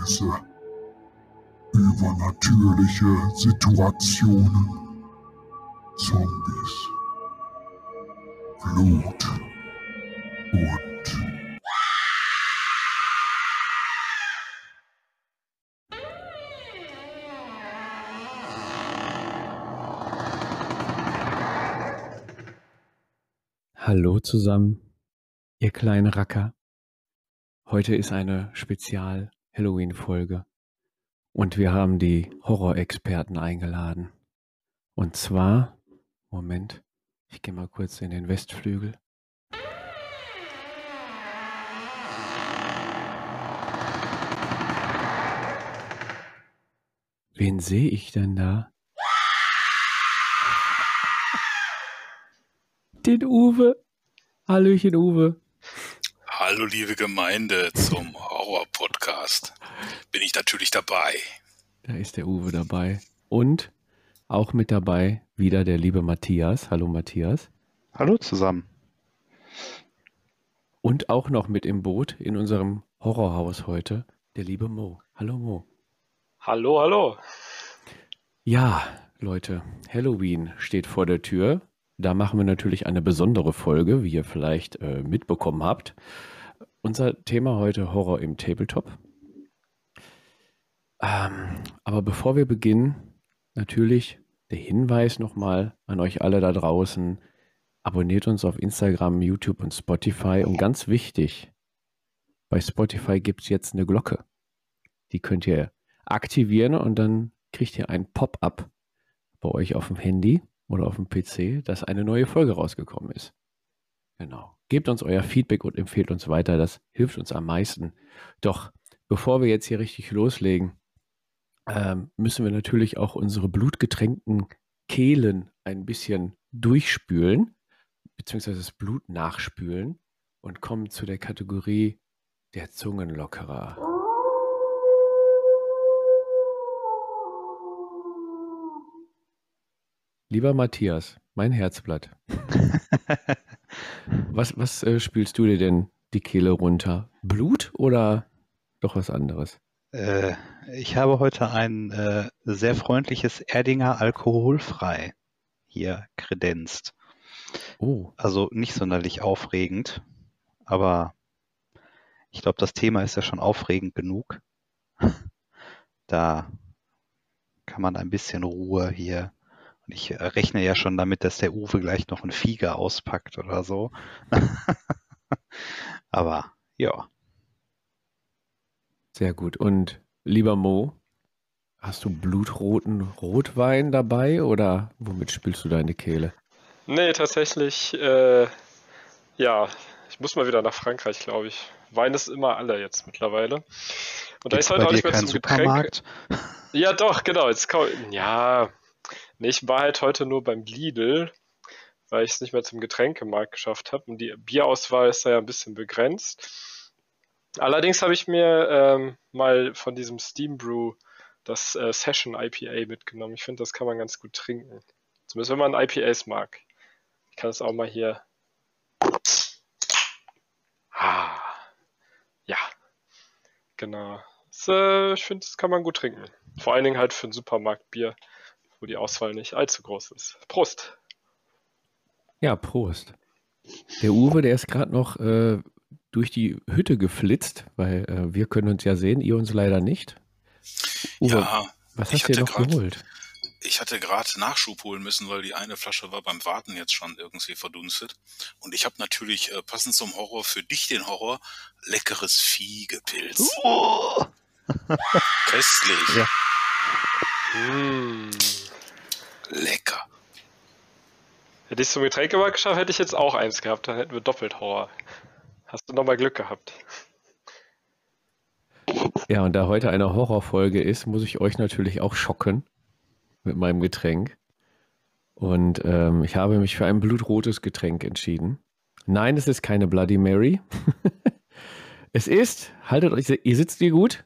Erlebnisse, übernatürliche Situationen, Zombies, Blut und Hallo zusammen, ihr kleinen Racker. Heute ist eine Spezial-Halloween-Folge und wir haben die Horrorexperten eingeladen. Und zwar, Moment, ich gehe mal kurz in den Westflügel. Wen sehe ich denn da? Den Uwe. Hallöchen, Uwe. Hallo liebe Gemeinde zum Horror-Podcast. Bin ich natürlich dabei. Da ist der Uwe dabei. Und auch mit dabei wieder der liebe Matthias. Hallo Matthias. Hallo zusammen. Und auch noch mit im Boot in unserem Horrorhaus heute der liebe Mo. Hallo Mo. Hallo, hallo. Ja, Leute, Halloween steht vor der Tür. Da machen wir natürlich eine besondere Folge, wie ihr vielleicht äh, mitbekommen habt. Unser Thema heute Horror im Tabletop. Ähm, aber bevor wir beginnen, natürlich der Hinweis nochmal an euch alle da draußen. Abonniert uns auf Instagram, YouTube und Spotify. Und ganz wichtig, bei Spotify gibt es jetzt eine Glocke. Die könnt ihr aktivieren und dann kriegt ihr ein Pop-up bei euch auf dem Handy oder auf dem PC, dass eine neue Folge rausgekommen ist. Genau. Gebt uns euer Feedback und empfehlt uns weiter. Das hilft uns am meisten. Doch bevor wir jetzt hier richtig loslegen, ähm, müssen wir natürlich auch unsere blutgetränkten Kehlen ein bisschen durchspülen, beziehungsweise das Blut nachspülen und kommen zu der Kategorie der Zungenlockerer. Lieber Matthias, mein Herzblatt. was was äh, spülst du dir denn die Kehle runter? Blut oder doch was anderes? Äh, ich habe heute ein äh, sehr freundliches Erdinger alkoholfrei hier kredenzt. Oh, Also nicht sonderlich aufregend, aber ich glaube, das Thema ist ja schon aufregend genug. Da kann man ein bisschen Ruhe hier. Ich äh, rechne ja schon damit, dass der Uwe gleich noch ein Fieger auspackt oder so. Aber ja, sehr gut. Und lieber Mo, hast du blutroten Rotwein dabei oder womit spülst du deine Kehle? Nee, tatsächlich, äh, ja, ich muss mal wieder nach Frankreich, glaube ich. Wein ist immer alle jetzt mittlerweile. Und da gibt's ist heute auch nicht mehr zum Getränk. Supermarkt? Ja, doch, genau. Jetzt kau ja, nee, ich war halt heute nur beim Lidl, weil ich es nicht mehr zum Getränkemarkt geschafft habe. Und die Bierauswahl ist da ja ein bisschen begrenzt. Allerdings habe ich mir ähm, mal von diesem Steam Brew das äh, Session IPA mitgenommen. Ich finde, das kann man ganz gut trinken. Zumindest wenn man IPAs mag. Ich kann es auch mal hier. Ah, ja, genau. Das, ich finde, das kann man gut trinken. Vor allen Dingen halt für ein Supermarktbier, wo die Auswahl nicht allzu groß ist. Prost! Ja, Prost. Der Uwe, der ist gerade noch äh, durch die Hütte geflitzt, weil äh, wir können uns ja sehen, ihr uns leider nicht. Uwe, ja, was ich hast du dir hatte noch grad- geholt? ich hatte gerade Nachschub holen müssen, weil die eine Flasche war beim Warten jetzt schon irgendwie verdunstet. Und ich habe natürlich äh, passend zum Horror für dich den Horror leckeres Vieh gepilzt. Oh, Köstlich. Ja. Mm. Lecker. Hätte ich zum Getränkemarkt geschafft, hätte ich jetzt auch eins gehabt. Dann hätten wir doppelt Horror. Hast du nochmal Glück gehabt. Ja, und da heute eine Horrorfolge ist, muss ich euch natürlich auch schocken mit meinem Getränk. Und ähm, ich habe mich für ein blutrotes Getränk entschieden. Nein, es ist keine Bloody Mary. es ist, haltet euch, ihr sitzt hier gut?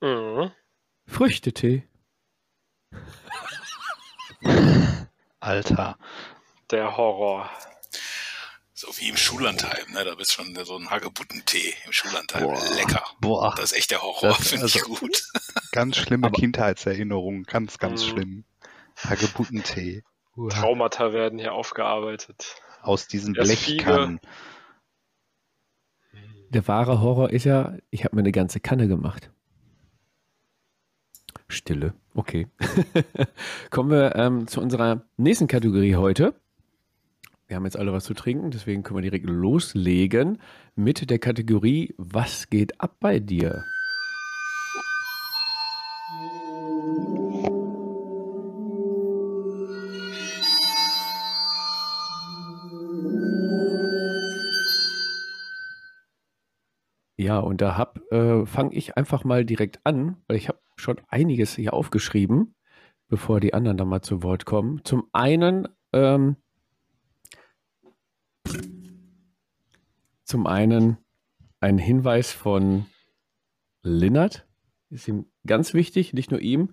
Mhm. Früchtetee. Alter. Der Horror. So wie im Schullandheim, ne? Da bist schon so ein Hagebuttentee im Schullandheim. Boah. Lecker. Boah, Das ist echt der Horror, finde ich also- gut. ganz schlimme Aber- Kindheitserinnerungen. Ganz, ganz Mhm. schlimm. Hagebuttentee. Uah. Traumata werden hier aufgearbeitet. Aus diesen Erst Fiege. Blechkannen. Der wahre Horror ist ja, ich habe mir eine ganze Kanne gemacht. Stille, okay. Kommen wir ähm, zu unserer nächsten Kategorie heute. Wir haben jetzt alle was zu trinken, deswegen können wir direkt loslegen mit der Kategorie Was geht ab bei dir? Ja, und da äh, fange ich einfach mal direkt an, weil ich habe schon einiges hier aufgeschrieben, bevor die anderen dann mal zu Wort kommen. Zum einen, ähm, zum einen ein Hinweis von Linnert, ist ihm ganz wichtig, nicht nur ihm,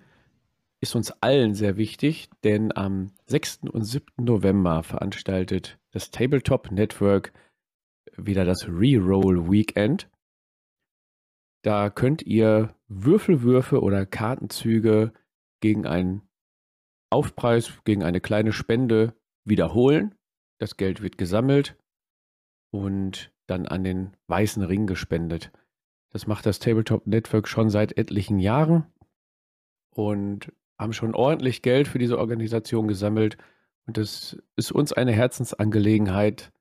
ist uns allen sehr wichtig, denn am 6. und 7. November veranstaltet das Tabletop Network wieder das Reroll Weekend. Da könnt ihr Würfelwürfe oder Kartenzüge gegen einen Aufpreis, gegen eine kleine Spende wiederholen. Das Geld wird gesammelt und dann an den Weißen Ring gespendet. Das macht das Tabletop Network schon seit etlichen Jahren und haben schon ordentlich Geld für diese Organisation gesammelt. Und das ist uns eine Herzensangelegenheit,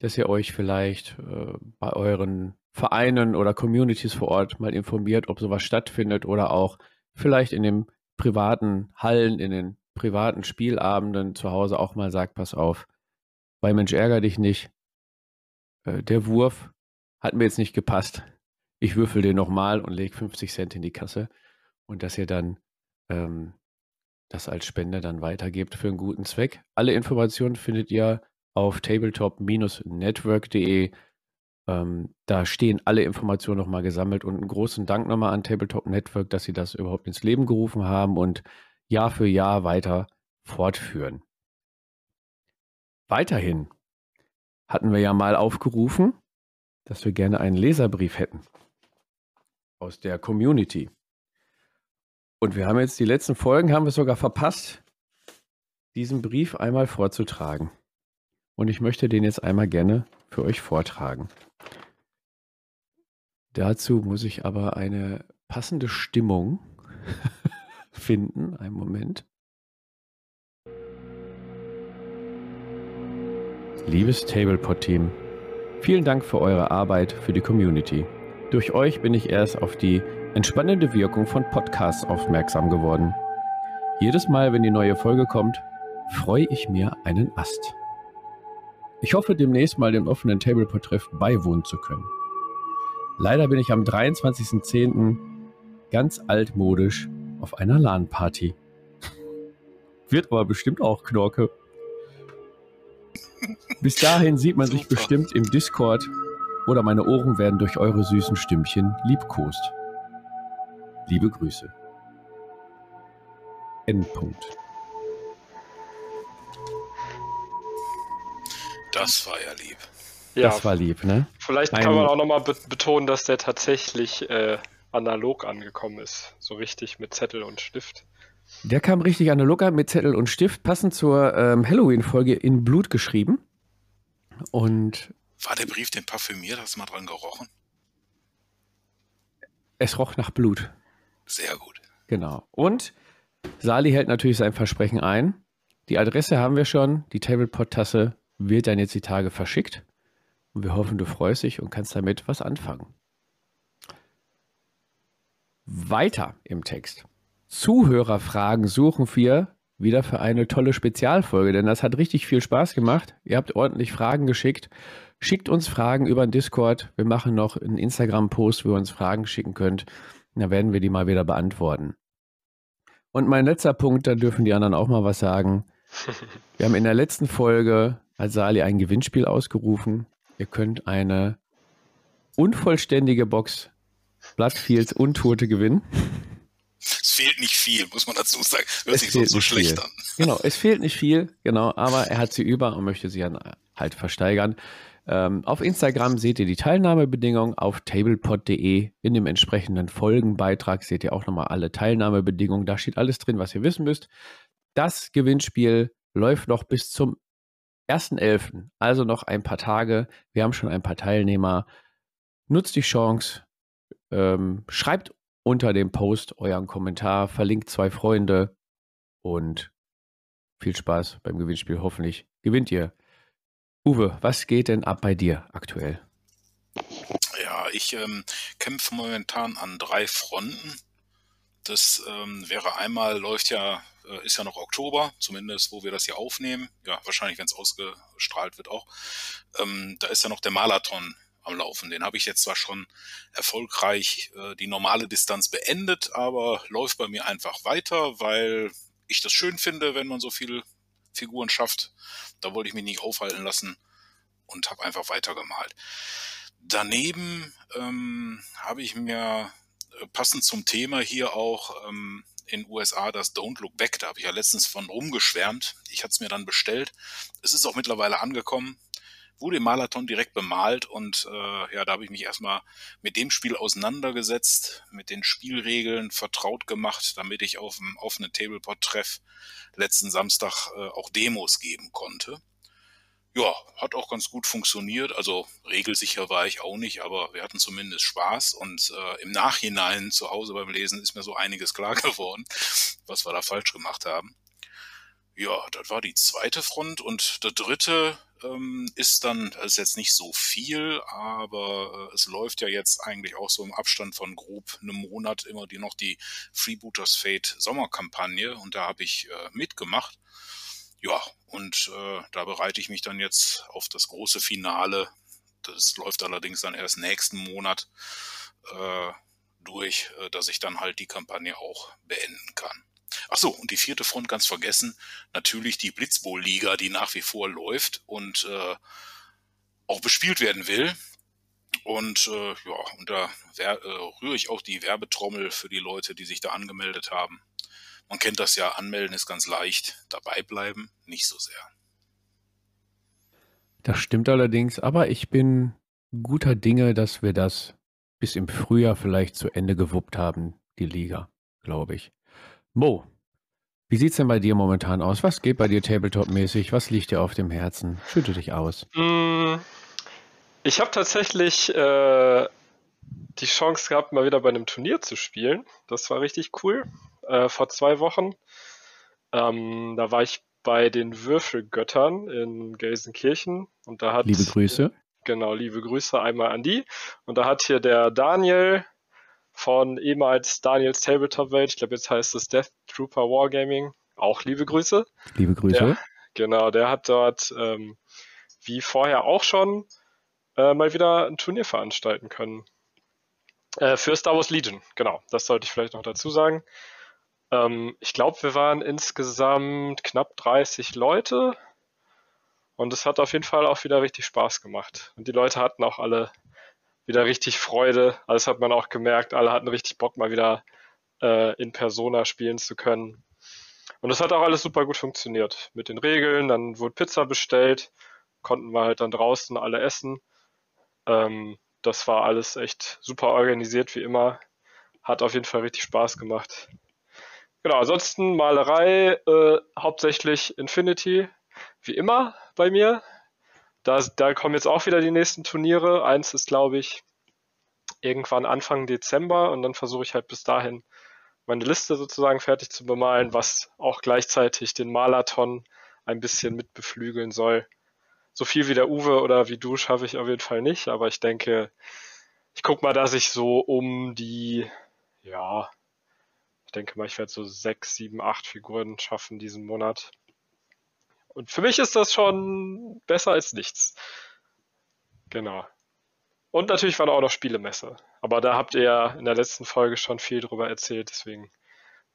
dass ihr euch vielleicht äh, bei euren Vereinen oder Communities vor Ort mal informiert, ob sowas stattfindet oder auch vielleicht in den privaten Hallen, in den privaten Spielabenden zu Hause auch mal sagt, pass auf, bei Mensch ärger dich nicht. Äh, der Wurf hat mir jetzt nicht gepasst. Ich würfel den nochmal und lege 50 Cent in die Kasse und dass ihr dann ähm, das als Spende dann weitergebt für einen guten Zweck. Alle Informationen findet ihr auf tabletop-network.de. Ähm, da stehen alle Informationen nochmal gesammelt und einen großen Dank nochmal an Tabletop Network, dass sie das überhaupt ins Leben gerufen haben und Jahr für Jahr weiter fortführen. Weiterhin hatten wir ja mal aufgerufen, dass wir gerne einen Leserbrief hätten aus der Community. Und wir haben jetzt die letzten Folgen, haben wir sogar verpasst, diesen Brief einmal vorzutragen. Und ich möchte den jetzt einmal gerne für euch vortragen. Dazu muss ich aber eine passende Stimmung finden. Einen Moment. Liebes Tablepot-Team, vielen Dank für eure Arbeit für die Community. Durch euch bin ich erst auf die entspannende Wirkung von Podcasts aufmerksam geworden. Jedes Mal, wenn die neue Folge kommt, freue ich mir einen Ast. Ich hoffe, demnächst mal dem offenen Tableport-Treff beiwohnen zu können. Leider bin ich am 23.10. ganz altmodisch auf einer LAN-Party. Wird aber bestimmt auch Knorke. Bis dahin sieht man sich bestimmt im Discord oder meine Ohren werden durch eure süßen Stimmchen liebkost. Liebe Grüße. Endpunkt. Das war ja lieb. Ja, Das war lieb, ne? vielleicht ein- kann man auch nochmal be betonen, dass der tatsächlich äh, analog angekommen ist. So richtig mit Zettel und Stift. Der kam richtig analog an mit Zettel und Stift, passend zur ähm, Halloween-Folge in Blut geschrieben. Und War der Brief denn parfümiert? Hast du mal dran gerochen? es roch nach Blut. Sehr gut. Genau. Und Sali hält natürlich sein Versprechen ein. Die Adresse haben wir schon. Die Tablepot-Tasse wird dann jetzt die Tage verschickt. Und wir hoffen, du freust dich und kannst damit was anfangen. Weiter im Text. Zuhörerfragen suchen wir wieder für eine tolle Spezialfolge, denn das hat richtig viel Spaß gemacht. Ihr habt ordentlich Fragen geschickt Schickt uns Fragen über den Discord. Wir machen noch einen Instagram-Post, wo ihr uns Fragen schicken könnt. Da werden wir die mal wieder beantworten. Und mein letzter Punkt, da dürfen die anderen auch mal was sagen. Wir haben in der letzten Folge als Sali ein Gewinnspiel ausgerufen. Ihr könnt eine unvollständige Box Bloodfields Untote gewinnen. Es fehlt nicht viel, muss man dazu sagen. Hört es sich sonst so schlecht viel. an. Genau, es fehlt nicht viel, genau, aber er hat sie über und möchte sie dann halt versteigern. Ähm, auf Instagram seht ihr die Teilnahmebedingungen, auf tablepod.de in dem entsprechenden Folgenbeitrag seht ihr auch nochmal alle Teilnahmebedingungen. Da steht alles drin, was ihr wissen müsst. Das Gewinnspiel läuft noch bis zum 1.11., also noch ein paar Tage. Wir haben schon ein paar Teilnehmer. Nutzt die Chance, ähm, schreibt unter dem Post euren Kommentar, verlinkt zwei Freunde und viel Spaß beim Gewinnspiel. Hoffentlich gewinnt ihr. Uwe, was geht denn ab bei dir aktuell? Ja, ich ähm, kämpfe momentan an drei Fronten. Das ähm, wäre einmal, läuft ja, äh, ist ja noch Oktober, zumindest wo wir das hier aufnehmen. Ja, wahrscheinlich, wenn es ausgestrahlt wird auch. Ähm, da ist ja noch der Marathon am Laufen. Den habe ich jetzt zwar schon erfolgreich äh, die normale Distanz beendet, aber läuft bei mir einfach weiter, weil ich das schön finde, wenn man so viele Figuren schafft. Da wollte ich mich nicht aufhalten lassen und habe einfach weitergemalt. Daneben ähm, habe ich mir passend zum Thema hier auch ähm, in USA das Don't Look Back, da habe ich ja letztens von rumgeschwärmt. Ich hatte es mir dann bestellt. Es ist auch mittlerweile angekommen wurde im Marathon direkt bemalt und äh, ja, da habe ich mich erstmal mit dem Spiel auseinandergesetzt, mit den Spielregeln vertraut gemacht, damit ich auf dem offenen Tableport-Treff letzten Samstag äh, auch Demos geben konnte. Ja, hat auch ganz gut funktioniert. Also regelsicher war ich auch nicht, aber wir hatten zumindest Spaß. Und äh, im Nachhinein zu Hause beim Lesen ist mir so einiges klar geworden, was wir da falsch gemacht haben. Ja, das war die zweite Front. Und der dritte ähm, ist dann, das ist jetzt nicht so viel, aber äh, es läuft ja jetzt eigentlich auch so im Abstand von grob einem Monat immer die noch die Freebooters Fate Sommerkampagne und da habe ich äh, mitgemacht. Ja, und äh, da bereite ich mich dann jetzt auf das große Finale. Das läuft allerdings dann erst nächsten Monat äh, durch, äh, dass ich dann halt die Kampagne auch beenden kann. Ach so, und die vierte Front ganz vergessen, natürlich die Blitzbowl-Liga, die nach wie vor läuft und äh, auch bespielt werden will. Und äh, ja, und da äh, rühre ich auch die Werbetrommel für die Leute, die sich da angemeldet haben. Man kennt das ja, anmelden ist ganz leicht, dabei bleiben nicht so sehr. Das stimmt allerdings, aber ich bin guter Dinge, dass wir das bis im Frühjahr vielleicht zu Ende gewuppt haben, die Liga, glaube ich. Mo, wie sieht's denn bei dir momentan aus? Was geht bei dir Tabletop-mäßig? Was liegt dir auf dem Herzen? Schütte dich aus. Mm, ich habe tatsächlich äh, die Chance gehabt, mal wieder bei einem Turnier zu spielen. Das war richtig cool. Äh, vor zwei Wochen. Ähm, da war ich bei den Würfelgöttern in Gelsenkirchen und da hat liebe Grüße. Genau, liebe Grüße einmal an die. Und da hat hier der Daniel von ehemals Daniels Tabletop-Welt, ich glaube jetzt heißt es Death Trooper Wargaming, auch liebe Grüße. Liebe Grüße. Der, genau, der hat dort ähm, wie vorher auch schon äh, mal wieder ein Turnier veranstalten können. Äh, für Star Wars Legion, genau, das sollte ich vielleicht noch dazu sagen. Ähm, ich glaube, wir waren insgesamt knapp 30 Leute und es hat auf jeden Fall auch wieder richtig Spaß gemacht. Und die Leute hatten auch alle wieder richtig Freude. Also das hat man auch gemerkt. Alle hatten richtig Bock, mal wieder äh, in Persona spielen zu können. Und das hat auch alles super gut funktioniert. Mit den Regeln, dann wurde Pizza bestellt, konnten wir halt dann draußen alle essen. Ähm, das war alles echt super organisiert wie immer. Hat auf jeden Fall richtig Spaß gemacht. Genau, ansonsten Malerei, äh, hauptsächlich Infinity, wie immer bei mir. Da, da kommen jetzt auch wieder die nächsten Turniere. Eins ist, glaube ich, irgendwann Anfang Dezember und dann versuche ich halt bis dahin meine Liste sozusagen fertig zu bemalen, was auch gleichzeitig den Marathon ein bisschen mit beflügeln soll. So viel wie der Uwe oder wie du schaffe ich auf jeden Fall nicht, aber ich denke, ich gucke mal, dass ich so um die, ja, ich denke mal, ich werde so sechs, sieben, acht Figuren schaffen diesen Monat. Und für mich ist das schon besser als nichts. Genau. Und natürlich war da auch noch Spielemesse. Aber da habt ihr ja in der letzten Folge schon viel drüber erzählt, deswegen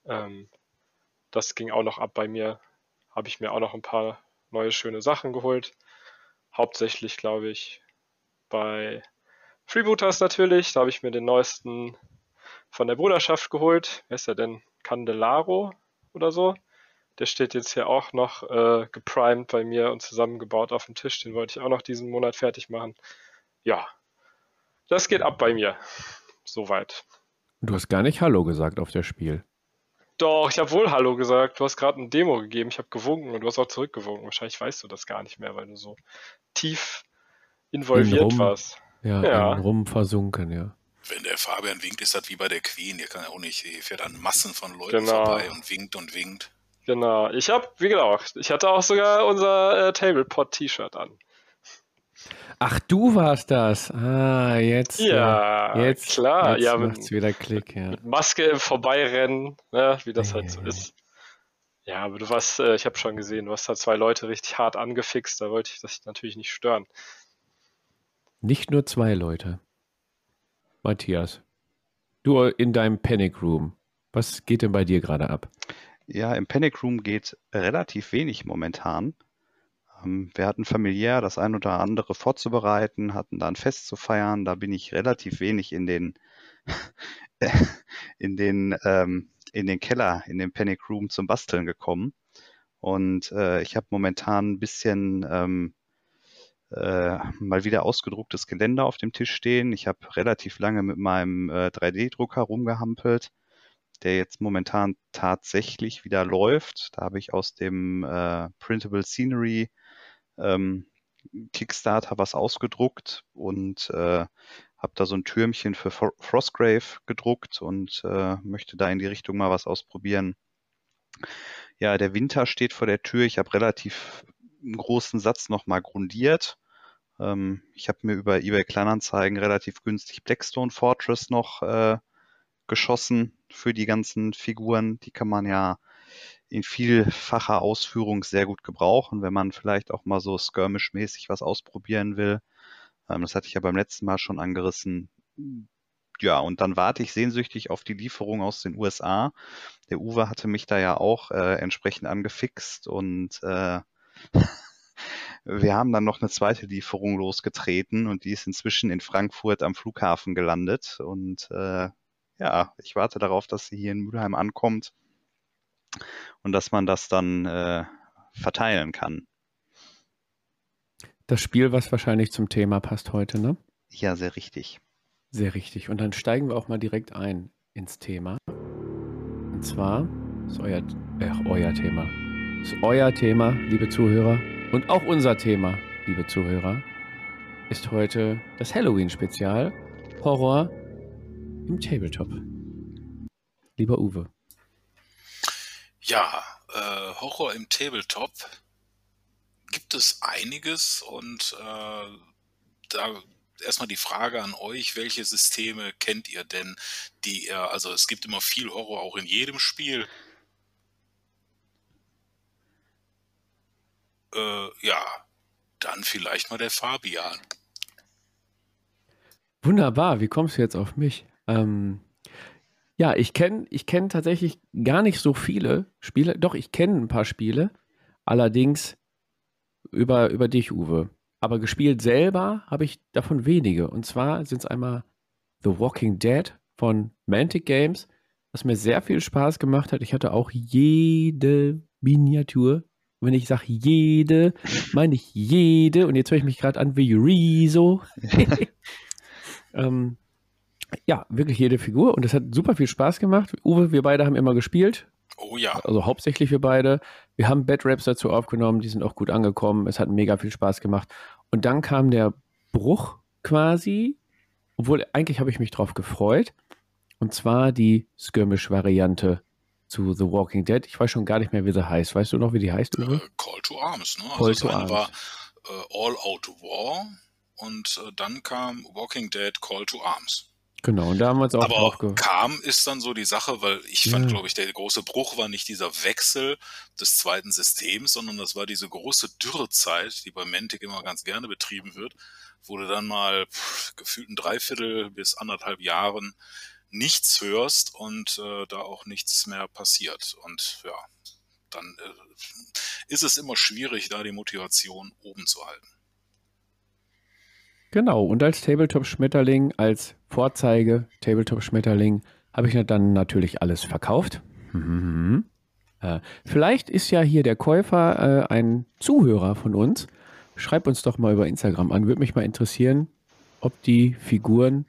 ähm, das ging auch noch ab bei mir. Habe ich mir auch noch ein paar neue schöne Sachen geholt. Hauptsächlich, glaube ich, bei Freebooters natürlich. Da habe ich mir den neuesten von der Bruderschaft geholt. Wer ist der denn? Candelaro oder so. Der steht jetzt hier auch noch äh, geprimed bei mir und zusammengebaut auf dem Tisch. Den wollte ich auch noch diesen Monat fertig machen. Ja, das geht ab bei mir. Soweit. Du hast gar nicht Hallo gesagt auf das Spiel. Doch, ich habe wohl Hallo gesagt. Du hast gerade ein Demo gegeben. Ich habe gewunken und du hast auch zurückgewunken. Wahrscheinlich weißt du das gar nicht mehr, weil du so tief involviert Rum, warst. Ja, Ja. rum versunken, ja. Wenn der Fabian winkt, ist das wie bei der Queen. Der kann ja auch nicht, hier fährt an Massen von Leuten Genau. vorbei und winkt und winkt. Genau. Ich habe, wie gesagt, ich hatte auch sogar unser äh, Tablepot-T-Shirt an. Ach, du warst das. Ah, jetzt. Ja, äh, jetzt, klar. Jetzt ja, macht's mit, wieder Klick, ja. mit Maske im Vorbeirennen, ne, wie das Ja, halt so ja. ist. Ja, aber du warst, äh, ich habe schon gesehen, du hast da zwei Leute richtig hart angefixt. Da wollte ich das natürlich nicht stören. Nicht nur zwei Leute. Matthias, du in deinem Panic Room. Was geht denn bei dir gerade ab? Ja, im Panic Room geht relativ wenig momentan. Ähm, wir hatten familiär das ein oder andere vorzubereiten, hatten da ein Fest zu feiern. Da bin ich relativ wenig in den, in den, ähm, in den Keller, in den Panic Room zum Basteln gekommen. Und äh, ich habe momentan ein bisschen ähm, äh, mal wieder ausgedrucktes Geländer auf dem Tisch stehen. Ich habe relativ lange mit meinem äh, 3D-Drucker rumgehampelt der jetzt momentan tatsächlich wieder läuft. Da habe ich aus dem äh, Printable Scenery ähm, Kickstarter was ausgedruckt und äh, habe da so ein Türmchen für Fro- Frostgrave gedruckt und äh, möchte da in die Richtung mal was ausprobieren. Ja, der Winter steht vor der Tür. Ich habe relativ einen großen Satz nochmal grundiert. Ähm, ich habe mir über eBay Kleinanzeigen relativ günstig Blackstone Fortress noch äh, geschossen für die ganzen Figuren. Die kann man ja in vielfacher Ausführung sehr gut gebrauchen, wenn man vielleicht auch mal so skirmish-mäßig was ausprobieren will. Ähm, das hatte ich ja beim letzten Mal schon angerissen. Ja, und dann warte ich sehnsüchtig auf die Lieferung aus den USA. Der Uwe hatte mich da ja auch äh, entsprechend angefixt und äh, wir haben dann noch eine zweite Lieferung losgetreten und die ist inzwischen in Frankfurt am Flughafen gelandet und äh, ja, ich warte darauf, dass sie hier in Mülheim ankommt und dass man das dann äh, verteilen kann. Das Spiel, was wahrscheinlich zum Thema passt heute, ne? Ja, sehr richtig. Sehr richtig. Und dann steigen wir auch mal direkt ein ins Thema. Und zwar ist euer, äh, euer Thema. Ist euer Thema, liebe Zuhörer. Und auch unser Thema, liebe Zuhörer, ist heute das Halloween-Spezial Horror im Tabletop. Lieber Uwe. Ja, äh, Horror im Tabletop gibt es einiges und äh, da erstmal die Frage an euch, welche Systeme kennt ihr denn, die ihr, also es gibt immer viel Horror auch in jedem Spiel. Äh, ja, dann vielleicht mal der Fabian. Wunderbar, wie kommst du jetzt auf mich? Ähm, ja, ich kenne ich kenn tatsächlich gar nicht so viele Spiele. Doch, ich kenne ein paar Spiele. Allerdings über, über dich, Uwe. Aber gespielt selber habe ich davon wenige. Und zwar sind es einmal The Walking Dead von Mantic Games, was mir sehr viel Spaß gemacht hat. Ich hatte auch jede Miniatur. Wenn ich sage jede, meine ich jede. Und jetzt höre ich mich gerade an wie Rezo. ähm, ja, wirklich jede Figur. Und das hat super viel Spaß gemacht. Uwe, wir beide haben immer gespielt. Oh ja, Also hauptsächlich wir beide. Wir haben Bad Raps dazu aufgenommen, die sind auch gut angekommen. Es hat mega viel Spaß gemacht. Und dann kam der Bruch quasi, obwohl eigentlich habe ich mich drauf gefreut. Und zwar die Skirmish-Variante zu The Walking Dead. Ich weiß schon gar nicht mehr, wie sie heißt. Weißt du noch, wie die heißt, Uwe? äh, Call to Arms. Ne? Call Also to Arms. war äh, All Out War und äh, dann kam Walking Dead Call to Arms. Genau, und da haben wir uns auch Aber ge kam ist dann so die Sache, weil ich fand, Ja. glaube ich, der große Bruch war nicht dieser Wechsel des zweiten Systems, sondern das war diese große Dürrezeit, die bei Mantic immer ganz gerne betrieben wird, du dann mal pff, gefühlt ein Dreiviertel bis anderthalb Jahren nichts hörst und äh, da auch nichts mehr passiert. Und ja, dann äh, ist es immer schwierig, da die Motivation oben zu halten. Genau, und als Tabletop-Schmetterling, als Vorzeige Tabletop-Schmetterling, habe ich dann natürlich alles verkauft. Mhm. Äh, vielleicht ist ja hier der Käufer äh, ein Zuhörer von uns. Schreibt uns doch mal über Instagram an. Würde mich mal interessieren, ob die Figuren.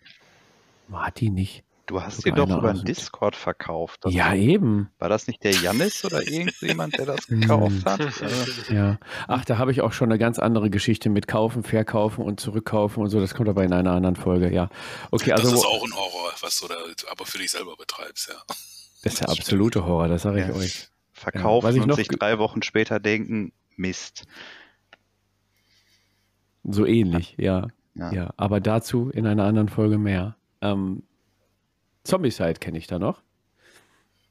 Hat die nicht? Du hast die doch über den Discord verkauft. Das Ja, eben. War das nicht der Jannis oder irgendjemand, der das gekauft hat? Ja. Ach, da habe ich auch schon eine ganz andere Geschichte mit Kaufen, Verkaufen und Zurückkaufen und so. Das kommt aber in einer anderen Folge, ja. Okay, also das ist auch ein Horror, was du da aber für dich selber betreibst, ja. das ist der absolute Horror, das sage ich Ja. euch. verkaufen was ich und noch sich drei Wochen später denken, Mist. So ähnlich, ja. Ja. Ja, aber dazu in einer anderen Folge mehr. Ähm, Zombicide kenne ich da noch.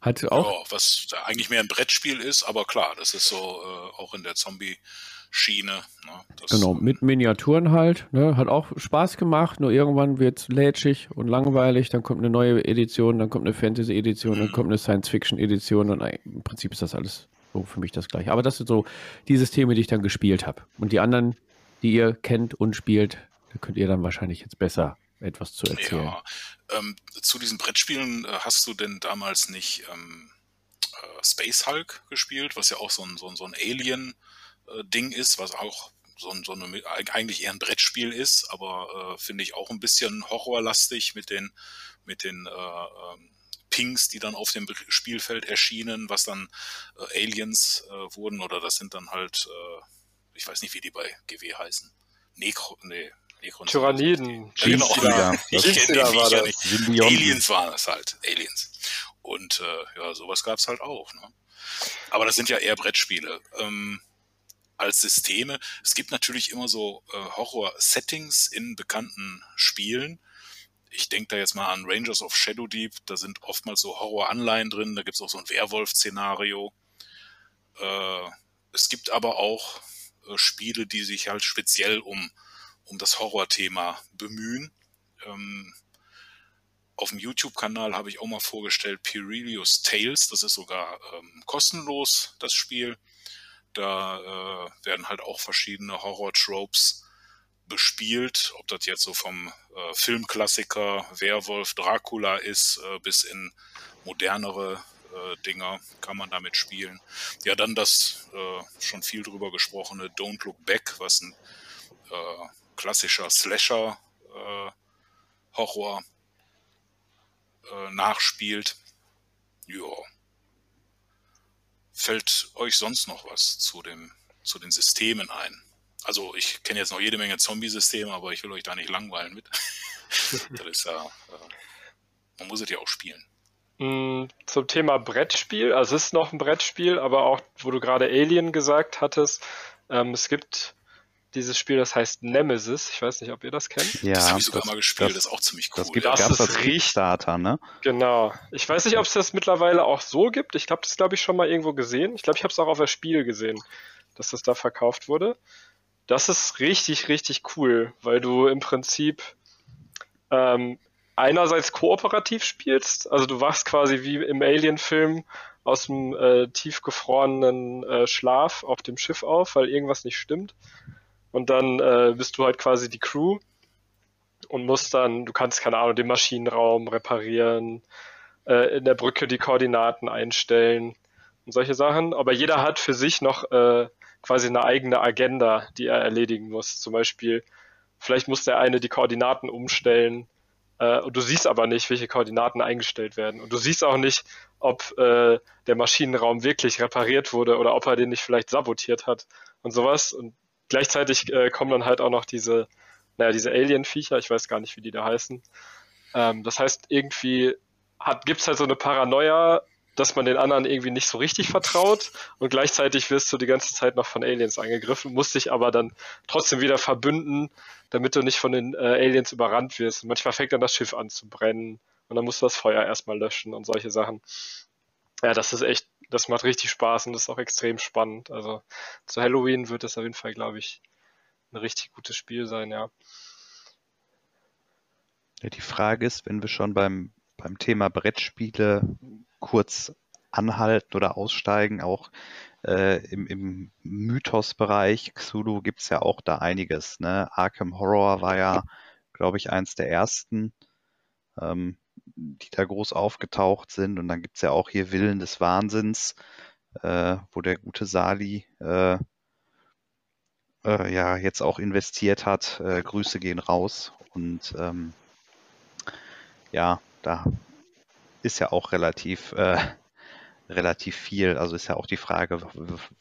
Hat auch, Ja, was eigentlich mehr ein Brettspiel ist, aber klar, das ist so äh, auch in der Zombie-Schiene. Ne? Das, genau, mit Miniaturen halt. Ne? Hat auch Spaß gemacht, nur irgendwann wird es lätschig und langweilig. Dann kommt eine neue Edition, dann kommt eine Fantasy-Edition, dann kommt eine Science-Fiction-Edition und im Prinzip ist das alles so für mich das gleiche. Aber das sind so die Systeme, die ich dann gespielt habe. Und die anderen, die ihr kennt und spielt, da könnt ihr dann wahrscheinlich jetzt besser etwas zu erzählen. Ja, ähm, zu diesen Brettspielen äh, hast du denn damals nicht ähm, äh, Space Hulk gespielt, was ja auch so ein, so ein, so ein Alien-Ding ist, was auch so, ein, so eine, eigentlich eher ein Brettspiel ist, aber äh, finde ich auch ein bisschen horrorlastig mit den, mit den äh, ähm, Pings, die dann auf dem Spielfeld erschienen, was dann äh, Aliens äh, wurden, oder das sind dann halt, äh, ich weiß nicht, wie die bei GW heißen. Necro, nee, Necron. Tyranniden. Ja, genau. Jeans-Dealer. Ich Das- kenne die war das. nicht. Aliens waren es halt, Aliens. Und äh, ja, sowas gab es halt auch. Ne? Aber das sind ja eher Brettspiele. Ähm, als Systeme. Es gibt natürlich immer so äh, Horror-Settings in bekannten Spielen. Ich denke da jetzt mal an Rangers of Shadow Deep. Da sind oftmals so Horror-Anleihen drin. Da gibt es auch so ein Werwolf-Szenario. Äh, es gibt aber auch äh, Spiele, die sich halt speziell um, um das Horror-Thema bemühen. Ähm, auf dem YouTube-Kanal habe ich auch mal vorgestellt Pirelius Tales. Das ist sogar ähm, kostenlos, das Spiel. Da äh, werden halt auch verschiedene Horror-Tropes bespielt. Ob das jetzt so vom äh, Filmklassiker Werwolf Dracula ist, äh, bis in modernere äh, Dinger kann man damit spielen. Ja, dann das äh, schon viel drüber gesprochene Don't Look Back, was ein äh, klassischer Slasher äh, Horror äh, nachspielt. Ja. Fällt euch sonst noch was zu, dem, zu den Systemen ein? Also ich kenne jetzt noch jede Menge Zombie-Systeme, aber ich will euch da nicht langweilen mit. das ist ja, äh, man muss es ja auch spielen. Mm, Zum Thema Brettspiel, also es ist noch ein Brettspiel, aber auch, wo du gerade Alien gesagt hattest, ähm, es gibt dieses Spiel, das heißt Nemesis. Ich weiß nicht, ob ihr das kennt. Ja, das habe ich sogar das, mal gespielt, das, das, ist auch ziemlich cool. das gibt, Das gab's ist als Kickstarter, ne? Genau. Ich weiß nicht, ob es das mittlerweile auch so gibt. Ich glaube, das glaube ich schon mal irgendwo gesehen. Ich glaube, ich habe es auch auf der Spiel gesehen, dass das da verkauft wurde. Das ist richtig, richtig cool, weil du im Prinzip ähm, einerseits kooperativ spielst. Also du wachst quasi wie im Alien-Film aus dem äh, tiefgefrorenen äh, Schlaf auf dem Schiff auf, weil irgendwas nicht stimmt. Und dann äh, bist du halt quasi die Crew und musst dann, du kannst, keine Ahnung, den Maschinenraum reparieren, äh, in der Brücke die Koordinaten einstellen und solche Sachen. Aber jeder hat für sich noch äh, quasi eine eigene Agenda, die er erledigen muss. Zum Beispiel, vielleicht muss der eine die Koordinaten umstellen äh, und du siehst aber nicht, welche Koordinaten eingestellt werden. Und du siehst auch nicht, ob äh, der Maschinenraum wirklich repariert wurde oder ob er den nicht vielleicht sabotiert hat und sowas. Und gleichzeitig äh, kommen dann halt auch noch diese, naja, diese Alien-Viecher, ich weiß gar nicht, wie die da heißen. Ähm, das heißt, irgendwie hat, gibt's halt so eine Paranoia dass man den anderen irgendwie nicht so richtig vertraut und gleichzeitig wirst du die ganze Zeit noch von Aliens angegriffen, musst dich aber dann trotzdem wieder verbünden, damit du nicht von den äh, Aliens überrannt wirst. Und manchmal fängt dann das Schiff an zu brennen und dann musst du das Feuer erstmal löschen und solche Sachen. Ja, das ist echt, das macht richtig Spaß und das ist auch extrem spannend. Also zu Halloween wird das auf jeden Fall, glaube ich, ein richtig gutes Spiel sein, ja. Ja, die Frage ist, wenn wir schon beim, beim Thema Brettspiele kurz anhalten oder aussteigen, auch äh, im, im Mythos-Bereich, Xulu gibt es ja auch da einiges. Ne? Arkham Horror war ja, glaube ich, eins der ersten, ähm, die da groß aufgetaucht sind. Und dann gibt es ja auch hier Willen des Wahnsinns, äh, wo der gute Sali äh, äh, ja jetzt auch investiert hat. Äh, Grüße gehen raus. Und ähm, ja, da ist ja auch relativ, äh, relativ viel. Also ist ja auch die Frage,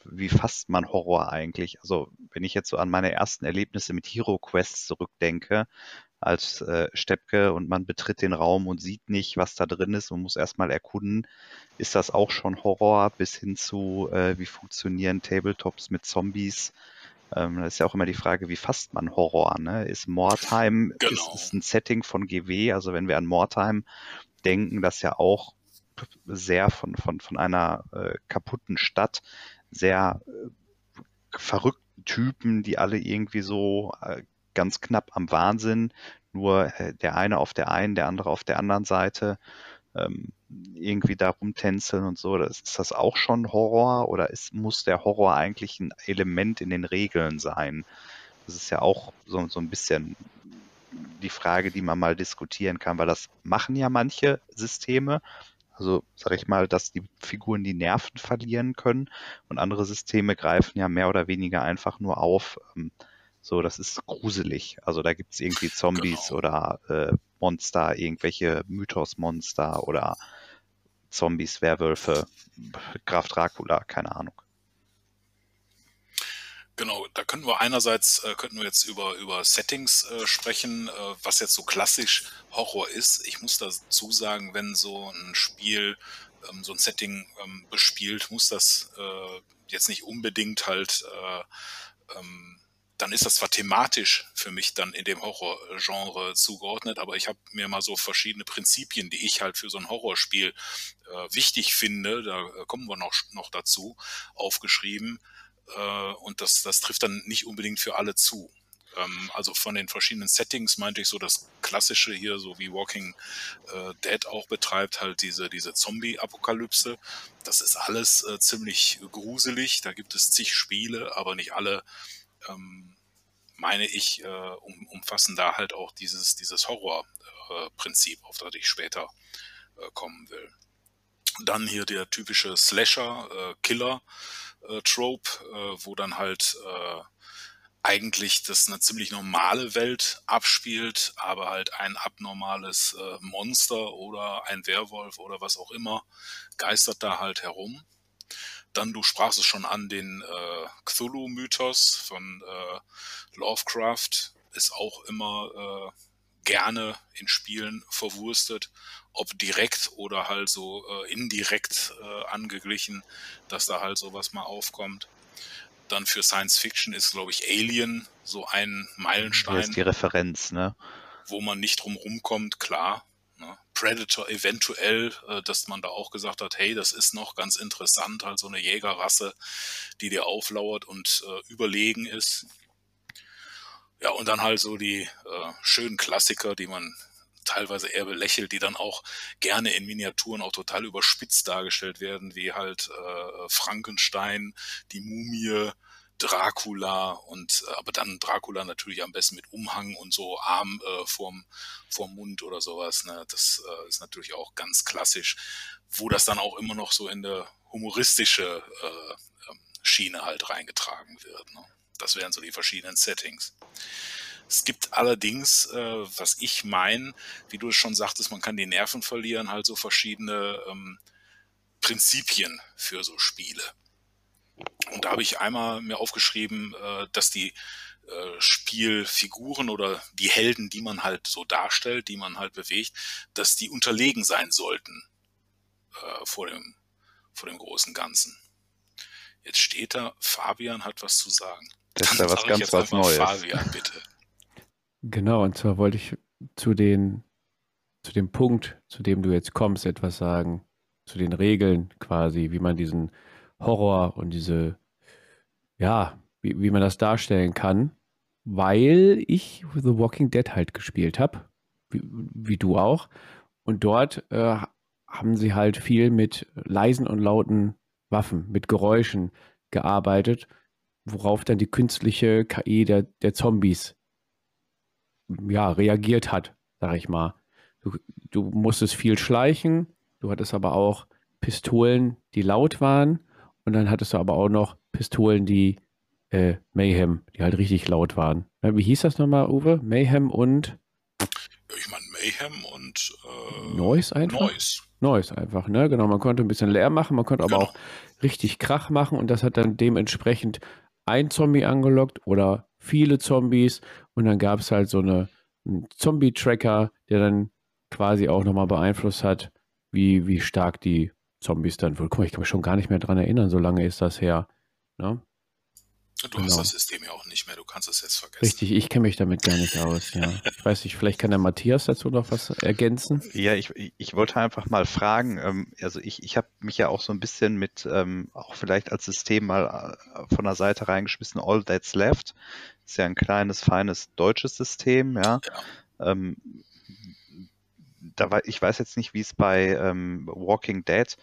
wie fasst man Horror eigentlich? Also wenn ich jetzt so an meine ersten Erlebnisse mit Hero Quest zurückdenke, als äh, Steppke und man betritt den Raum und sieht nicht, was da drin ist und muss erstmal erkunden, ist das auch schon Horror bis hin zu, äh, wie funktionieren Tabletops mit Zombies. Ähm, das ist ja auch immer die Frage, wie fasst man Horror? Ne? Ist Mordheim genau. ist, ist ein Setting von GW? Also wenn wir an Mordheim denken, das ja auch sehr von, von, von einer äh, kaputten Stadt, sehr äh, verrückten Typen, die alle irgendwie so äh, ganz knapp am Wahnsinn, nur äh, der eine auf der einen, der andere auf der anderen Seite ähm, irgendwie da rumtänzeln und so. Das, ist das auch schon Horror oder ist, muss der Horror eigentlich ein Element in den Regeln sein? Das ist ja auch so, so ein bisschen die Frage, die man mal diskutieren kann, weil das machen ja manche Systeme. Also sage ich mal, dass die Figuren die Nerven verlieren können und andere Systeme greifen ja mehr oder weniger einfach nur auf. So, das ist gruselig. Also da gibt es irgendwie Zombies genau. oder äh, Monster, irgendwelche Mythos-Monster oder Zombies, Werwölfe, Graf Dracula, keine Ahnung. Genau, da könnten wir einerseits äh, könnten wir jetzt über über Settings äh, sprechen, äh, was jetzt so klassisch Horror ist. Ich muss dazu sagen, wenn so ein Spiel ähm, so ein Setting ähm, bespielt, muss das äh, jetzt nicht unbedingt halt äh, ähm, dann ist das zwar thematisch für mich dann in dem Horrorgenre zugeordnet, aber ich habe mir mal so verschiedene Prinzipien, die ich halt für so ein Horrorspiel äh, wichtig finde, da äh, kommen wir noch, noch dazu, aufgeschrieben. Äh, und das, das trifft dann nicht unbedingt für alle zu. Ähm, also von den verschiedenen Settings meinte ich so das klassische hier, so wie Walking äh, Dead auch betreibt, halt diese, diese Zombie-Apokalypse. Das ist alles äh, ziemlich gruselig. Da gibt es zig Spiele, aber nicht alle ähm, meine ich, äh, um, umfassen da halt auch dieses, dieses Horror-Prinzip, auf das ich später äh, kommen will. Dann hier der typische Slasher-Killer-Trope, äh, äh, wo dann halt eigentlich das eine ziemlich normale Welt abspielt, aber halt ein abnormales Monster oder ein Werwolf oder was auch immer geistert da halt herum. Dann, du sprachst es schon an, den äh, Cthulhu-Mythos von äh, Lovecraft ist auch immer äh, gerne in Spielen verwurstet, ob direkt oder halt so äh, indirekt äh, angeglichen, dass da halt sowas mal aufkommt. Dann für Science Fiction ist, glaube ich, Alien so ein Meilenstein. Das ist die Referenz, ne? Wo man nicht drum rumkommt, klar. Predator eventuell, äh, dass man da auch gesagt hat, hey, das ist noch ganz interessant, halt so eine Jägerrasse, die dir auflauert und äh, überlegen ist. Ja, und dann halt so die äh, schönen Klassiker, die man teilweise eher belächelt, die dann auch gerne in Miniaturen auch total überspitzt dargestellt werden, wie halt äh, Frankenstein, die Mumie, Dracula und äh, aber dann Dracula natürlich am besten mit Umhang und so Arm äh, vorm, vorm Mund oder sowas. Ne? Das äh, ist natürlich auch ganz klassisch, wo das dann auch immer noch so in der humoristische äh, ähm, Schiene halt reingetragen wird. Ne? Das wären so die verschiedenen Settings. Es gibt allerdings, äh, was ich meine, wie du es schon sagtest, man kann die Nerven verlieren, halt so verschiedene ähm, Prinzipien für so Spiele. Und da habe ich einmal mir aufgeschrieben, äh, dass die äh, Spielfiguren oder die Helden, die man halt so darstellt, die man halt bewegt, dass die unterlegen sein sollten äh, vor dem vor dem großen Ganzen. Jetzt steht da, Fabian hat was zu sagen. Das ist ja was ganz was Neues. Fabian, bitte. Genau, und zwar wollte ich zu den zu dem Punkt, zu dem du jetzt kommst, etwas sagen, zu den Regeln quasi, wie man diesen Horror und diese, ja, wie, wie man das darstellen kann, weil ich The Walking Dead halt gespielt habe, wie, wie, du auch. Und dort äh, haben sie halt viel mit leisen und lauten Waffen, mit Geräuschen gearbeitet, worauf dann die künstliche KI der, der Zombies ja, reagiert hat, sag ich mal. Du, du musstest viel schleichen, du hattest aber auch Pistolen, die laut waren und dann hattest du aber auch noch Pistolen, die äh, Mayhem, die halt richtig laut waren. Wie hieß das nochmal, Uwe? Mayhem und ich meine Mayhem und äh, Noise einfach. Noise. Noise einfach, ne? Genau, man konnte ein bisschen Lärm machen, man konnte aber genau. auch richtig Krach machen und das hat dann dementsprechend ein Zombie angelockt oder viele Zombies und dann gab es halt so eine, einen Zombie-Tracker, der dann quasi auch nochmal beeinflusst hat, wie, wie stark die Zombies dann wohl. Guck mal, ich kann mich schon gar nicht mehr dran erinnern, so lange ist das her. Ne? Du genau. hast das System ja auch nicht mehr, du kannst es jetzt vergessen. Richtig, ich kenne mich damit gar nicht aus, ja. Ich weiß nicht, vielleicht kann der Matthias dazu noch was ergänzen. Ja, ich, ich wollte einfach mal fragen, ähm, also ich, ich habe mich ja auch so ein bisschen mit, ähm, auch vielleicht als System mal äh, von der Seite reingeschmissen, All That's Left. Ist ja ein kleines, feines deutsches System, ja. ja. Ähm, da war, ich weiß jetzt nicht, wie es bei ähm, Walking Dead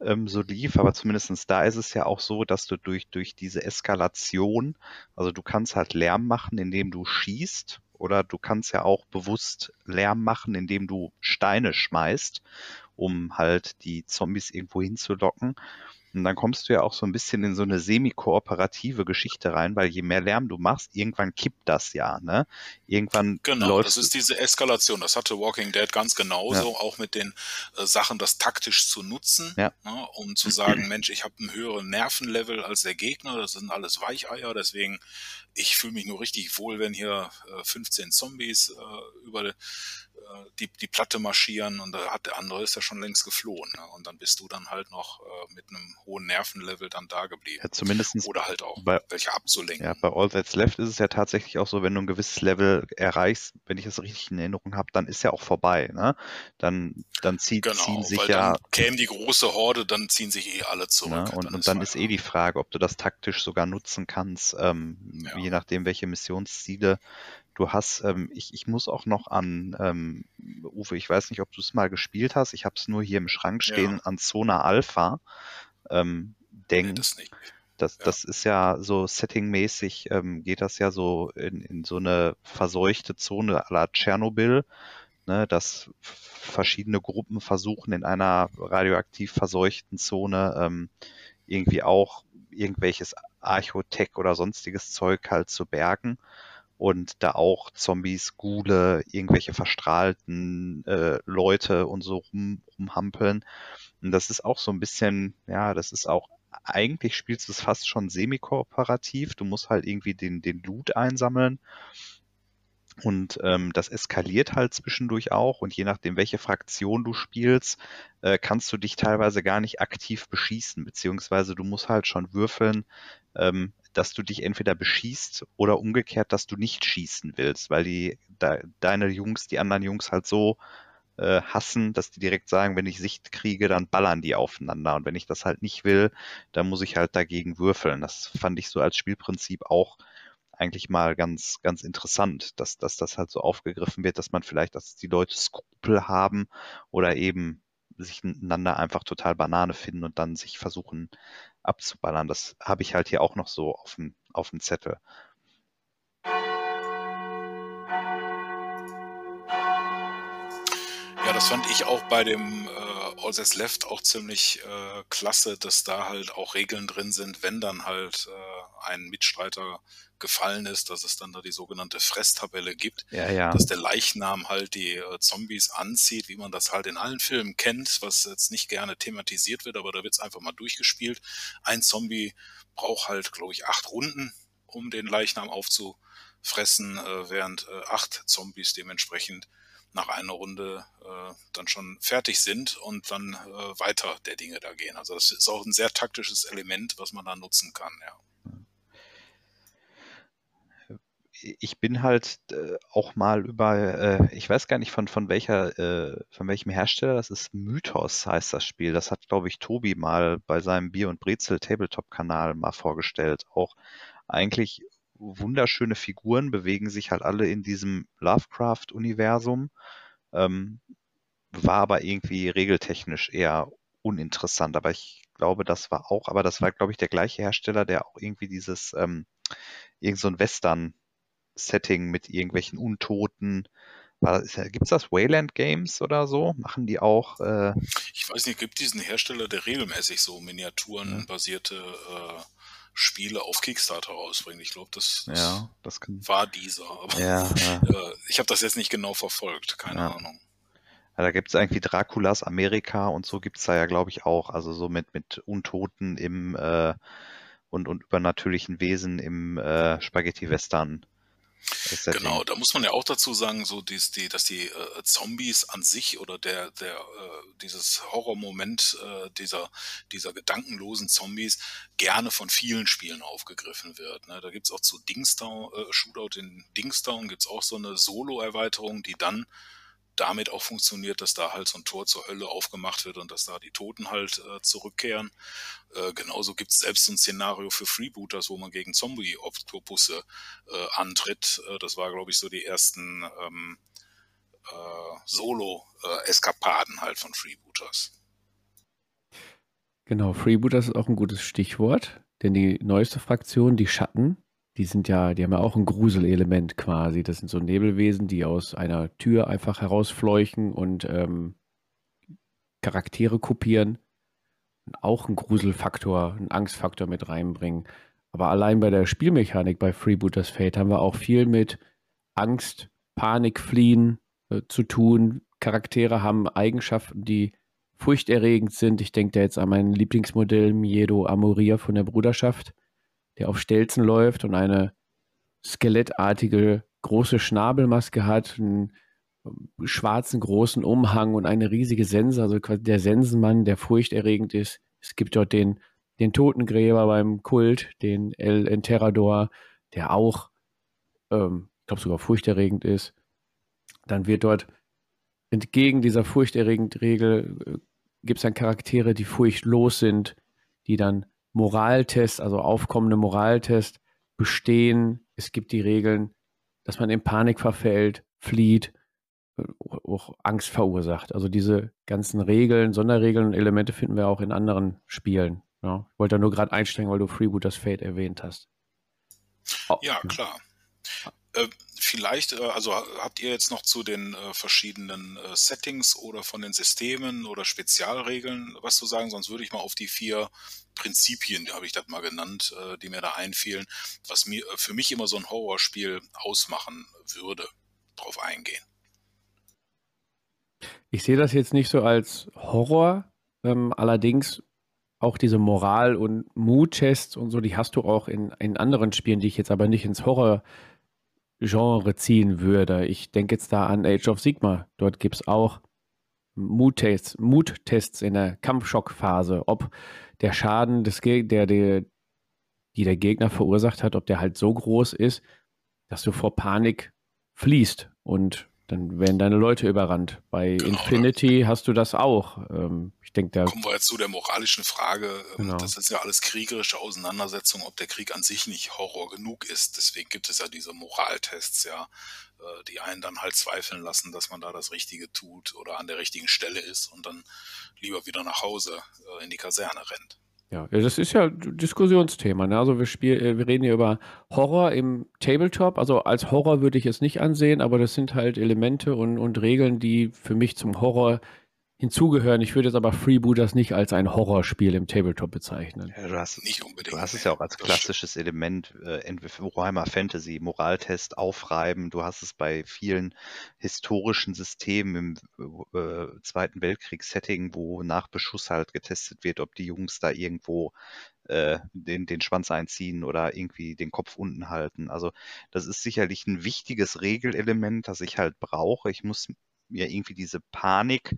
ähm, so lief, aber zumindestens da ist es ja auch so, dass du durch, durch diese Eskalation, also du kannst halt Lärm machen, indem du schießt, oder du kannst ja auch bewusst Lärm machen, indem du Steine schmeißt, um halt die Zombies irgendwo hinzulocken. Und dann kommst du ja auch so ein bisschen in so eine semi-kooperative Geschichte rein, weil je mehr Lärm du machst, irgendwann kippt das ja, ne? Irgendwann Genau, läuft das ist diese Eskalation. Das hatte Walking Dead ganz genauso, ja. auch mit den äh, Sachen, das taktisch zu nutzen, ja. ne? um zu sagen, Mensch, ich habe einen höheren Nervenlevel als der Gegner, das sind alles Weicheier, deswegen ich fühle mich nur richtig wohl, wenn hier äh, 15 Zombies äh, über äh, die, die Platte marschieren und da hat der andere ist ja schon längst geflohen. Ne? Und dann bist du dann halt noch äh, mit einem hohen Nervenlevel dann da geblieben. Ja, zumindestens Oder halt auch bei, welche abzulenken. Ja, bei All That's Left ist es ja tatsächlich auch so, wenn du ein gewisses Level erreichst, wenn ich das richtig in Erinnerung habe, dann ist ja auch vorbei. Ne? Dann, dann zieht, genau, ziehen sich weil ja. Dann käme die große Horde, dann ziehen sich eh alle zurück. Ne? Und dann, und dann ist, ist eh die Frage, ob du das taktisch sogar nutzen kannst, ähm, ja. Je nachdem, welche Missionsziele Du hast, ähm, ich, ich muss auch noch an, ähm, Uwe, ich weiß nicht, ob du es mal gespielt hast, ich habe es nur hier im Schrank stehen, ja. an Zona Alpha ähm, denken. Nee, das, das, ja. das ist ja so settingmäßig, ähm, geht das ja so in, in so eine verseuchte Zone à la Tschernobyl, ne, dass verschiedene Gruppen versuchen in einer radioaktiv verseuchten Zone ähm, irgendwie auch irgendwelches Archotech oder sonstiges Zeug halt zu bergen und da auch Zombies, Gule, irgendwelche verstrahlten äh, Leute und so rum, rumhampeln. Und das ist auch so ein bisschen, ja, das ist auch, eigentlich spielst du es fast schon semi-kooperativ. Du musst halt irgendwie den, den Loot einsammeln. Und ähm, das eskaliert halt zwischendurch auch. Und je nachdem, welche Fraktion du spielst, äh, kannst du dich teilweise gar nicht aktiv beschießen, beziehungsweise du musst halt schon würfeln, ähm, dass du dich entweder beschießt oder umgekehrt, dass du nicht schießen willst, weil die de, deine Jungs, die anderen Jungs halt so äh, hassen, dass die direkt sagen, wenn ich Sicht kriege, dann ballern die aufeinander. Und wenn ich das halt nicht will, dann muss ich halt dagegen würfeln. Das fand ich so als Spielprinzip auch eigentlich mal ganz, ganz interessant, dass, dass das halt so aufgegriffen wird, dass man vielleicht, dass die Leute Skrupel haben oder eben sich einander einfach total Banane finden und dann sich versuchen abzuballern. Das habe ich halt hier auch noch so auf dem, auf dem Zettel. Ja, das fand ich auch bei dem äh, All That's Left auch ziemlich äh, klasse, dass da halt auch Regeln drin sind, wenn dann halt äh, ein Mitstreiter gefallen ist, dass es dann da die sogenannte Fresstabelle gibt, ja, ja. dass der Leichnam halt die äh, Zombies anzieht, wie man das halt in allen Filmen kennt, was jetzt nicht gerne thematisiert wird, aber da wird es einfach mal durchgespielt. Ein Zombie braucht halt, glaube ich, acht Runden, um den Leichnam aufzufressen, äh, während äh, acht Zombies dementsprechend nach einer Runde äh, dann schon fertig sind und dann äh, weiter der Dinge da gehen. Also das ist auch ein sehr taktisches Element, was man da nutzen kann, ja ich bin halt äh, auch mal über, äh, ich weiß gar nicht von, von welcher, äh, von welchem Hersteller, das ist Mythos heißt das Spiel. Das hat, glaube ich, Tobi mal bei seinem Bier und Brezel Tabletop-Kanal mal vorgestellt. Auch eigentlich wunderschöne Figuren, bewegen sich halt alle in diesem Lovecraft-Universum, ähm, war aber irgendwie regeltechnisch eher uninteressant. Aber ich glaube, das war auch, aber das war, glaube ich, der gleiche Hersteller, der auch irgendwie dieses, ähm, irgend so ein Western Setting mit irgendwelchen Untoten. Gibt es das Wayland Games oder so? Machen die auch? Äh ich weiß nicht, gibt diesen Hersteller, der regelmäßig so miniaturenbasierte äh, Spiele auf Kickstarter rausbringt. Ich glaube, das, ja, das kann... war dieser. Aber ja, ja. Äh, ich habe das jetzt nicht genau verfolgt, keine Ahnung. Da gibt es irgendwie Draculas Amerika und so gibt es da ja, glaube ich, auch. Also so mit, mit Untoten im äh, und, und übernatürlichen Wesen im äh, Spaghetti-Western Genau, da muss man ja auch dazu sagen, so dies, die, dass die äh, Zombies an sich oder der, der, äh, dieses Horrormoment äh, dieser, dieser gedankenlosen Zombies gerne von vielen Spielen aufgegriffen wird. Ne? Da gibt's auch zu Dingstown, äh, Shootout in Dingstown gibt's auch so eine Solo-Erweiterung, die dann damit auch funktioniert, dass da halt so ein Tor zur Hölle aufgemacht wird und dass da die Toten halt äh, zurückkehren. Äh, genauso gibt es selbst ein Szenario für Freebooters, wo man gegen Zombie-Oktopusse äh, antritt. Äh, das war, glaube ich, so die ersten ähm, äh, Solo-Eskapaden halt von Freebooters. Genau, Freebooters ist auch ein gutes Stichwort, denn die neueste Fraktion, die Schatten, die sind ja, die haben ja auch ein Gruselelement quasi. Das sind so Nebelwesen, die aus einer Tür einfach herausfleuchen und ähm, Charaktere kopieren. Und auch einen Gruselfaktor, einen Angstfaktor mit reinbringen. Aber allein bei der Spielmechanik bei Freebooters Fate haben wir auch viel mit Angst, Panik, Fliehen äh, zu tun. Charaktere haben Eigenschaften, die furchterregend sind. Ich denke da jetzt an mein Lieblingsmodell Miedo Amoria von der Bruderschaft der auf Stelzen läuft und eine skelettartige große Schnabelmaske hat, einen schwarzen großen Umhang und eine riesige Sense, also quasi der Sensenmann, der furchterregend ist. Es gibt dort den, den Totengräber beim Kult, den El Enterrador, der auch, ähm, ich glaube sogar furchterregend ist. Dann wird dort entgegen dieser furchterregend Regel äh, gibt es dann Charaktere, die furchtlos sind, die dann Moraltest, also aufkommende Moraltest bestehen. Es gibt die Regeln, dass man in Panik verfällt, flieht, äh, auch Angst verursacht. Also diese ganzen Regeln, Sonderregeln und Elemente finden wir auch in anderen Spielen. Ja, ich wollte da nur gerade einsteigen, weil du Freebooters Fate erwähnt hast. Oh, ja, klar. Äh, vielleicht, äh, also habt ihr jetzt noch zu den äh, verschiedenen äh, Settings oder von den Systemen oder Spezialregeln was zu sagen? Sonst würde ich mal auf die vier Prinzipien, habe ich das mal genannt, äh, die mir da einfielen, was mir äh, für mich immer so ein Horrorspiel ausmachen würde, drauf eingehen. Ich sehe das jetzt nicht so als Horror, ähm, allerdings auch diese Moral- und Mut-Tests und so, die hast du auch in, in anderen Spielen, die ich jetzt aber nicht ins Horror Genre ziehen würde. Ich denke jetzt da an Age of Sigma. Dort gibt es auch Muttests, Muttests in der Kampfschockphase, ob der Schaden, des Geg der, der, die der Gegner verursacht hat, ob der halt so groß ist, dass du vor Panik fließt und dann werden deine Leute überrannt. Bei genau, Infinity oder? hast du das auch. Ähm, ich denke, da kommen wir jetzt zu der moralischen Frage. Ähm, genau. Das ist ja alles kriegerische Auseinandersetzungen, ob der Krieg an sich nicht Horror genug ist. Deswegen gibt es ja diese Moraltests, ja, die einen dann halt zweifeln lassen, dass man da das Richtige tut oder an der richtigen Stelle ist und dann lieber wieder nach Hause äh, in die Kaserne rennt. Ja, das ist ja Diskussionsthema. Ne? Also wir, spiel, äh, wir reden hier über Horror im Tabletop. Also als Horror würde ich es nicht ansehen, aber das sind halt Elemente und, und Regeln, die für mich zum Horror hinzugehören. Ich würde jetzt aber Freebooters nicht als ein Horrorspiel im Tabletop bezeichnen. Ja, du hast, nicht unbedingt. Du hast es ja auch als klassisches Element, äh, entweder Warhammer Fantasy, Moraltest, Aufreiben. Du hast es bei vielen historischen Systemen im äh, Zweiten Weltkriegs-Setting, wo nach Beschuss halt getestet wird, ob die Jungs da irgendwo äh, den, den Schwanz einziehen oder irgendwie den Kopf unten halten. Also das ist sicherlich ein wichtiges Regelelement, das ich halt brauche. Ich muss ja irgendwie diese Panik,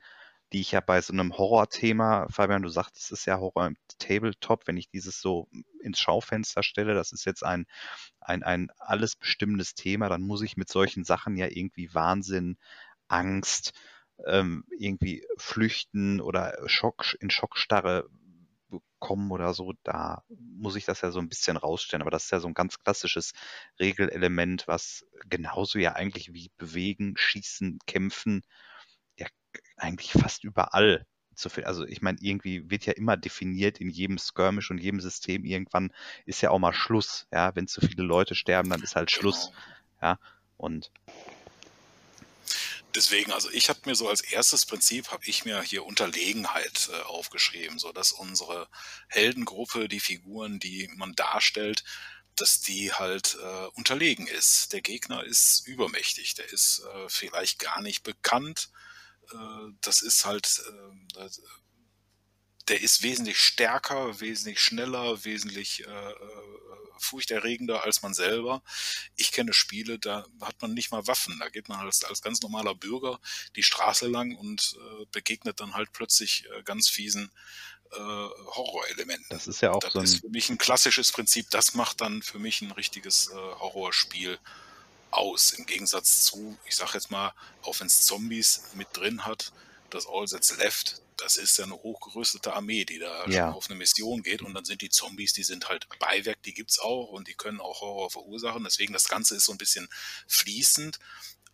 die ich ja bei so einem Horror-Thema, Fabian, du sagtest, es ist ja Horror im Tabletop, wenn ich dieses so ins Schaufenster stelle, das ist jetzt ein, ein, ein alles bestimmendes Thema, dann muss ich mit solchen Sachen ja irgendwie Wahnsinn, Angst, ähm, irgendwie flüchten oder Schock, in Schockstarre kommen oder so, da muss ich das ja so ein bisschen rausstellen. Aber das ist ja so ein ganz klassisches Regelelement, was genauso ja eigentlich wie bewegen, schießen, kämpfen, eigentlich fast überall zu viel. Also ich meine, irgendwie wird ja immer definiert in jedem Skirmish und jedem System. Irgendwann ist ja auch mal Schluss. Ja, wenn zu viele Leute sterben, dann ist halt Schluss. Genau. Ja, und deswegen, also ich habe mir so als erstes Prinzip, habe ich mir hier Unterlegenheit äh, aufgeschrieben, so dass unsere Heldengruppe, die Figuren, die man darstellt, dass die halt äh, unterlegen ist. Der Gegner ist übermächtig, der ist äh, vielleicht gar nicht bekannt. Äh, das ist halt, äh, der ist wesentlich stärker, wesentlich schneller, wesentlich äh, furchterregender als man selber. Ich kenne Spiele, da hat man nicht mal Waffen. Da geht man als, als ganz normaler Bürger die Straße lang und äh, begegnet dann halt plötzlich äh, ganz fiesen äh, Horrorelementen. Das ist ja auch das so ein... ist für mich ein klassisches Prinzip. Das macht dann für mich ein richtiges Horrorspiel aus. Im Gegensatz zu, ich sag jetzt mal, auch wenn es Zombies mit drin hat, das All That's Left, das ist ja eine hochgerüstete Armee, die da ja. auf eine Mission geht und dann sind die Zombies, die sind halt Beiwerk, die gibt's auch und die können auch Horror verursachen. Deswegen das Ganze ist so ein bisschen fließend.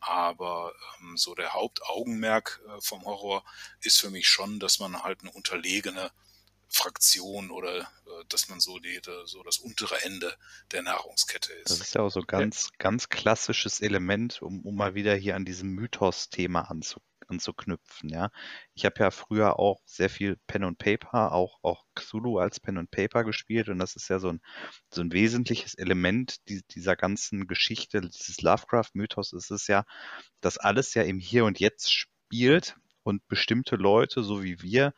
Aber ähm, so der Hauptaugenmerk äh, vom Horror ist für mich schon, dass man halt eine unterlegene Fraktion oder äh, dass man so, die, so das untere Ende der Nahrungskette ist. Das ist ja auch so ganz, ganz klassisches Element, um, um mal wieder hier an diesem Mythos-Thema anzukommen anzuknüpfen, ja. Ich habe ja früher auch sehr viel Pen und Paper, auch, auch Cthulhu als Pen und Paper gespielt und das ist ja so ein, so ein wesentliches Element die, dieser ganzen Geschichte, dieses Lovecraft-Mythos ist es ja, dass alles ja im Hier und Jetzt spielt und bestimmte Leute, so wie wir,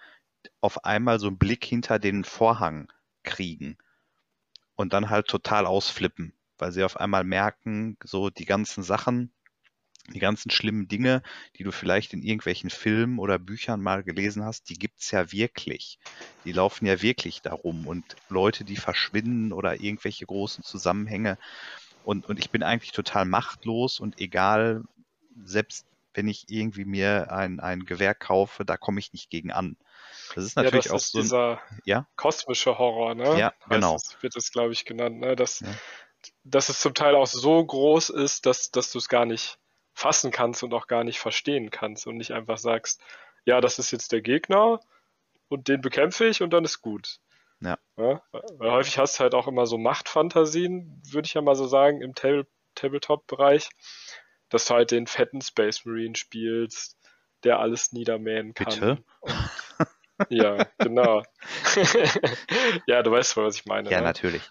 auf einmal so einen Blick hinter den Vorhang kriegen und dann halt total ausflippen, weil sie auf einmal merken, so die ganzen Sachen, die ganzen schlimmen Dinge, die du vielleicht in irgendwelchen Filmen oder Büchern mal gelesen hast, die gibt's ja wirklich. Die laufen ja wirklich darum und Leute, die verschwinden oder irgendwelche großen Zusammenhänge. Und, und ich bin eigentlich total machtlos und egal, selbst wenn ich irgendwie mir ein, ein Gewehr kaufe, da komme ich nicht gegen an. Das ist natürlich ja, das auch ist so ein, dieser ja? kosmische Horror, ne? Ja, genau. Das wird es, glaube ich, genannt, ne? Dass, ja. dass es zum Teil auch so groß ist, dass, dass du es gar nicht fassen kannst und auch gar nicht verstehen kannst und nicht einfach sagst, ja, das ist jetzt der Gegner und den bekämpfe ich und dann ist gut. Ja. ja weil häufig hast du halt auch immer so Machtfantasien, würde ich ja mal so sagen, im Table Tabletop-Bereich, dass du halt den fetten Space Marine spielst, der alles niedermähen kann. Bitte? Und, ja, genau. ja, du weißt wohl, was ich meine. Ja, ne? natürlich.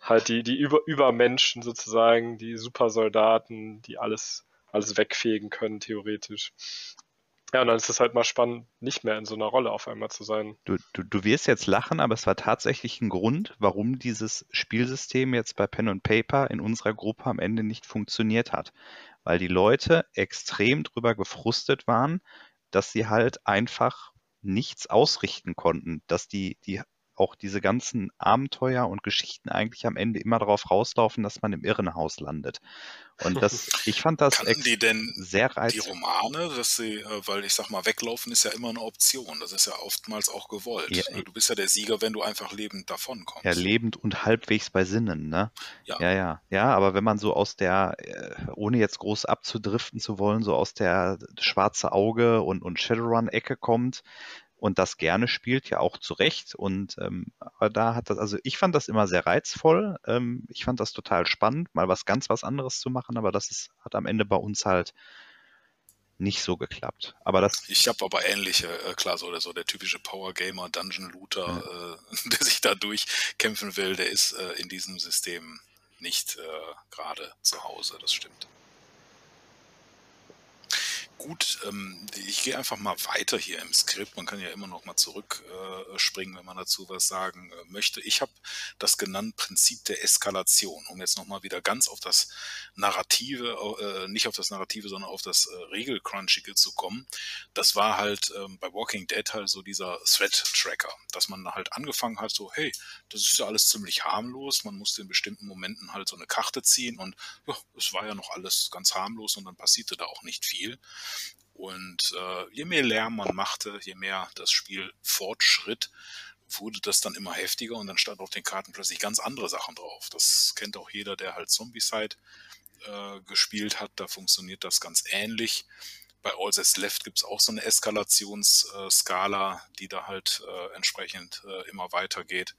Halt die, die Über Übermenschen sozusagen, die Supersoldaten, die alles alles wegfegen können, theoretisch. Ja, und dann ist es halt mal spannend, nicht mehr in so einer Rolle auf einmal zu sein. Du, du, du wirst jetzt lachen, aber es war tatsächlich ein Grund, warum dieses Spielsystem jetzt bei Pen und Paper in unserer Gruppe am Ende nicht funktioniert hat. Weil die Leute extrem drüber gefrustet waren, dass sie halt einfach nichts ausrichten konnten, dass die, die auch diese ganzen Abenteuer und Geschichten eigentlich am Ende immer darauf rauslaufen, dass man im Irrenhaus landet. Und das, ich fand das die denn sehr reizvoll. Die Romane, dass sie, äh, weil ich sag mal, weglaufen ist ja immer eine Option. Das ist ja oftmals auch gewollt. Ja, du bist ja der Sieger, wenn du einfach lebend davon kommst. Ja, lebend und halbwegs bei Sinnen, ne? Ja. Ja, ja. Ja, aber wenn man so aus der, äh, ohne jetzt groß abzudriften zu wollen, so aus der schwarze Auge und, und Shadowrun-Ecke kommt, und das gerne spielt, ja auch zu Recht. Und ähm, aber da hat das, also ich fand das immer sehr reizvoll. Ähm, ich fand das total spannend, mal was ganz was anderes zu machen, aber das ist, hat am Ende bei uns halt nicht so geklappt. Aber das. Ich habe aber ähnliche, äh, klar, so der, so der typische Power Gamer, Dungeon Looter, ja. äh, der sich da durchkämpfen will, der ist äh, in diesem System nicht äh, gerade zu Hause, das stimmt. Gut, ähm, ich gehe einfach mal weiter hier im Skript. Man kann ja immer noch mal zurückspringen, äh, wenn man dazu was sagen äh, möchte. Ich habe das genannt Prinzip der Eskalation, um jetzt noch mal wieder ganz auf das Narrative, äh, nicht auf das Narrative, sondern auf das äh, Regelcrunchige zu kommen. Das war halt ähm, bei Walking Dead halt so dieser Thread-Tracker, dass man halt angefangen hat, so, hey, das ist ja alles ziemlich harmlos. Man musste in bestimmten Momenten halt so eine Karte ziehen und ja, es war ja noch alles ganz harmlos und dann passierte da auch nicht viel. Und äh, je mehr Lärm man machte, je mehr das Spiel fortschritt, wurde das dann immer heftiger und dann stand auf den Karten plötzlich ganz andere Sachen drauf. Das kennt auch jeder, der halt Zombicide äh, gespielt hat. Da funktioniert das ganz ähnlich. Bei All That's Left gibt es auch so eine Eskalationsskala, die da halt äh, entsprechend äh, immer weitergeht.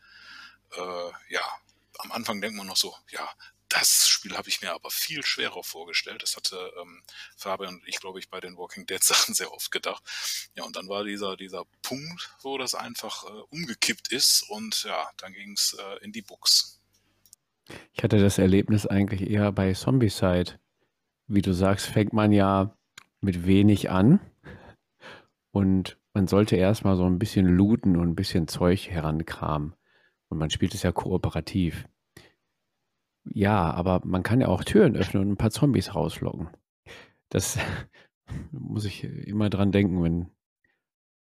Äh, ja, am Anfang denkt man noch so, ja, das Spiel habe ich mir aber viel schwerer vorgestellt. Das hatte ähm, Fabian und ich, glaube ich, bei den Walking Dead Sachen sehr oft gedacht. Ja, und dann war dieser, dieser Punkt, wo das einfach äh, umgekippt ist und ja, dann ging es äh, in die Buchs. Ich hatte das Erlebnis eigentlich eher bei Zombicide. Wie du sagst, fängt man ja mit wenig an und man sollte erstmal so ein bisschen looten und ein bisschen Zeug herankramen. Und man spielt es ja kooperativ. Ja, aber man kann ja auch Türen öffnen und ein paar Zombies rauslocken. Das muss ich immer dran denken, wenn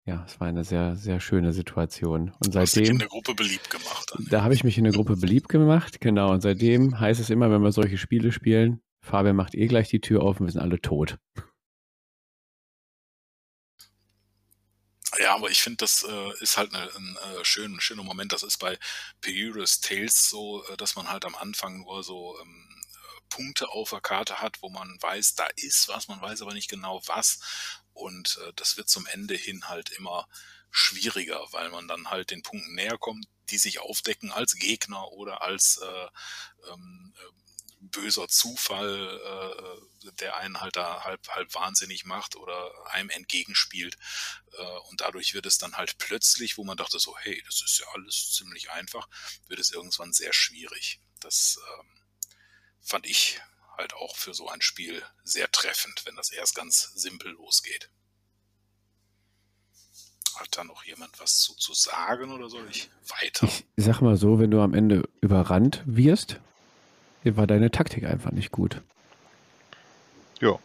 ja, es war eine sehr, sehr schöne Situation. Und Hast dich in seitdem, der Gruppe beliebt gemacht. Dann. da habe ich mich in der Gruppe beliebt gemacht, genau. Und seitdem heißt es immer, wenn wir solche Spiele spielen, Fabian macht eh gleich die Tür auf und wir sind alle tot. Ja, aber ich finde, das äh, ist halt ne, ein äh, schön, schöner Moment. Das ist bei Pyrrhus Tales so, äh, dass man halt am Anfang nur so ähm, äh, Punkte auf der Karte hat, wo man weiß, da ist was, man weiß aber nicht genau was. Und äh, das wird zum Ende hin halt immer schwieriger, weil man dann halt den Punkten näher kommt, die sich aufdecken als Gegner oder als äh, ähm, äh, böser Zufall, äh, der einen halt da halb, halb wahnsinnig macht oder einem entgegenspielt. Äh, und dadurch wird es dann halt plötzlich, wo man dachte so, hey, das ist ja alles ziemlich einfach, wird es irgendwann sehr schwierig. Das ähm, fand ich halt auch für so ein Spiel sehr treffend, wenn das erst ganz simpel losgeht. Hat da noch jemand was zu, zu sagen oder soll ich weiter? Ich sag mal so, wenn du am Ende überrannt wirst, war deine Taktik einfach nicht gut. Ja.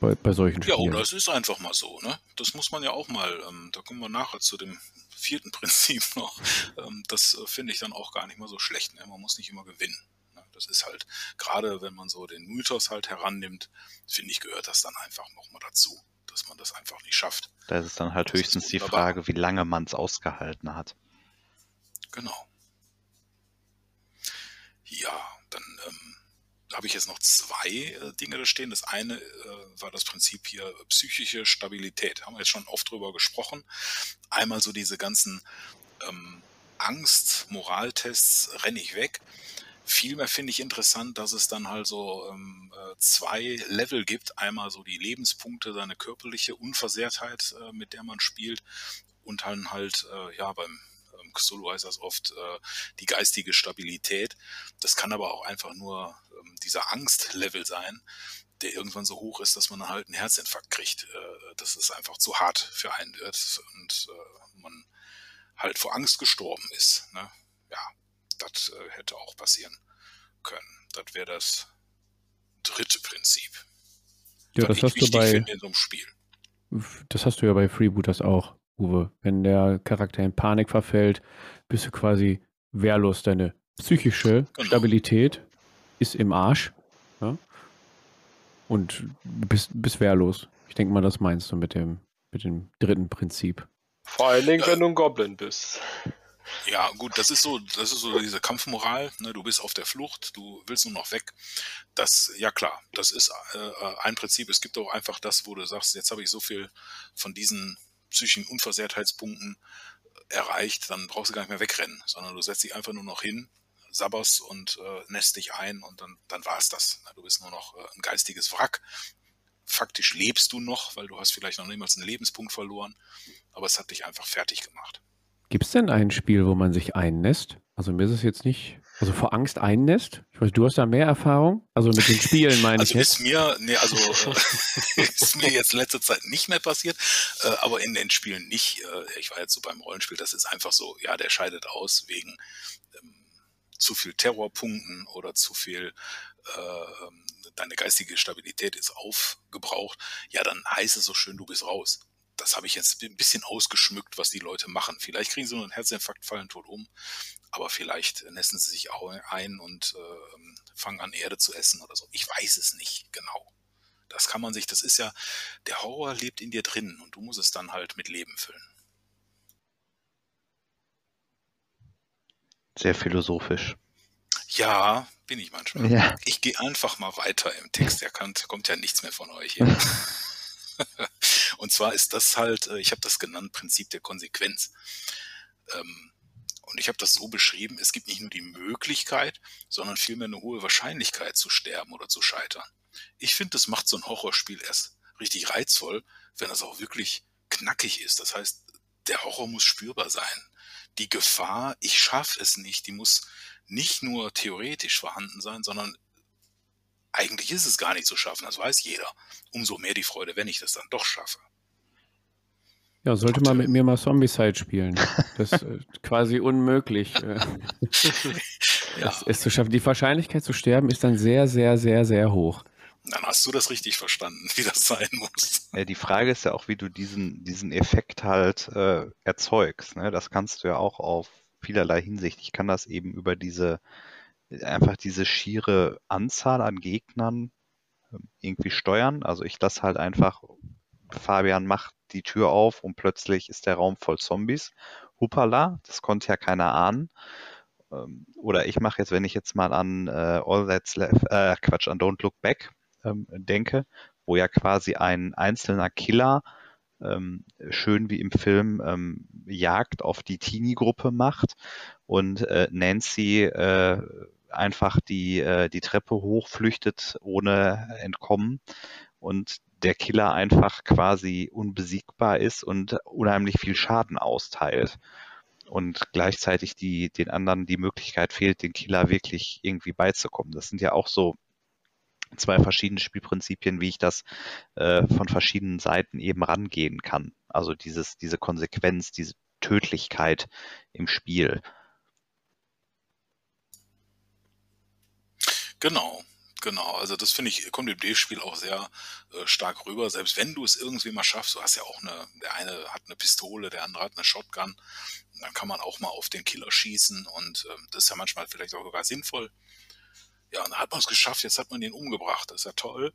Bei, bei solchen Ja, Spielen. oder es ist einfach mal so, ne? Das muss man ja auch mal, ähm, da kommen wir nachher zu dem vierten Prinzip noch. Ähm, das äh, finde ich dann auch gar nicht mal so schlecht, ne? Man muss nicht immer gewinnen. Ne? Das ist halt, gerade wenn man so den Mythos halt herannimmt, finde ich, gehört das dann einfach nochmal dazu, dass man das einfach nicht schafft. Da ist es dann halt Das höchstens die. Frage, wie lange man es ausgehalten hat. Genau. Ja, dann ähm, habe ich jetzt noch zwei äh, Dinge da stehen. Das eine äh, war das Prinzip hier äh, psychische Stabilität. Haben wir jetzt schon oft drüber gesprochen. Einmal so diese ganzen ähm, Angst, Moraltests, renne ich weg. Vielmehr finde ich interessant, dass es dann halt so ähm, äh, zwei Level gibt. Einmal so die Lebenspunkte, seine körperliche Unversehrtheit, äh, mit der man spielt. Und dann halt, äh, ja, beim Cthulhu heißt das oft äh, die geistige Stabilität. Das kann aber auch einfach nur ähm, dieser Angstlevel sein, der irgendwann so hoch ist, dass man halt einen Herzinfarkt kriegt. Äh, dass es einfach zu hart für einen wird und äh, man halt vor Angst gestorben ist. Ne? Ja, das äh, hätte auch passieren können. Das wäre das dritte Prinzip. ja, das ich hast du bei, so einem Spiel. das hast du ja bei Freebooters auch, Uwe. Wenn der Charakter in Panik verfällt, bist du quasi wehrlos. Deine psychische Genau. Stabilität ist im Arsch. Ja? Und du bist, bist wehrlos. Ich denke mal, das meinst du mit dem, mit dem dritten Prinzip. Vor allen Dingen, wenn du ein Goblin bist. Ja, gut, das ist so, das ist so diese Kampfmoral. Ne? Du bist auf der Flucht, du willst nur noch weg. Das, ja klar, das ist äh, ein Prinzip. Es gibt auch einfach das, wo du sagst, jetzt habe ich so viel von diesen psychischen Unversehrtheitspunkten erreicht, dann brauchst du gar nicht mehr wegrennen, sondern du setzt dich einfach nur noch hin, sabberst und äh, nässt dich ein und dann, dann war es das. Du bist nur noch äh, ein geistiges Wrack. Faktisch lebst du noch, weil du hast vielleicht noch niemals einen Lebenspunkt verloren, aber es hat dich einfach fertig gemacht. Gibt es denn ein Spiel, wo man sich einnässt? Also mir ist es jetzt nicht, Also vor Angst einnässt? Ich weiß, du hast da mehr Erfahrung? Also mit den Spielen meine also ich ist mir, nee, also äh, ist mir jetzt letzte Zeit nicht mehr passiert, äh, aber in den Spielen nicht. Äh, ich war jetzt so beim Rollenspiel, das ist einfach so, ja, der scheidet aus wegen ähm, zu viel Terrorpunkten oder zu viel äh, deine geistige Stabilität ist aufgebraucht, ja, dann heißt es so schön, du bist raus. Das habe ich jetzt ein bisschen ausgeschmückt, was die Leute machen. Vielleicht kriegen sie nur einen Herzinfarkt, fallen tot um, aber vielleicht nässen sie sich auch ein und äh, fangen an, Erde zu essen oder so. Ich weiß es nicht genau. Das kann man sich, das ist ja, der Horror lebt in dir drin und du musst es dann halt mit Leben füllen. Sehr philosophisch. Ja, bin ich manchmal. Ja. Ich gehe einfach mal weiter im Text. Da kommt ja nichts mehr von euch hier. und zwar ist das halt, äh, ich habe das genannt, Prinzip der Konsequenz. Ähm, und ich habe das so beschrieben, es gibt nicht nur die Möglichkeit, sondern vielmehr eine hohe Wahrscheinlichkeit zu sterben oder zu scheitern. Ich finde, das macht so ein Horrorspiel erst richtig reizvoll, wenn es auch wirklich knackig ist. Das heißt, der Horror muss spürbar sein. Die Gefahr, ich schaffe es nicht, die muss nicht nur theoretisch vorhanden sein, sondern eigentlich ist es gar nicht zu schaffen, das weiß jeder. Umso mehr die Freude, wenn ich das dann doch schaffe. Ja, sollte man mit mir mal Zombie-Side spielen. Das ist äh, quasi unmöglich, äh, Ja, es, es zu schaffen. Die Wahrscheinlichkeit zu sterben ist dann sehr, sehr, sehr, sehr hoch. dann hast du das richtig verstanden, wie das sein muss. Ja, die Frage ist ja auch, wie du diesen, diesen Effekt halt äh, erzeugst. Ne? Das kannst du ja auch auf vielerlei Hinsicht. Ich kann das eben über diese, einfach diese schiere Anzahl an Gegnern ähm, irgendwie steuern. Also ich lasse halt einfach, Fabian macht die Tür auf und plötzlich ist der Raum voll Zombies. Hupala, das konnte ja keiner ahnen. Ähm, Oder ich mache jetzt, wenn ich jetzt mal an äh, All That's Left, äh, Quatsch, an Don't Look Back ähm, denke, wo ja quasi ein einzelner Killer ähm, schön wie im Film ähm, Jagd auf die Teenie-Gruppe macht und äh, Nancy äh, einfach die, äh, die Treppe hochflüchtet ohne Entkommen und der Killer einfach quasi unbesiegbar ist und unheimlich viel Schaden austeilt. Und gleichzeitig die, den anderen die Möglichkeit fehlt, den Killer wirklich irgendwie beizukommen. Das sind ja auch so zwei verschiedene Spielprinzipien, wie ich das äh, von verschiedenen Seiten eben rangehen kann. Also dieses, diese Konsequenz, diese Tödlichkeit im Spiel. Genau, genau. Also das finde ich, kommt im D-Spiel auch sehr äh, stark rüber. Selbst wenn du es irgendwie mal schaffst, du hast ja auch eine, der eine hat eine Pistole, der andere hat eine Shotgun, dann kann man auch mal auf den Killer schießen und ähm, das ist ja manchmal vielleicht auch sogar sinnvoll. Ja, und dann hat man es geschafft, jetzt hat man ihn umgebracht. Das ist ja toll.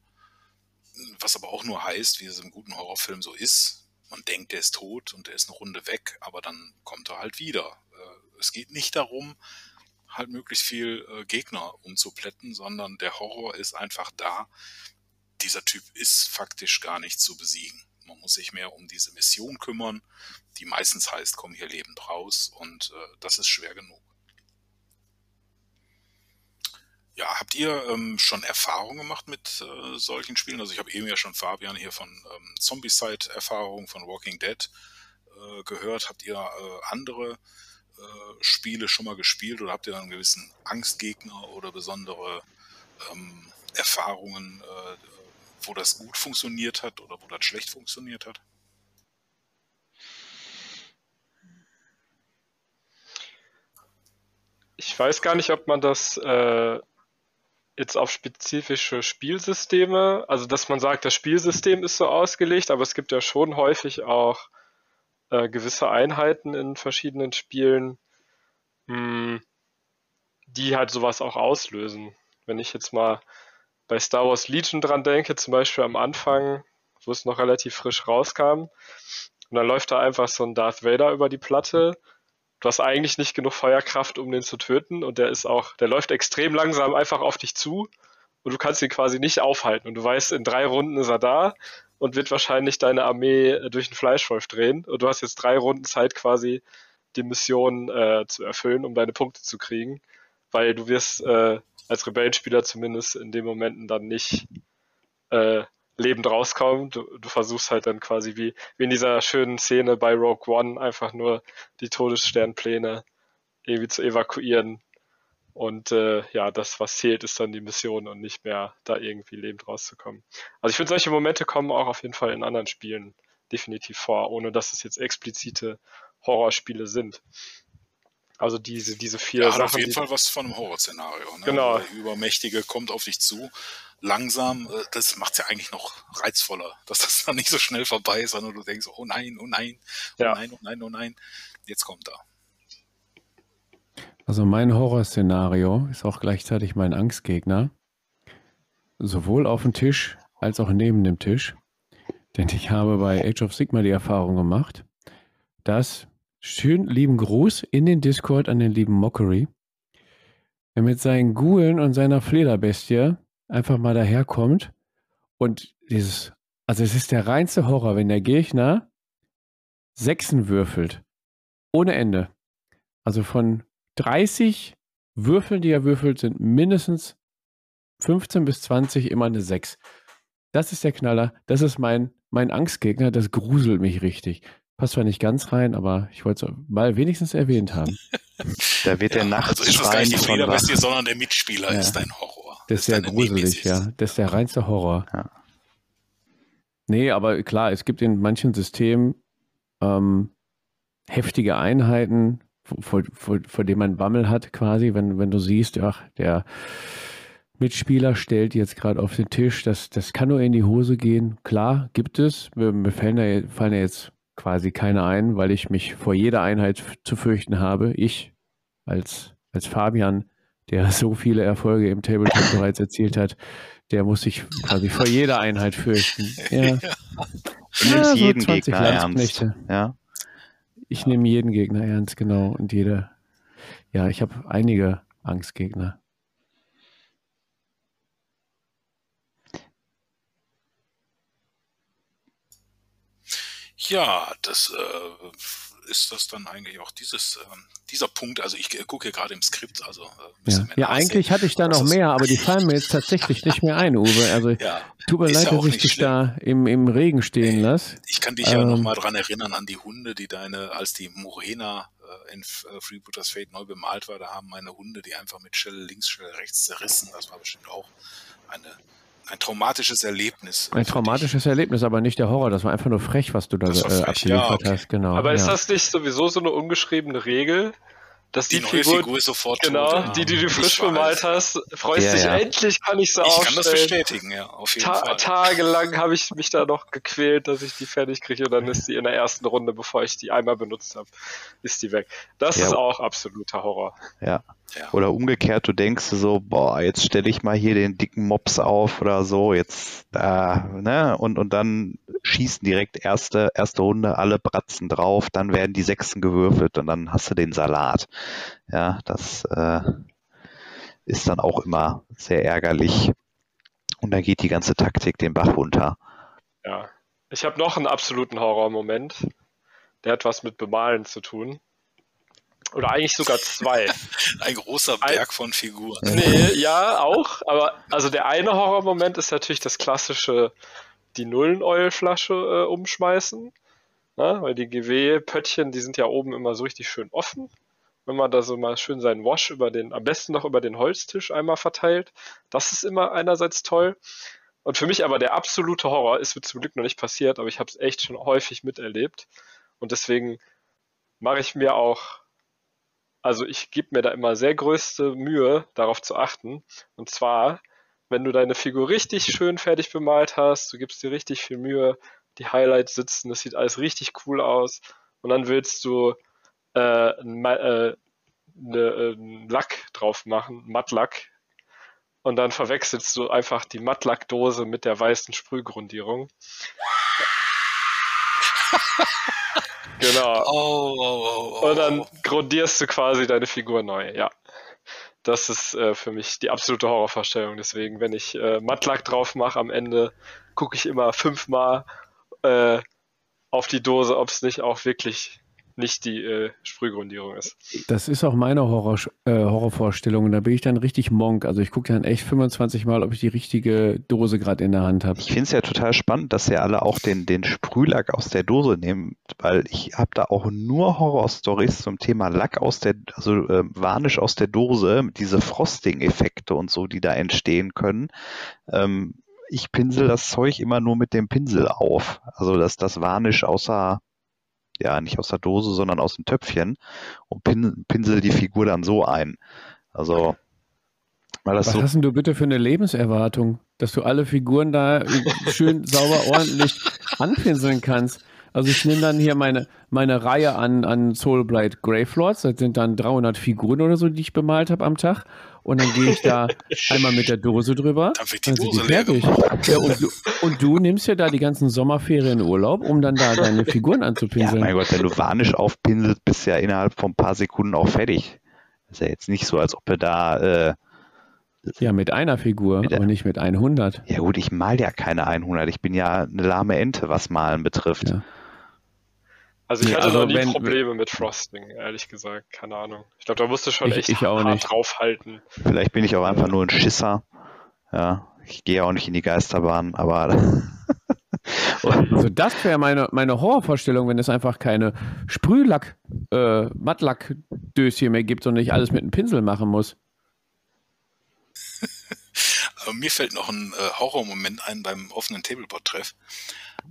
Was aber auch nur heißt, wie es im guten Horrorfilm so ist, man denkt, der ist tot und der ist eine Runde weg, aber dann kommt er halt wieder. Äh, es geht nicht darum, halt möglichst viel äh, Gegner umzuplätten, sondern der Horror ist einfach da. Dieser Typ ist faktisch gar nicht zu besiegen. Man muss sich mehr um diese Mission kümmern, die meistens heißt, komm hier lebend raus und äh, das ist schwer genug. Ja, habt ihr ähm, schon Erfahrungen gemacht mit äh, solchen Spielen? Also ich habe eben ja schon Fabian hier von ähm, Zombie-Side-Erfahrungen von Walking Dead äh, gehört. Habt ihr äh, andere Spiele schon mal gespielt oder habt ihr einen gewissen Angstgegner oder besondere ähm, Erfahrungen, äh, wo das gut funktioniert hat oder wo das schlecht funktioniert hat? Ich weiß gar nicht, ob man das äh, jetzt auf spezifische Spielsysteme, also dass man sagt, das Spielsystem ist so ausgelegt, aber es gibt ja schon häufig auch äh, gewisse Einheiten in verschiedenen Spielen, mh, die halt sowas auch auslösen. Wenn ich jetzt mal bei Star Wars Legion dran denke, zum Beispiel am Anfang, wo es noch relativ frisch rauskam, und dann läuft da einfach so ein Darth Vader über die Platte. Du hast eigentlich nicht genug Feuerkraft, um den zu töten, und der ist auch, der läuft extrem langsam einfach auf dich zu und du kannst ihn quasi nicht aufhalten. Und du weißt, in drei Runden ist er da und wird wahrscheinlich deine Armee äh, durch den Fleischwolf drehen. Und du hast jetzt drei Runden Zeit, quasi die Mission äh, zu erfüllen, um deine Punkte zu kriegen. Weil du wirst äh, als Rebellenspieler zumindest in den Momenten dann nicht äh, lebend rauskommen. Du, du versuchst halt dann quasi wie, wie in dieser schönen Szene bei Rogue One einfach nur die Todessternpläne irgendwie zu evakuieren Und äh, ja, das, was zählt, ist dann die Mission und nicht mehr da irgendwie lebend rauszukommen. Also ich finde, solche Momente kommen auch auf jeden Fall in anderen Spielen definitiv vor, ohne dass es jetzt explizite Horrorspiele sind. Also diese, diese vier Ja, hat Sachen. auf jeden Fall was von einem Horrorszenario. Ne? Genau. Der Übermächtige kommt auf dich zu, langsam. äh, Das macht es ja eigentlich noch reizvoller, dass das dann nicht so schnell vorbei ist, sondern du denkst, oh nein, oh nein, oh Ja. nein, oh nein, oh nein. Jetzt kommt er. Also mein Horrorszenario ist auch gleichzeitig mein Angstgegner. Sowohl auf dem Tisch als auch neben dem Tisch. Denn ich habe bei Age of Sigma die Erfahrung gemacht, dass, schön lieben Gruß in den Discord an den lieben Mockery, er mit seinen Gulen und seiner Flederbestie einfach mal daherkommt und dieses, also es ist der reinste Horror, wenn der Gegner Sechsen würfelt. Ohne Ende. Also von 30 Würfeln, die er würfelt, sind mindestens 15 bis 20 immer eine 6. Das ist der Knaller. Das ist mein, mein Angstgegner. Das gruselt mich richtig. Passt zwar nicht ganz rein, aber ich wollte es mal wenigstens erwähnt haben. Da wird der nachts also ist das gar nicht wach. Flederbestie, sondern der Mitspieler Ja. ist dein Horror. Das ist sehr deine gruselig, ja. Das ist der reinste Horror. Ja. Nee, aber klar, es gibt in manchen Systemen ähm, heftige Einheiten, vor, vor, vor denen man Bammel hat, quasi, wenn, wenn du siehst, ach, der Mitspieler stellt jetzt gerade auf den Tisch, das, das kann nur in die Hose gehen. Klar, gibt es. Mir, fallen, da, fallen ja jetzt quasi keine ein, weil ich mich vor jeder Einheit zu fürchten habe. Ich als, als Fabian, der so viele Erfolge im Tabletop bereits erzielt hat, der muss sich quasi vor jeder Einheit fürchten. Ja, Du nimmst so jeden 20 Gegner ernst. Ja. Ich nehme jeden Gegner ernst, genau. Und jede, ja, ich habe einige Angstgegner. Ja, das äh, ist das dann eigentlich auch dieses, ähm, dieser Punkt. Also ich äh, gucke hier gerade im Skript, also äh, Ja, ja eigentlich hatte ich da Das noch mehr, aber die fallen mir jetzt tatsächlich nicht mehr ein, Uwe. Also Ja, tut mir leid, ja dass ich dich schlimm. da im, im Regen stehen Nee. lasse. ich kann dich ja noch Ähm. mal dran erinnern an die Hunde, die deine, als die Morena äh, in äh, Freebooters Fate neu bemalt war, da haben meine Hunde die einfach mit Schelle links, Schelle rechts zerrissen. Das war bestimmt auch eine, ein traumatisches Erlebnis. Ein traumatisches Erlebnis, aber nicht der Horror. Das war einfach nur frech, was du da Das äh, frech, abgeliefert ja, okay. hast. Genau. Aber ist ja. das nicht sowieso so eine ungeschriebene Regel, dass Die die, neue Figur, Figur ist sofort genau, tot. ja. die, die du Ich frisch bemalt hast, freust Ja, dich ja. endlich, kann ich sie Ich kann das aufstellen. bestätigen, ja, auf jeden Ta Fall. tagelang habe ich mich da noch gequält, dass ich die fertig kriege und dann ist die in der ersten Runde, bevor ich die einmal benutzt habe, ist die weg. Das Ja. ist auch absoluter Horror. Ja. Ja. Oder umgekehrt, du denkst so, boah, jetzt stelle ich mal hier den dicken Mops auf oder so, jetzt da, ne? Und, und dann schießen direkt erste, erste Runde alle Bratzen drauf, dann werden die Sechsen gewürfelt und dann hast du den Salat. Ja, das äh, ist dann auch immer sehr ärgerlich. Und dann geht die ganze Taktik den Bach runter. Ja. Ich habe noch einen absoluten Horrormoment. Der hat was mit Bemalen zu tun. Oder eigentlich sogar zwei. Ein großer Berg von Figuren. Nee, ja, auch. Aber also der eine Horrormoment ist natürlich das klassische, die Nullen-Oil-Flasche äh, umschmeißen. Na, weil die GW-Pöttchen, die sind ja oben immer so richtig schön offen. Wenn man da so mal schön seinen Wash über den, am besten noch über den Holztisch einmal verteilt. Das ist immer einerseits toll. Und für mich aber der absolute Horror, ist mir zum Glück noch nicht passiert, aber ich habe es echt schon häufig miterlebt. Und deswegen mache ich mir auch also ich gebe mir da immer sehr größte Mühe, darauf zu achten. Und zwar, wenn du deine Figur richtig schön fertig bemalt hast, du gibst dir richtig viel Mühe, die Highlights sitzen, das sieht alles richtig cool aus. Und dann willst du äh, äh, ne, äh, Lack drauf machen, Mattlack. Und dann verwechselst du einfach die Mattlackdose mit der weißen Sprühgrundierung. genau. Oh, oh, oh, oh. Und dann grundierst du quasi deine Figur neu, ja. Das ist äh, für mich die absolute Horrorvorstellung. Deswegen, wenn ich äh, Mattlack drauf mache am Ende, gucke ich immer fünfmal äh, auf die Dose, ob es nicht auch wirklich nicht die äh, Sprühgrundierung ist. Das ist auch meine Horror, äh, Horrorvorstellung. Da bin ich dann richtig Monk. Also ich gucke dann echt 25 Mal, ob ich die richtige Dose gerade in der Hand habe. Ich finde es ja total spannend, dass ihr alle auch den, den Sprühlack aus der Dose nehmt, weil ich habe da auch nur Horror-Stories zum Thema Lack aus der, also äh, Varnish aus der Dose, diese Frosting-Effekte und so, die da entstehen können. Ähm, ich pinsel das Zeug immer nur mit dem Pinsel auf. Also dass das Varnish außer ja nicht aus der Dose, sondern aus dem Töpfchen und pin, pinsel die Figur dann so ein. Also Was so hast denn du bitte für eine Lebenserwartung, dass du alle Figuren da schön sauber ordentlich anpinseln kannst? Also ich nehme dann hier meine, meine Reihe an, an Soulblight Gravelords, das sind dann 300 Figuren oder so, die ich bemalt habe am Tag und dann gehe ich da einmal mit der Dose drüber. Dann wird die Dose leer ja, und, du, und du nimmst ja da die ganzen Sommerferien in Urlaub, um dann da deine Figuren anzupinseln. Ja, mein Gott, wenn du Varnisch aufpinselst, bist du ja innerhalb von ein paar Sekunden auch fertig. ist ja jetzt nicht so, als ob du da... Äh, ja, mit einer Figur, mit aber nicht mit 100. Ja gut, ich mal ja keine 100. Ich bin ja eine lahme Ente, was Malen betrifft. Ja. Also ich hatte also noch nie wenn, Probleme mit Frosting, ehrlich gesagt. Keine Ahnung. Ich glaube, da musst du schon ich, echt ich hart nicht. draufhalten. Vielleicht bin ich auch einfach nur ein Schisser. Ja, ich gehe auch nicht in die Geisterbahn, aber. also das wäre meine, meine Horrorvorstellung, wenn es einfach keine Sprühlack, äh, Mattlack-Döschen mehr gibt und ich alles mit einem Pinsel machen muss. mir fällt noch ein äh, Horrormoment ein beim offenen Tableport-Treff.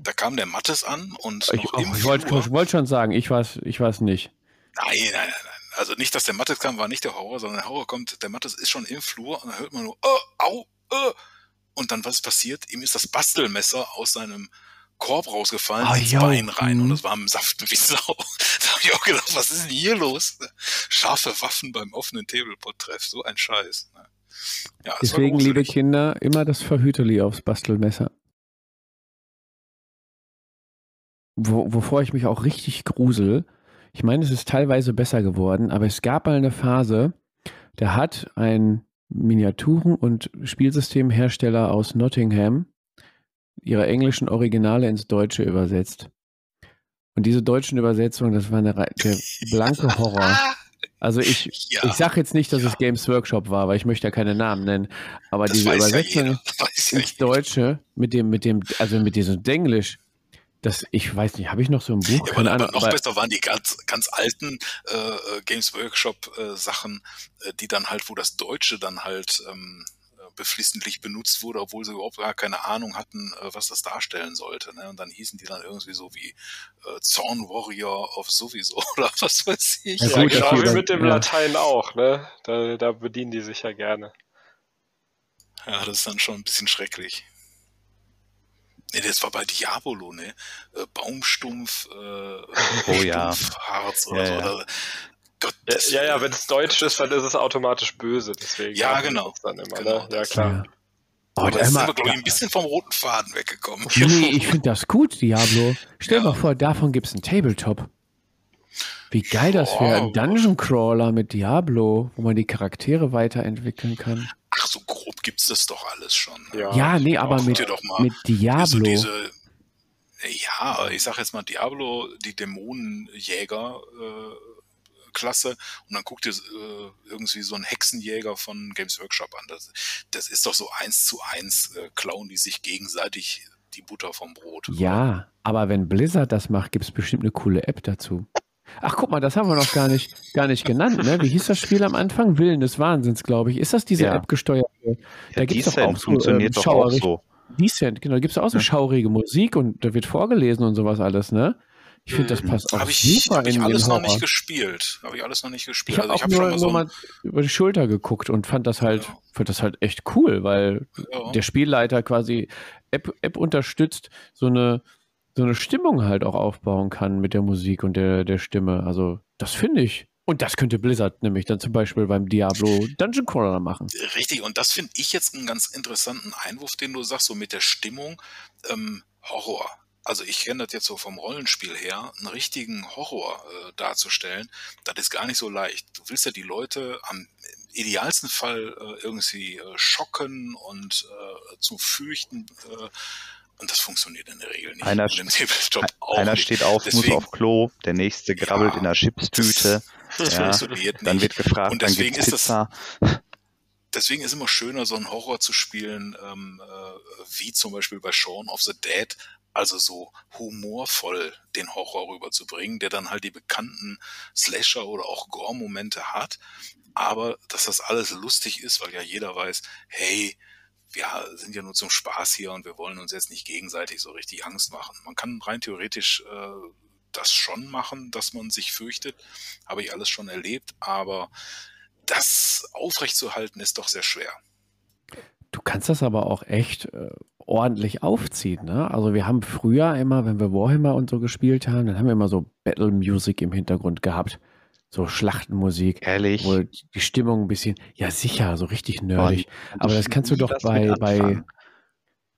Da kam der Mattes an und ich, oh, ich wollte wollt schon sagen, ich weiß, ich weiß nicht. Nein, nein, nein, nein. Also nicht, dass der Mattes kam, war nicht der Horror, sondern der Horror kommt, der Mattes ist schon im Flur und dann hört man nur, oh, au, oh. Und dann was ist passiert? Ihm ist das Bastelmesser aus seinem Korb rausgefallen oh, ins Bein rein und mhm. es war im Saft wie Sau. Da habe ich auch gedacht, was ist denn hier los? Scharfe Waffen beim offenen Tableport-Treff, so ein Scheiß. Ne? Ja, Deswegen, liebe Kinder, immer das Verhüterli aufs Bastelmesser. Wo, wovor ich mich auch richtig grusel. Ich meine, es ist teilweise besser geworden, aber es gab mal eine Phase, da hat ein Miniaturen- und Spielsystemhersteller aus Nottingham ihre englischen Originale ins Deutsche übersetzt. Und diese deutschen Übersetzungen, das war eine, der blanke Horror. Also ich, ja. ich sage jetzt nicht, dass ja. es Games Workshop war, weil ich möchte ja keine Namen nennen. Aber das diese Übersetzung ja ins Deutsche mit dem, mit dem, also mit diesem Denglisch, das, ich weiß nicht, habe ich noch so ein Buch? Ja, aber, aber besser waren die ganz, ganz alten äh, äh Games Workshop äh, Sachen, äh, die dann halt, wo das Deutsche dann halt ähm, beflissentlich benutzt wurde, obwohl sie überhaupt gar keine Ahnung hatten, äh, was das darstellen sollte. Ne? Und dann hießen die dann irgendwie so wie äh, Zorn Warrior of sowieso oder was weiß ich. Ja, gut, genau wie mit dem ja. Latein auch, ne? Da, da bedienen die sich ja gerne. Ja, das ist dann schon ein bisschen schrecklich. Nee, das war bei Diabolo, ne? Äh, Baumstumpf, äh, oh, ja. Harz oder ja, so. Ja. Gott, ja, ja, wenn es deutsch ist, dann ist es automatisch böse. Deswegen ja, genau. Dann immer, genau ne? Ja, klar. Ja. Oh, Aber jetzt sind wir, glaube ich, ein bisschen vom roten Faden weggekommen. Nee, ich finde das gut, Diablo. Stell dir ja. mal vor, davon gibt es einen Tabletop. Wie geil das wäre, ein Dungeon Crawler mit Diablo, wo man die Charaktere weiterentwickeln kann. Ach, so grob gibt es das doch alles schon. Ne? Ja, ja nee, aber mit, mit Diablo. Also diese, ja, ich sag jetzt mal Diablo, die Dämonenjäger äh, klasse. Und dann guckt ihr äh, irgendwie so einen Hexenjäger von Games Workshop an. Das, das ist doch so eins zu eins, äh, klauen die sich gegenseitig die Butter vom Brot. Ja, oder? aber wenn Blizzard das macht, gibt es bestimmt eine coole App dazu. Ach, guck mal, das haben wir noch gar nicht, gar nicht genannt, ne? Wie hieß das Spiel am Anfang? Willen des Wahnsinns, glaube ich. Ist das diese ja. App gesteuerte? Da ja, gibt es doch auch so, funktioniert ähm, doch auch so. Decent, genau, da gibt es auch so ja. schaurige Musik und da wird vorgelesen und sowas alles, ne? Ich finde, das mhm. passt auch hab ich, super hab in ich alles noch nicht gespielt. Habe ich alles noch nicht gespielt. Ich habe also hab nur, nur mal über die Schulter geguckt und fand das halt, ja. fand das halt echt cool, weil ja. der Spielleiter quasi App, App unterstützt, so eine, so eine Stimmung halt auch aufbauen kann mit der Musik und der, der Stimme. Also, das finde ich. Und das könnte Blizzard nämlich dann zum Beispiel beim Diablo Dungeon Crawler machen. Richtig, und das finde ich jetzt einen ganz interessanten Einwurf, den du sagst, so mit der Stimmung. Ähm, Horror also ich kenne das jetzt so vom Rollenspiel her, einen richtigen Horror äh, darzustellen, das ist gar nicht so leicht. Du willst ja die Leute am idealsten Fall äh, irgendwie äh, schocken und äh, zum Fürchten äh, Und das funktioniert in der Regel nicht. Einer, einer nicht. steht auf, muss Deswegen- auf Klo, der nächste grabbelt Ja, in der Chipstüte, Das Ja, funktioniert dann nicht. wird gefragt, Und dann deswegen gibt's ist das- Pizza. deswegen ist immer schöner, so einen Horror zu spielen, ähm, äh, wie zum Beispiel bei Shaun of the Dead, also so humorvoll den Horror rüberzubringen, der dann halt die bekannten Slasher oder auch Gore-Momente hat, aber dass das alles lustig ist, weil ja jeder weiß, hey, wir sind ja nur zum Spaß hier und wir wollen uns jetzt nicht gegenseitig so richtig Angst machen. Man kann rein theoretisch äh, das schon machen, dass man sich fürchtet, habe ich alles schon erlebt, aber das aufrechtzuerhalten ist doch sehr schwer. Du kannst das aber auch echt äh, ordentlich aufziehen. Ne? Also wir haben früher immer, wenn wir Warhammer und so gespielt haben, dann haben wir immer so Battle Music im Hintergrund gehabt. So Schlachtenmusik, Ehrlich. wo die Stimmung ein bisschen, ja sicher, so richtig nerdig. Aber ich das kannst du doch bei, bei,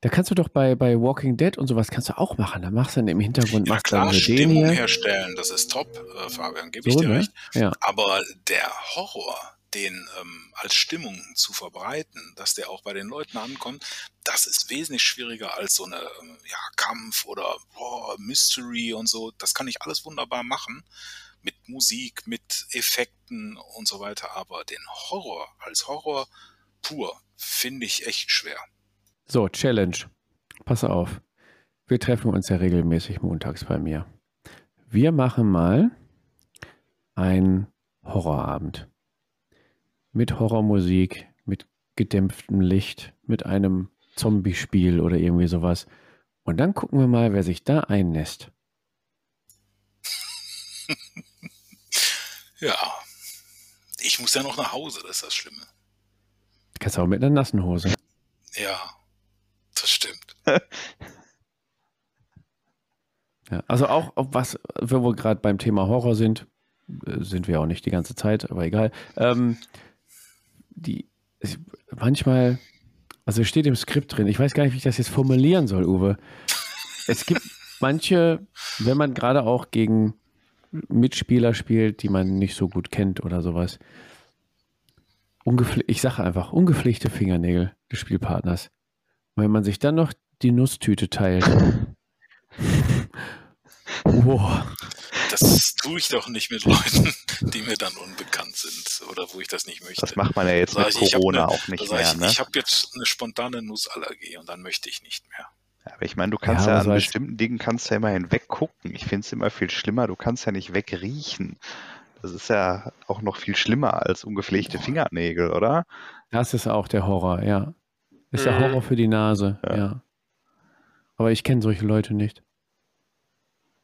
da kannst du doch bei, bei Walking Dead und sowas kannst du auch machen. Da machst du dann im Hintergrund, Ja machst klar, dann Stimmung hier. herstellen, das ist top, äh, Fabian, gebe ich So, dir ne? recht. Ja. Aber der Horror, den ähm, als Stimmung zu verbreiten, dass der auch bei den Leuten ankommt, das ist wesentlich schwieriger als so eine ähm, ja, Kampf oder boah, Mystery und so. Das kann ich alles wunderbar machen mit Musik, mit Effekten und so weiter. Aber den Horror als Horror pur finde ich echt schwer. So, Challenge. Pass auf. Wir treffen uns ja regelmäßig montags bei mir. Wir machen mal einen Horrorabend. Mit Horrormusik, mit gedämpftem Licht, mit einem Zombie-Spiel oder irgendwie sowas. Und dann gucken wir mal, wer sich da einnässt. Ja. Ich muss ja noch nach Hause, das ist das Schlimme. Kannst du auch mit einer nassen Hose. Ja, das stimmt. Ja, also auch, was, wenn wir gerade beim Thema Horror sind, äh, sind wir auch nicht die ganze Zeit, aber egal. Ähm, die, manchmal, also es steht im Skript drin, ich weiß gar nicht, wie ich das jetzt formulieren soll, Uwe. Es gibt manche, wenn man gerade auch gegen Mitspieler spielt, die man nicht so gut kennt oder sowas. Ungepfle ich sage einfach, ungepflegte Fingernägel des Spielpartners. Und wenn man sich dann noch die Nusstüte teilt. wow. Das tue ich doch nicht mit Leuten, die mir dann unbekannt sind oder wo ich das nicht möchte. Das macht man ja jetzt mit ich, Corona ne- auch nicht mehr, ich, ne? ich habe jetzt eine spontane Nussallergie und dann möchte ich nicht mehr. Aber ich meine, du kannst Ja, ja, an bestimmten Dingen kannst du ja immerhin weggucken. Ich finde es immer viel schlimmer, du kannst ja nicht wegriechen. Das ist ja auch noch viel schlimmer als ungepflegte Fingernägel, oder? Das ist auch der Horror, ja. Ist der Mhm. Horror für die Nase, Ja. ja. Aber ich kenne solche Leute nicht.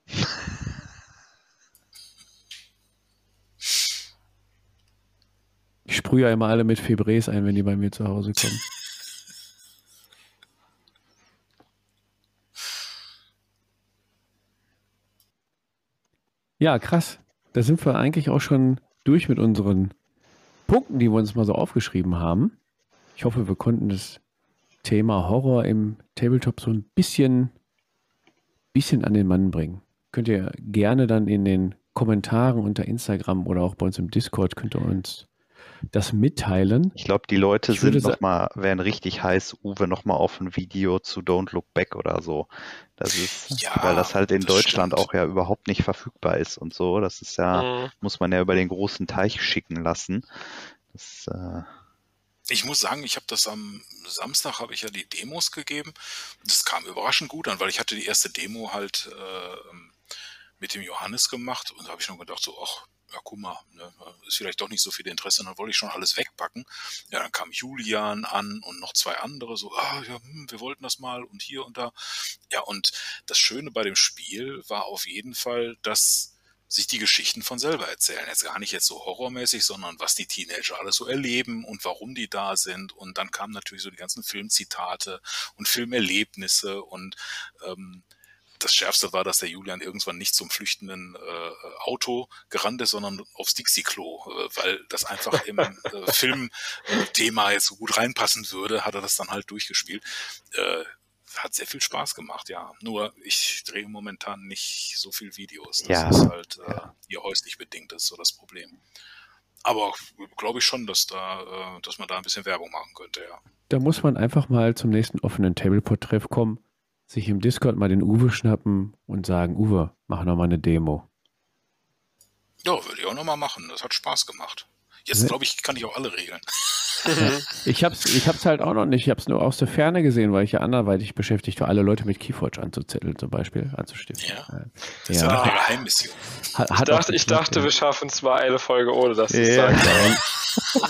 Ich sprühe ja immer alle mit Febres ein, wenn die bei mir zu Hause kommen. Ja, krass. Da sind wir eigentlich auch schon durch mit unseren Punkten, die wir uns mal so aufgeschrieben haben. Ich hoffe, wir konnten das Thema Horror im Tabletop so ein bisschen, bisschen an den Mann bringen. Könnt ihr gerne dann in den Kommentaren unter Instagram oder auch bei uns im Discord könnt ihr uns das mitteilen. Ich glaube, die Leute Ich sind noch mal, wären richtig heiß, Uwe noch mal auf ein Video zu Don't Look Back oder so. Das ist, Ja, weil das halt in das Deutschland stimmt. auch ja überhaupt nicht verfügbar ist und so. Das ist ja, Mhm. muss man ja über den großen Teich schicken lassen. Das, äh, Ich muss sagen, ich habe das am Samstag habe ich ja die Demos gegeben. Das kam überraschend gut an, weil ich hatte die erste Demo halt äh, mit dem Johannes gemacht und da habe ich schon gedacht, so, ach, ja, guck mal, ne, ist vielleicht doch nicht so viel Interesse, dann wollte ich schon alles wegpacken. Ja, dann kam Julian an und noch zwei andere, so, ah, ja, hm, wir wollten das mal und hier und da. Ja, und das Schöne bei dem Spiel war auf jeden Fall, dass sich die Geschichten von selber erzählen. Jetzt gar nicht jetzt so horrormäßig, sondern was die Teenager alles so erleben und warum die da sind. Und dann kamen natürlich so die ganzen Filmzitate und Filmerlebnisse und ähm, das Schärfste war, dass der Julian irgendwann nicht zum flüchtenden äh, Auto gerannt ist, sondern aufs Dixie-Klo, äh, weil das einfach im äh, Filmthema jetzt so gut reinpassen würde, hat er das dann halt durchgespielt. Äh, hat sehr viel Spaß gemacht, ja. Nur ich drehe momentan nicht so viel Videos. Das Ja, ist halt äh, hier häuslich bedingt, das ist so das Problem. Aber glaube ich schon, dass da, äh, dass man da ein bisschen Werbung machen könnte, ja. Da muss man einfach mal zum nächsten offenen Tableport-Treff kommen sich im Discord mal den Uwe schnappen und sagen, Uwe, mach noch mal eine Demo. Ja, würde ich auch nochmal machen. Das hat Spaß gemacht. Jetzt, glaube ich, kann ich auch alle regeln. Ich hab's, ich hab's halt auch noch nicht. Ich hab's nur aus der Ferne gesehen, weil ich ja anderweitig beschäftigt war, alle Leute mit Keyforge anzuzetteln, zum Beispiel, anzustiften. Ja. Das ist ja eine Geheimmission. Hat, Ich hat auch dachte, ich dachte ja. wir schaffen es mal eine Folge ohne dass du es Ja. sagst.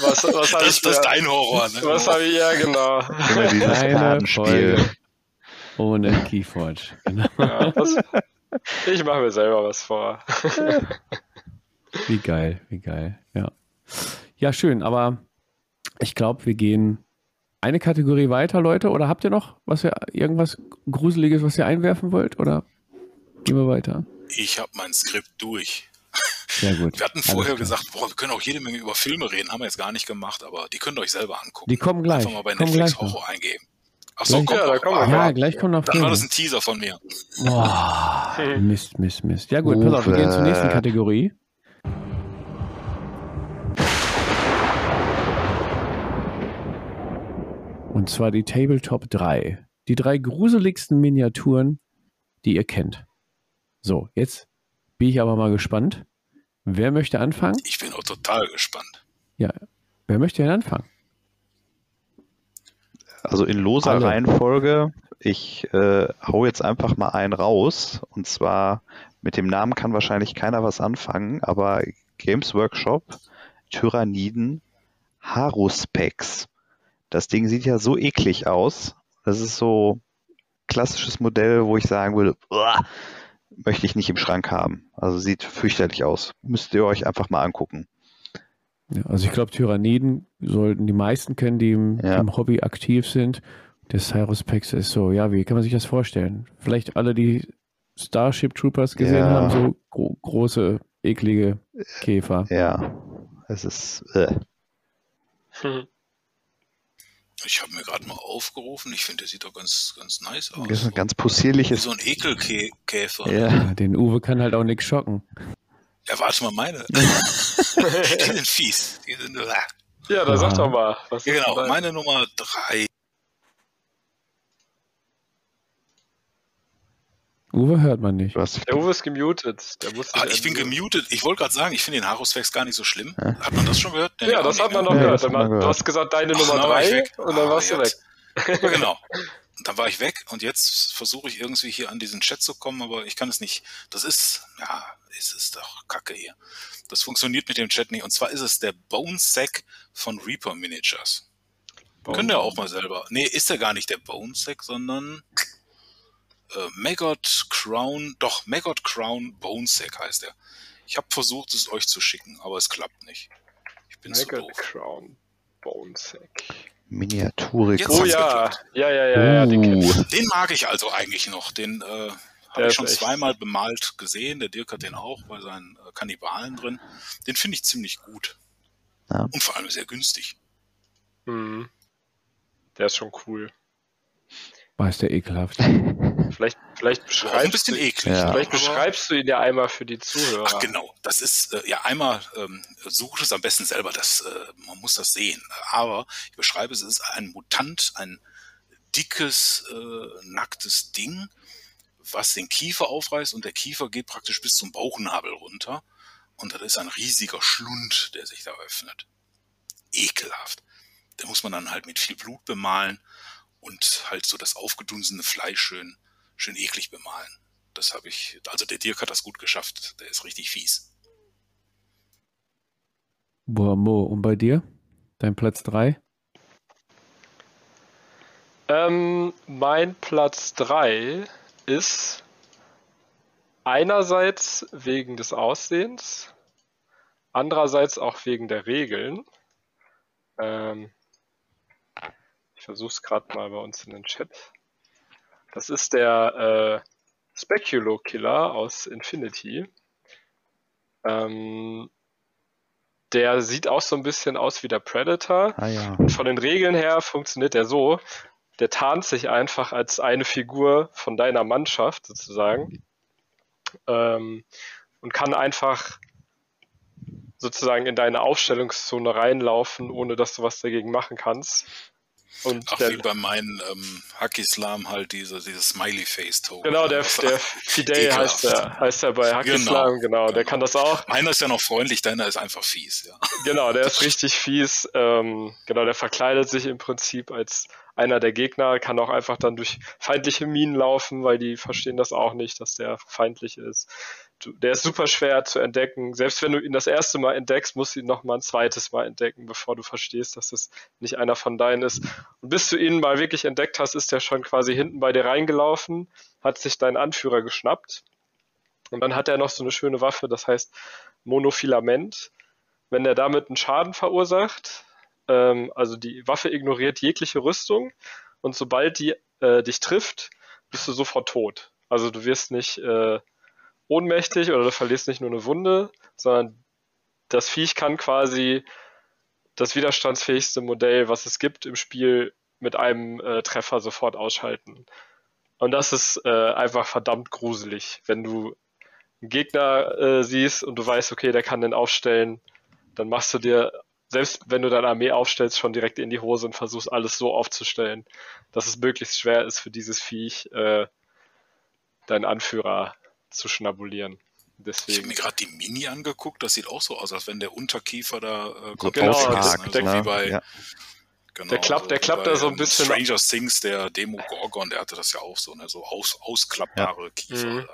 Was, was habe Das, ich das ist dein Horror, ne? Was habe ich, ja genau. Immer dieses Eine Kartenspiel. Ohne Keyforge. Genau. Ja, das, ich mache mir selber was vor. Wie geil, wie geil. Ja. Ja, schön, aber ich glaube, wir gehen eine Kategorie weiter, Leute. Oder habt ihr noch was ihr, irgendwas Gruseliges, was ihr einwerfen wollt? Oder gehen wir weiter? Ich habe mein Skript durch. Sehr gut. Wir hatten vorher gesagt, boah, wir können auch jede Menge über Filme reden, haben wir jetzt gar nicht gemacht, aber die könnt ihr euch selber angucken. Die kommen gleich. Einfach mal bei Netflix. Horror eingeben. Achso, Gleich- kommt Ja, Ah, Ja, Ja. gleich kommen noch Dann war das ein Teaser von mir. Boah, Mist, Mist, Mist. Ja gut, pass auf, wir gehen zur nächsten Uwe. Kategorie. Und zwar die Tabletop 3. Die drei gruseligsten Miniaturen, die ihr kennt. So, jetzt bin ich aber mal gespannt. Wer möchte anfangen? Ich bin auch total gespannt. Ja, wer möchte denn anfangen? Also in loser Alle. Reihenfolge. Ich äh, hau jetzt einfach mal einen raus. Und zwar mit dem Namen kann wahrscheinlich keiner was anfangen, aber Games Workshop, Tyranniden, Haruspex. Das Ding sieht ja so eklig aus. Das ist so klassisches Modell, wo ich sagen würde, "Uah, möchte ich nicht im Schrank haben. Also sieht fürchterlich aus. Müsst ihr euch einfach mal angucken. Ja, also ich glaube, Tyranniden sollten die meisten kennen, die im, Ja. im Hobby aktiv sind. Der Cyrus Pex ist so, ja, wie kann man sich das vorstellen? Vielleicht alle, die Starship Troopers gesehen Ja. haben, so gro große, eklige Käfer. Ja, es ist. Äh. Ich habe mir gerade mal aufgerufen. Ich finde, der sieht doch ganz, ganz nice aus. Das ist ein ganz Wie possierliches. so ein Ekelkäfer. Ja. Ja, den Uwe kann halt auch nichts schocken. Ja, warte mal, meine. die sind fies. Die sind, Ja, da sag doch mal. Was ja, genau, denn meine Nummer drei. Uwe hört man nicht. Du hast, Der Uwe ist gemutet. Der muss sich Ah, ich bin gemutet. Ich wollte gerade sagen, ich finde den Harusflex gar nicht so schlimm. Ja. Hat man das schon gehört? Nee, Ja, das hat man noch Ja, gehört. man Du gehört. hast gesagt, deine Ach, Nummer dann war ich drei weg. und dann Ah, warst du weg. jetzt. Genau. Dann war ich weg und jetzt versuche ich irgendwie hier an diesen Chat zu kommen, aber ich kann es nicht. Das ist, ja, es ist doch kacke hier. Das funktioniert mit dem Chat nicht. Und zwar ist es der Bone Sack von Reaper Miniatures. Könnt ihr auch mal selber. Nee, ist er gar nicht der Bone Sack, sondern äh, Maggot Crown, doch, Maggot Crown Bone Sack heißt er. Ich habe versucht, es euch zu schicken, aber es klappt nicht. Ich bin zu Maggot doof. Crown Bonesack. Miniaturik. Jetzt Oh ja, ja, ja, ja, ja, den. Uh, Den mag ich also eigentlich noch. Den äh, habe ich schon echt- zweimal bemalt gesehen. Der Dirk hat den auch bei seinen äh, Kannibalen drin. Den finde ich ziemlich gut. Ja. Und vor allem sehr günstig. Mhm. Der ist schon cool. War ist der ekelhaft. Vielleicht, vielleicht Auch ein beschreibst bisschen du, eklig. Ja. vielleicht beschreibst du ihn ja einmal für die Zuhörer. Ach genau, das ist äh, ja einmal ähm, sucht es am besten selber, das äh, man muss das sehen. Aber ich beschreibe es, es ist ein Mutant, ein dickes äh, nacktes Ding, was den Kiefer aufreißt und der Kiefer geht praktisch bis zum Bauchnabel runter und das ist ein riesiger Schlund, der sich da öffnet. Ekelhaft. Da muss man dann halt mit viel Blut bemalen und halt so das aufgedunsene Fleisch schön schön eklig bemalen. Das habe ich, also der Dirk hat das gut geschafft. Der ist richtig fies. Boah, Mo, und bei dir? Dein Platz 3? Ähm, mein Platz 3 ist einerseits wegen des Aussehens, andererseits auch wegen der Regeln. Ähm, ich versuche es gerade mal bei uns in den Chat. Das ist der äh, Speculo Killer aus Infinity. Ähm, der sieht auch so ein bisschen aus wie der Predator. ah ja. Und von den Regeln her funktioniert der so, der tarnt sich einfach als eine Figur von deiner Mannschaft sozusagen ähm, und kann einfach sozusagen in deine Aufstellungszone reinlaufen, ohne dass du was dagegen machen kannst. Und Ach, der, wie bei meinen ähm, Hackislam halt diese, dieses Smiley-Face-Token. genau, der, der Fidel heißt der, heißt der bei Hackislam, genau, der genau. kann das auch. Meiner ist ja noch freundlich, deiner ist einfach fies, ja. Genau, der ist richtig fies. Ähm, genau, der verkleidet sich im Prinzip als einer der Gegner, kann auch einfach dann durch feindliche Minen laufen, weil die verstehen das auch nicht, dass der feindlich ist. Der ist super schwer zu entdecken. Selbst wenn du ihn das erste Mal entdeckst, musst du ihn noch mal ein zweites Mal entdecken, bevor du verstehst, dass das nicht einer von deinen ist. Und bis du ihn mal wirklich entdeckt hast, ist der schon quasi hinten bei dir reingelaufen, hat sich deinen Anführer geschnappt. Und dann hat er noch so eine schöne Waffe, das heißt Monofilament wenn er damit einen Schaden verursacht, ähm, also die Waffe ignoriert jegliche Rüstung und sobald die äh, dich trifft, bist du sofort tot. Also du wirst nicht äh, ohnmächtig oder du verlierst nicht nur eine Wunde, sondern das Viech kann quasi das widerstandsfähigste Modell, was es gibt im Spiel, mit einem äh, Treffer sofort ausschalten. Und das ist äh, einfach verdammt gruselig, wenn du einen Gegner äh, siehst und du weißt, okay, der kann den aufstellen, dann machst du dir, selbst wenn du deine Armee aufstellst, schon direkt in die Hose und versuchst alles so aufzustellen, dass es möglichst schwer ist für dieses Viech, äh, deinen Anführer zu schnabulieren. Ich habe Deswegen. mir gerade die Mini angeguckt, das sieht auch so aus, als wenn der Unterkiefer da äh, So komplett Genau, weg ist, ausgehakt, ne? der- wie bei, ja. genau, Der klappt- der wie klappt bei, da so ein ähm, bisschen- Stranger Things, der Demo Gorgon, der hatte das ja auch so, ne? so aus, ausklappbare Kiefer. Mhm.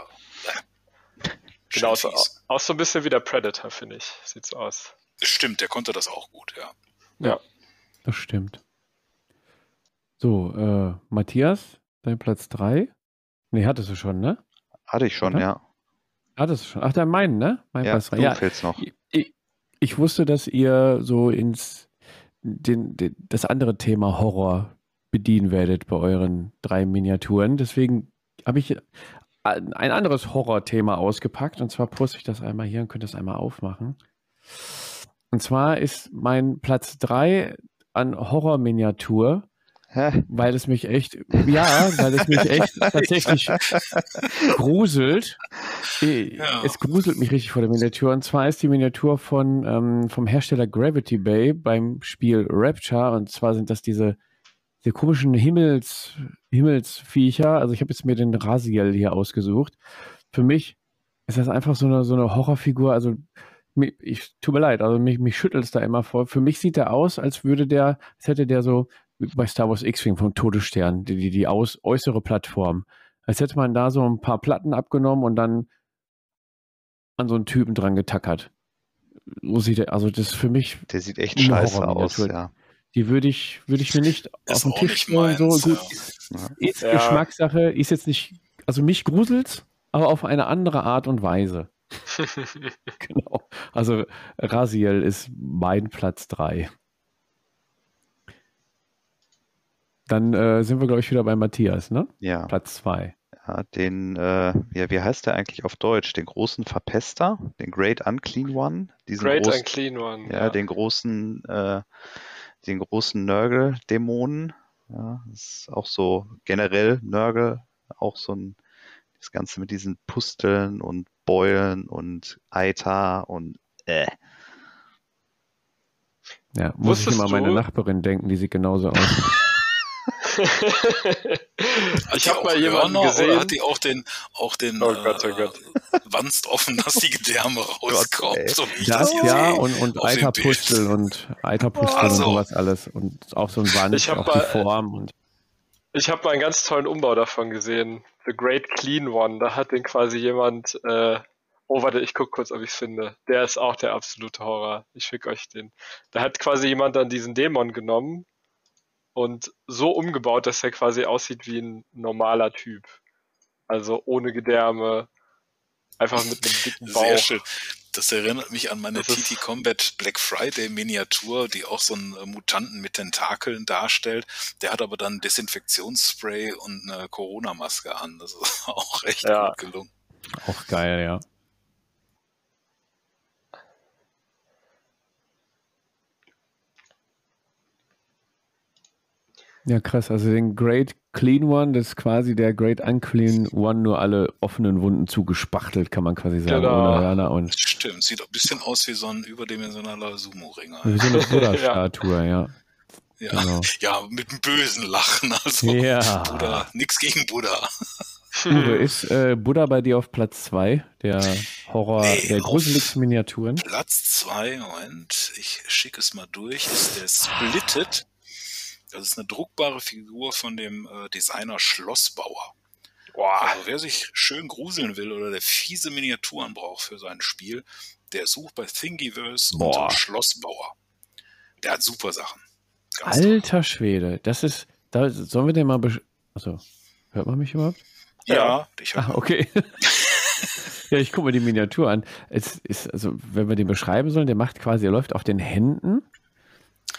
Genau, so, auch so ein bisschen wie der Predator, finde ich. Sieht's aus. Stimmt, der konnte das auch gut, ja. Das stimmt. So, äh, Matthias, dein Platz 3? Nee, hattest du schon, ne? Hatte ich schon, Oder? ja. Hattest du schon. Ach, dann meinen, ne? Mein Ja, 3. du Ja, fehlst noch. ich, ich wusste, dass ihr so ins den, den, das andere Thema Horror bedienen werdet bei euren drei Miniaturen. Deswegen habe ich ein ein anderes Horrorthema ausgepackt und zwar poste ich das einmal hier und könnt das einmal aufmachen. Und zwar ist mein Platz 3 an Horror-Miniatur, Hä? weil es mich echt, ja, weil es mich echt tatsächlich gruselt. Ja. Es gruselt mich richtig vor der Miniatur. Und zwar ist die Miniatur von, ähm, vom Hersteller Gravity Bay beim Spiel Rapture. Und zwar sind das diese, diese komischen Himmels, Himmelsviecher. Also ich habe jetzt mir den Raziel hier ausgesucht. Für mich ist das einfach so eine, so eine Horrorfigur. Also mi- ich tut mir leid, also mich, mich schüttelt es da immer vor. Für mich sieht er aus, als würde der, als hätte der so bei Star Wars X-Wing vom Todesstern, die, die, die aus, äußere Plattform. Als hätte man da so ein paar Platten abgenommen und dann an so einen Typen dran getackert. So sieht er, also das ist für mich, Der sieht echt scheiße aus, ja. die würde ich, würde ich mir nicht Ist auf den Tisch stellen. So gut, ja. ist Ja. Geschmackssache, ist jetzt nicht, also mich gruselt's, aber auf eine andere Art und Weise. Genau. Also Raziel ist mein Platz 3. Dann äh, sind wir, glaube ich, wieder bei Matthias, ne? Ja, Platz 2. ja den, äh, ja, wie heißt der eigentlich auf Deutsch? Den großen Verpester, den Great Unclean One, diesen Great großen, and Clean One. ja, den großen, äh, den großen Nörgel-Dämonen. Ja, das ist auch so generell Nörgel, auch so ein, das Ganze mit diesen Pusteln und Beulen und Eiter und äh. Ja, muss Wusstest ich immer an meine Nachbarin denken, die sieht genauso aus. Hat ich die habe mal jemanden Hörner gesehen. hat die auch den, auch den Oh Gott, oh Gott. Äh, Wanst offen, dass die Gedärme rauskommen? ey. so wie ich Das das ja und, und Eiterpustel und Eiterpustel und Also. sowas alles. Und auch so ein Wand, Ich auch die mal- Form. Und Ich habe mal einen ganz tollen Umbau davon gesehen. The Great Clean One. Da hat den quasi jemand. Äh, oh, warte, ich guck kurz, ob ich es finde. Der ist auch der absolute Horror. Ich schicke euch den. Da hat quasi jemand dann diesen Dämon genommen und so umgebaut, dass er quasi aussieht wie ein normaler Typ. Also ohne Gedärme. Einfach mit einem dicken Bauch. Sehr schön. Das erinnert mich an meine TT Combat Black Friday Miniatur, die auch so einen äh, Mutanten mit Tentakeln darstellt. Der hat aber dann Desinfektionsspray und eine Corona-Maske an. Das ist auch echt Ja. gut gelungen. auch geil, ja. Ja, krass. Also den Great Clean One, das ist quasi der Great Unclean One, nur alle offenen Wunden zugespachtelt, kann man quasi sagen, Genau. ohne Hörner und Stimmt, sieht ein bisschen aus wie so ein überdimensionaler Sumo-Ringer. wie so eine Buddha-Statue, ja. Ja, Genau. ja mit einem bösen Lachen. Also Ja. Buddha, nix gegen Buddha. Uwe, ist äh, Buddha bei dir auf Platz 2 der Horror, Nee, der gruseligsten Miniaturen? Platz zwei, Moment, ich schicke es mal durch, ist der Splitted. Das ist eine druckbare Figur von dem äh, Designer Schlossbauer. Boah, Also wer sich schön gruseln will oder der fiese Miniaturen braucht für sein Spiel, der sucht bei Thingiverse Boah. unter Schlossbauer. Der hat super Sachen. Ganz toll. Alter Schwede, das ist, da sollen wir den mal, besch also, hört man mich überhaupt? Ja, ich Ah, okay. ja, ich gucke mir die Miniatur an. Es ist, also, wenn wir den beschreiben sollen, der macht quasi, er läuft auf den Händen.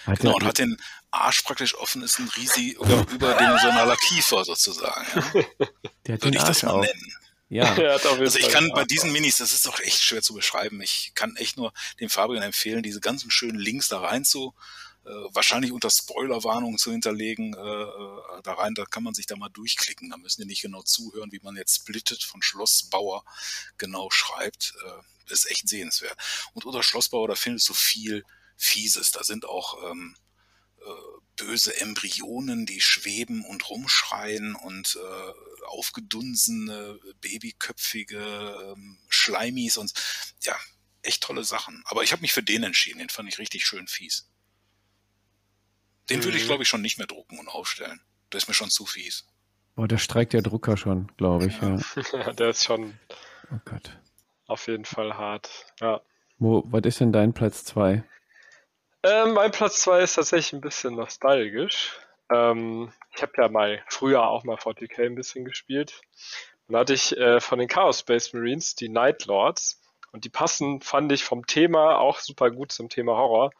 Hat Genau, und hat den Arsch praktisch offen, ist ein riesig über, überdimensionaler Kiefer sozusagen. Ja, der hat würde den ich das Arsch mal auf. nennen. Ja, Also ich kann bei diesen Minis, das ist doch echt schwer zu beschreiben. Ich kann echt nur dem Fabian empfehlen, diese ganzen schönen Links da rein zu, äh, wahrscheinlich unter Spoilerwarnungen zu hinterlegen, äh, äh, da rein, da kann man sich da mal durchklicken. Da müssen die nicht genau zuhören, wie man jetzt Splittet von Schlossbauer genau schreibt. Äh, ist echt sehenswert. Und unter Schlossbauer, da findest du viel Fieses. Da sind auch ähm, äh, böse Embryonen, die schweben und rumschreien und äh, aufgedunsene, babyköpfige ähm, Schleimis und ja, echt tolle Sachen. Aber ich habe mich für den entschieden, den fand ich richtig schön fies. Den würde ich, Mhm. glaube ich, schon nicht mehr drucken und aufstellen. Der ist mir schon zu fies. boah, da streikt der Drucker schon, glaube ich. Ja. Ja, der ist schon Oh Gott. auf jeden Fall hart. Ja. Wo, was ist denn dein Platz 2? Ähm, mein Platz 2 ist tatsächlich ein bisschen nostalgisch. Ähm, ich habe ja mal früher auch mal 40k ein bisschen gespielt. Und da hatte ich äh, von den Chaos Space Marines die Night Lords. Und die passen, fand ich, vom Thema auch super gut zum Thema Horror,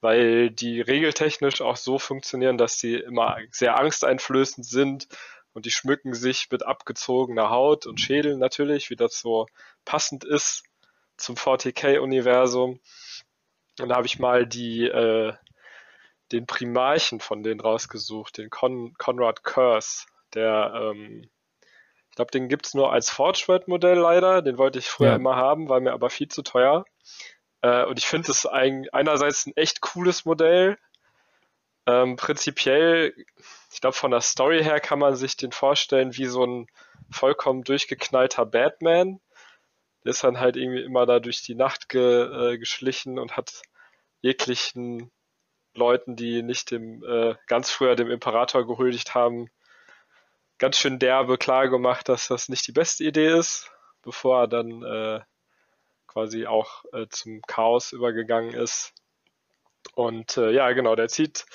weil die regeltechnisch auch so funktionieren, dass sie immer sehr angsteinflößend sind und die schmücken sich mit abgezogener Haut und Schädeln natürlich, wie das so passend ist zum 40k-Universum. Und da habe ich mal die, äh, den Primarchen von denen rausgesucht, den Con Conrad Curse. Der, ähm, ich glaube, den gibt's nur als Forge-Modell leider. Den wollte ich früher Ja. immer haben, war mir aber viel zu teuer. Äh, und ich finde es ein, einerseits ein echt cooles Modell. Ähm, prinzipiell, ich glaube, von der Story her kann man sich den vorstellen wie so ein vollkommen durchgeknallter Batman. Der ist dann halt irgendwie immer da durch die Nacht ge, äh, geschlichen und hat jeglichen Leuten, die nicht dem äh, ganz früher dem Imperator gehuldigt haben, ganz schön derbe klar gemacht, dass das nicht die beste Idee ist, bevor er dann äh, quasi auch äh, zum Chaos übergegangen ist. Und äh, ja, genau, der zieht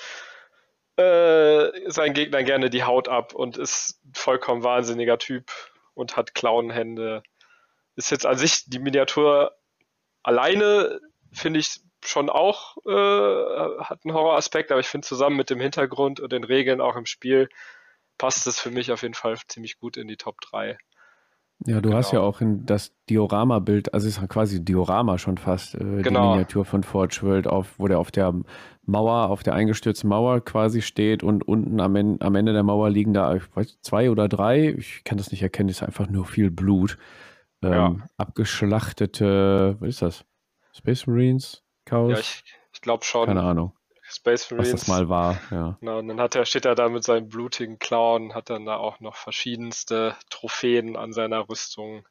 äh, seinen Gegnern gerne die Haut ab und ist vollkommen wahnsinniger Typ und hat Klauenhände. Ist jetzt an sich die Miniatur alleine, finde ich schon auch, äh, hat einen Horroraspekt, aber ich finde zusammen mit dem Hintergrund und den Regeln auch im Spiel passt es für mich auf jeden Fall ziemlich gut in die Top 3. Ja, du hast ja Genau. auch in das Diorama-Bild, also es ist quasi Diorama schon fast, äh, die Genau. Miniatur von Forge World, auf, wo der auf der Mauer, auf der eingestürzten Mauer quasi steht und unten am, En am Ende der Mauer liegen da ich weiß, zwei oder drei, ich kann das nicht erkennen, ist einfach nur viel Blut. Ähm, Ja. Abgeschlachtete, was ist das? Space Marines? Chaos? Ja, ich, ich glaube schon. Keine Ahnung, Space was Marines. das mal war. Ja. Genau, und dann hat er, steht er da mit seinen blutigen Klauen, hat dann da auch noch verschiedenste Trophäen an seiner Rüstung.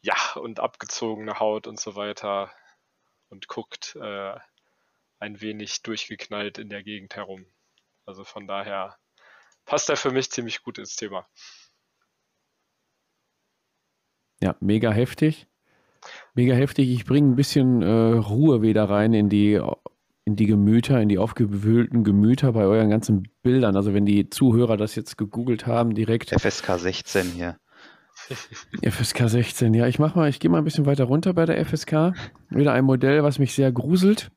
Ja, und abgezogene Haut und so weiter. Und guckt äh, ein wenig durchgeknallt in der Gegend herum. Also von daher passt er für mich ziemlich gut ins Thema. Ja, mega heftig. Mega heftig. Ich bringe ein bisschen äh, Ruhe wieder rein in die, in die Gemüter, in die aufgewühlten Gemüter bei euren ganzen Bildern. Also wenn die Zuhörer das jetzt gegoogelt haben, direkt FSK 16 hier. FSK 16. Ja, ich mach mal, ich gehe mal ein bisschen weiter runter bei der FSK. Wieder ein Modell, was mich sehr gruselt.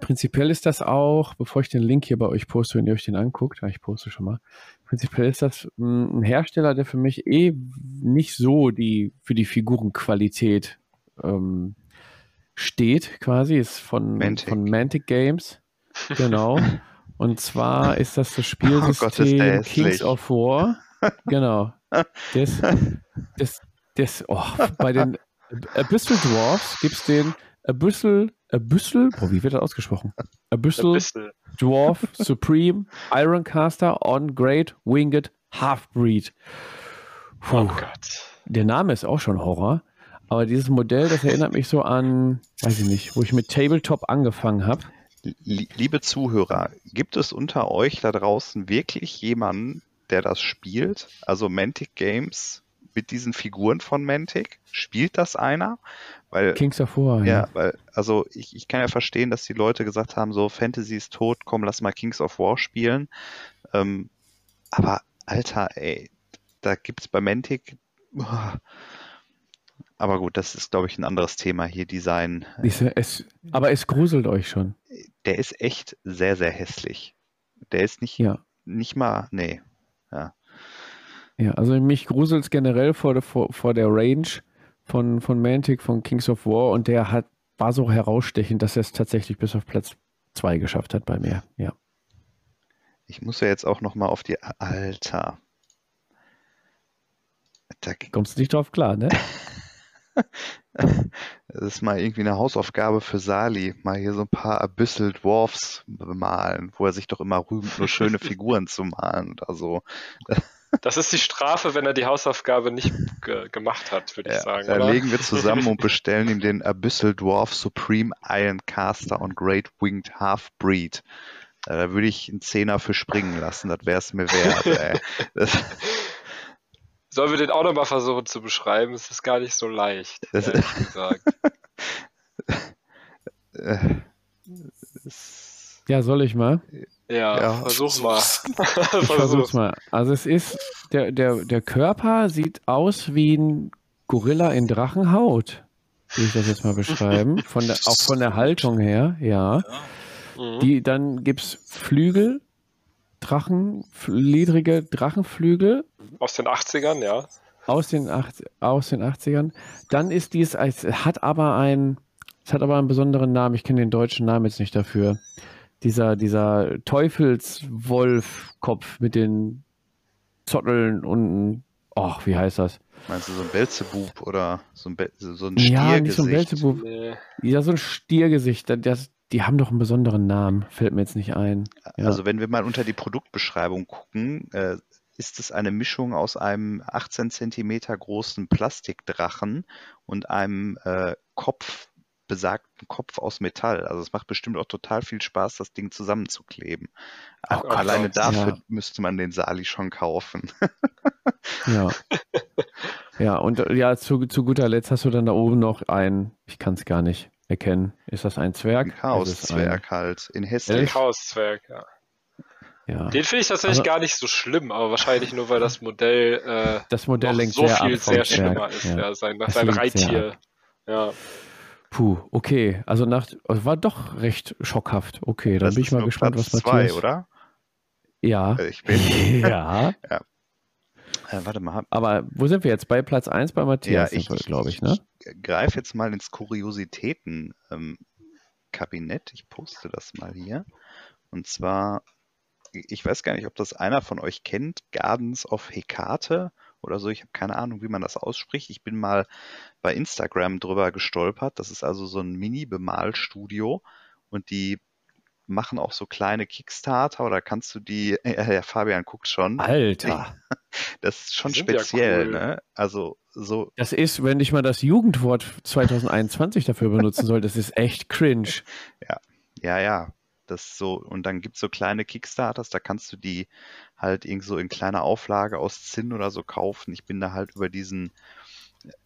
Prinzipiell ist das auch, bevor ich den Link hier bei euch poste, wenn ihr euch den anguckt, ich poste schon mal. Prinzipiell ist das mh, ein Hersteller, der für mich eh nicht so die für die Figurenqualität ähm, steht, quasi, ist von Mantic. von Mantic Games. Genau. Und zwar ist das das Oh Gott, Spielsystem. Kings of War. Genau. Das, das, das, oh, bei den Abyssal Dwarfs gibt es den Abyssal, Abyssal, boah, wie wird das ausgesprochen? Bisschen. Dwarf Supreme Ironcaster on Great Winged Halfbreed. Puh, Oh Gott. der Name ist auch schon Horror. Aber dieses Modell, das erinnert mich so an, weiß ich nicht, wo ich mit Tabletop angefangen habe. Lie- Liebe Zuhörer, gibt es unter euch da draußen wirklich jemanden, der das spielt? Also Mantic Games mit diesen Figuren von Mantic? Spielt das einer? Weil, Kings of War. ja, weil, also ich, ich kann ja verstehen, dass die Leute gesagt haben, so Fantasy ist tot, komm, lass mal Kings of War spielen. Ähm, aber Alter, ey, da gibt's bei Mantic. Aber gut, das ist, glaube ich, ein anderes Thema hier, Design. Diese, es, aber es gruselt euch schon. Der ist echt sehr, sehr hässlich. Der ist nicht, Ja. nicht mal, nee. Ja, also mich gruselt es generell vor der, vor, vor der Range von, von Mantic, von Kings of War und der hat, war so herausstechend, dass er es tatsächlich bis auf Platz 2 geschafft hat bei mir. Ja. Ich muss ja jetzt auch noch mal auf die, Alter. Da, Kommst du nicht drauf klar, ne? das ist mal irgendwie eine Hausaufgabe für Sali, mal hier so ein paar Abyssal Dwarfs bemalen, wo er sich doch immer rühmt, nur schöne Figuren zu malen oder so. Das ist die Strafe, wenn er die Hausaufgabe nicht ge gemacht hat, würde ich Ja, sagen. da oder? legen wir zusammen und bestellen ihm den Abyssal Dwarf Supreme Iron Caster und Great Winged Half-Breed. Äh, Da würde ich einen Zehner für springen lassen, das wäre es mir wert. Sollen wir den auch nochmal versuchen zu beschreiben? Es ist gar nicht so leicht, Das- ehrlich gesagt. äh, Ja, soll ich mal? Ja, Ja, versuch mal. Ich versuch. versuch's mal. Also es ist, der, der, der Körper sieht aus wie ein Gorilla in Drachenhaut. Will ich das jetzt mal beschreiben? Von der, auch von der Haltung her, ja. Ja. Mhm. Die, dann gibt's Flügel, Drachen, ledrige Drachenflügel Aus den 80ern, ja. aus den, acht, aus den 80ern. Dann ist dies, es hat aber ein, es hat aber einen besonderen Namen, ich kenne den deutschen Namen jetzt nicht dafür. Dieser, dieser Teufelswolfkopf mit den Zotteln unten. Och, wie heißt das? meinst du so ein Belzebub oder so ein, Be so ein Ja, nicht so ein Stiergesicht? Belzebub. Nee. Ja, so ein Stiergesicht. Das, die haben doch einen besonderen Namen. Fällt mir jetzt nicht ein. Ja. Also wenn wir mal unter die Produktbeschreibung gucken, äh, ist es eine Mischung aus einem 18 Zentimeter großen Plastikdrachen und einem äh, Kopf, besagten Kopf aus Metall. Also es macht bestimmt auch total viel Spaß, das Ding zusammenzukleben. Oh Gott, Alleine dafür ja. müsste man den Sali schon kaufen. Ja. ja, und äh, ja, zu, zu guter Letzt hast du dann da oben noch ein, ich kann es gar nicht erkennen. Ist das ein Zwerg? Ein Chaoszwerg halt in hässlich. Chaoszwerg, ja. Ein, ja. Den finde ich tatsächlich Aber- gar nicht so schlimm, aber wahrscheinlich nur, weil das Modell äh, Das Modell noch lenkt so sehr viel sehr Zwerg. schlimmer ist. Ja, Ja. sein, sein Reittier. Ja. Puh, okay. Also nach, also war doch recht schockhaft. Okay, dann Das bin ich mal gespannt, Platz was zwei, Matthias. oder? Ja. Äh, Ich bin. ja. Äh, warte mal, Aber wo sind wir jetzt? Bei Platz 1 bei Matthias, Ja, ich, glaube ich, ne? ich greife jetzt mal ins Kuriositäten-Kabinett. ich poste das mal hier. Und zwar, ich weiß gar nicht, ob das einer von euch kennt, Gardens of Hekate oder so. Ich habe keine Ahnung, wie man das ausspricht. Ich bin mal bei Instagram drüber gestolpert. Das ist also so ein Mini-Bemalstudio und die machen auch so kleine Kickstarter oder kannst du die, ja, ja Fabian guckt schon. Alter. Das ist schon sind ja speziell, cool. ne? Also so Das ist, wenn ich mal das Jugendwort 2021 dafür benutzen soll, das ist echt cringe. Ja, ja. Das so, und dann gibt's so kleine Kickstarters, da kannst du die halt irgend so in kleiner Auflage aus Zinn oder so kaufen. Ich bin da halt über diesen,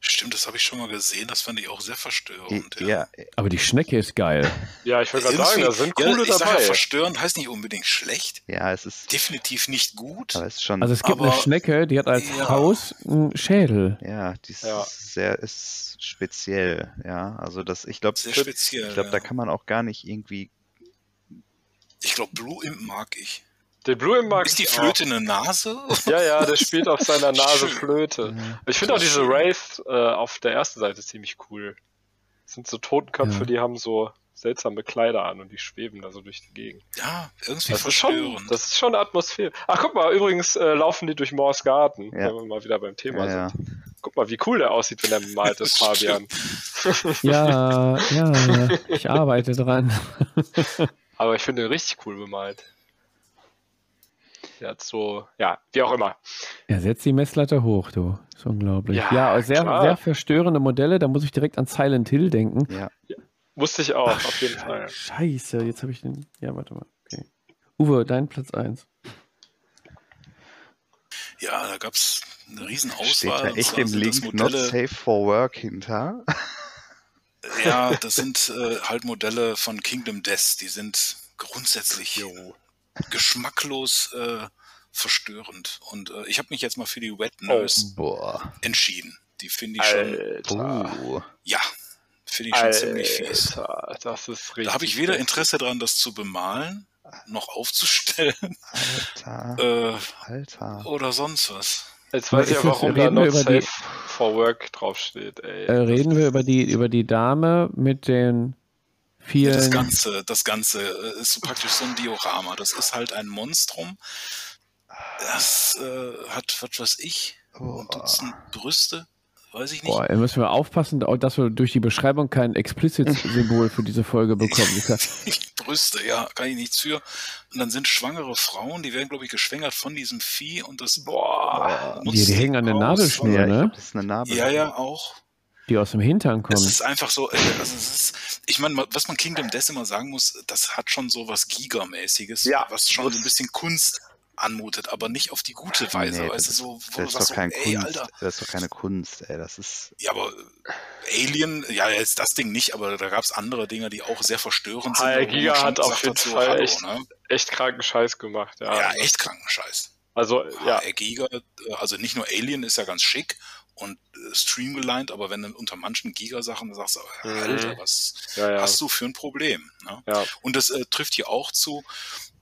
Stimmt, das habe ich schon mal gesehen. Das fand ich auch sehr verstörend. ja, Aber die Schnecke ist geil. ja, ich wollte gerade sagen, da sind ja, coole ich sag ja, dabei. verstörend heißt nicht unbedingt schlecht. ja, es ist, Definitiv nicht gut. aber es ist schon, Also es gibt Aber- eine Schnecke, die hat als Ja. Haus einen Schädel. ja, die ist Ja. sehr, ist speziell, ja. Also das, ich glaube, ich speziell. glaube, da ja. kann man auch gar nicht irgendwie, Ich glaube, Blue Imp mag ich. Den Blue im mag Ist die ich Flöte eine Nase? Auch. Ja, ja, der spielt auf seiner Nase Schön. Flöte. Ich finde auch diese. Wraith äh, auf der ersten Seite ziemlich cool. Das sind so Totenköpfe, Ja. die haben so seltsame Kleider an und die schweben da so durch die Gegend. Ja, irgendwie Das ist schon, verstörend. das ist schon Atmosphäre. Ach, guck mal, übrigens äh, laufen die durch Moors Garten, Ja. wenn wir mal wieder beim Thema ja, ja. sind. Guck mal, wie cool der aussieht, wenn er bemalt ist, Das Fabian. Ja, ja, ich arbeite dran. Aber ich finde ihn richtig cool bemalt. Der hat so, ja, wie auch immer. Er setzt die Messlatte hoch, du. Ist unglaublich. Ja, Ja, sehr, klar. sehr verstörende Modelle. Da muss ich direkt an Silent Hill denken. Ja. Wusste ich auch, auf jeden Fall. Scheiße, jetzt habe ich den. Ja, warte mal. Okay. Uwe, dein Platz 1. Ja, da gab es eine riesen Steht Auswahl. da und echt im Link Not Modelle- Safe for Work hinter? Ja, das sind äh, halt Modelle von Kingdom Death. Die sind grundsätzlich geschmacklos äh, verstörend. Und äh, ich habe mich jetzt mal für die Wet Nurse Boah. entschieden. Die finde ich schon, Alter. Oh. ja, finde ich schon ziemlich fies. Alter, das ist richtig. Da habe ich weder. Interesse dran, das zu bemalen, noch aufzustellen Alter. äh, Alter. oder sonst was. Jetzt weiß ich das- warum da reden wir Not über die- Safe for Work draufsteht. Ey. Äh, reden wir über die, über die Dame mit den vielen. Das Ganze, das Ganze äh, ist so praktisch so ein Diorama. Das ist halt ein Monstrum. Das äh, hat, was weiß ich, ein Dutzend Brüste. Weiß ich nicht. Boah, da müssen wir aufpassen, dass wir durch die Beschreibung kein Explicit-Symbol für diese Folge bekommen. Ja- Brüste, ja, kann ich nichts für. Und dann sind schwangere Frauen, die werden, glaube ich, geschwängert von diesem Vieh und das Boah. Die- die hängen an der. Nabelschnur. Ja, ich ne? glaub, das ist eine Narbe. Ja, ja, auch. die aus dem Hintern Es kommen. ist einfach so, äh, also es ist, ich meine, was man Kingdom Death immer sagen muss, das hat schon so was Giga-mäßiges, Ja. was schon so ein bisschen Kunst anmutet, aber nicht auf die gute Weise, Nee, weißt das du, so, wo Das du ist sagst doch so, ey, Kunst. Alter, Das ist doch keine Kunst, ey. Das ist. ja, aber äh, Alien, ja, jetzt das Ding nicht, aber da gab es andere Dinge, die auch sehr verstörend sind. Man Giga hat auf jeden so, Fall hallo, echt- ne? Echt kranken Scheiß gemacht. Ja, Ja, echt kranken Scheiß. Also, ja, HR Giga, äh, also nicht nur Alien ist ja ganz schick und äh, streamgelined, aber wenn du unter manchen Giga-Sachen sagst, du, Mhm. Alter, was ja, ja. hast du für ein Problem? Ne? ja. Und das äh, trifft hier auch zu.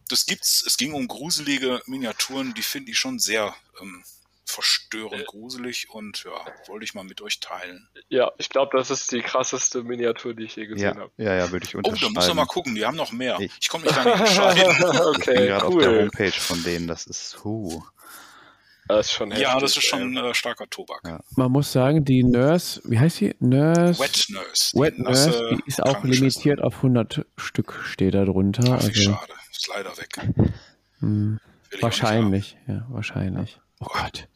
Das gibt's, es ging um gruselige Miniaturen, die finde ich schon sehr ähm, verstörend Äh. gruselig und ja, wollte ich mal mit euch teilen. ja, ich glaube, das ist die krasseste Miniatur, die ich je gesehen Ja, habe. ja, ja, würde ich Oh, da unterschreiben. muss man mal gucken, die haben noch mehr. Ich- Ich komme mich gar nicht entscheiden. ich bin okay, gerade auf der cool. Homepage von denen. Das ist. Huh. Das ist schon heftig, ja, das ist schon äh, starker Tobak. Ja. Man muss sagen, die Nurse, wie heißt sie? Nurse. Wet Nurse. die Wet nasse Nurse, die ist auch limitiert auf 100 Stück, steht da drunter. Ach, Also, schade. Ist leider weg. hm, wahrscheinlich, ja, wahrscheinlich. Oh Gott.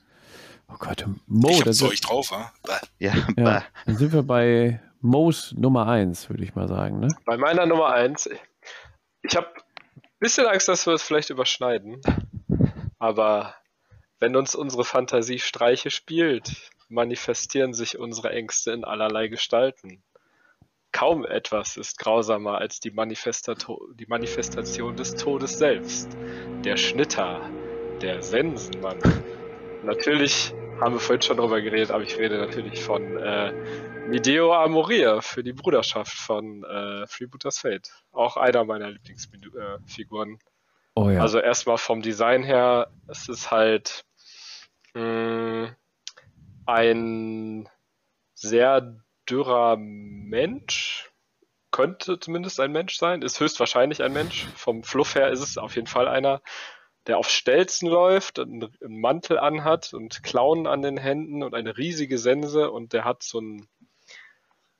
Oh Gott. Mo, ich das Zeug drauf, wa? Ja, ja, dann sind wir bei Mo's Nummer 1, würde ich mal sagen. Ne? Bei meiner Nummer 1, ich habe ein bisschen Angst, dass wir es vielleicht überschneiden. Aber wenn uns unsere Fantasie Streiche spielt, manifestieren sich unsere Ängste in allerlei Gestalten. Kaum etwas ist grausamer als die, die Manifestation des Todes selbst. Der Schnitter, der Sensenmann. Natürlich haben wir vorhin schon drüber geredet, aber ich rede natürlich von äh, Mideo Amoria für die Bruderschaft von äh, Freebooters Fate. Auch einer meiner Lieblingsfiguren. Oh ja. Also erstmal vom Design her, es ist halt mh, ein sehr dürrer Mensch. Könnte zumindest ein Mensch sein, ist höchstwahrscheinlich ein Mensch. Vom Fluff her ist es auf jeden Fall einer, der auf Stelzen läuft, einen Mantel anhat und Klauen an den Händen und eine riesige Sense und der hat so ein,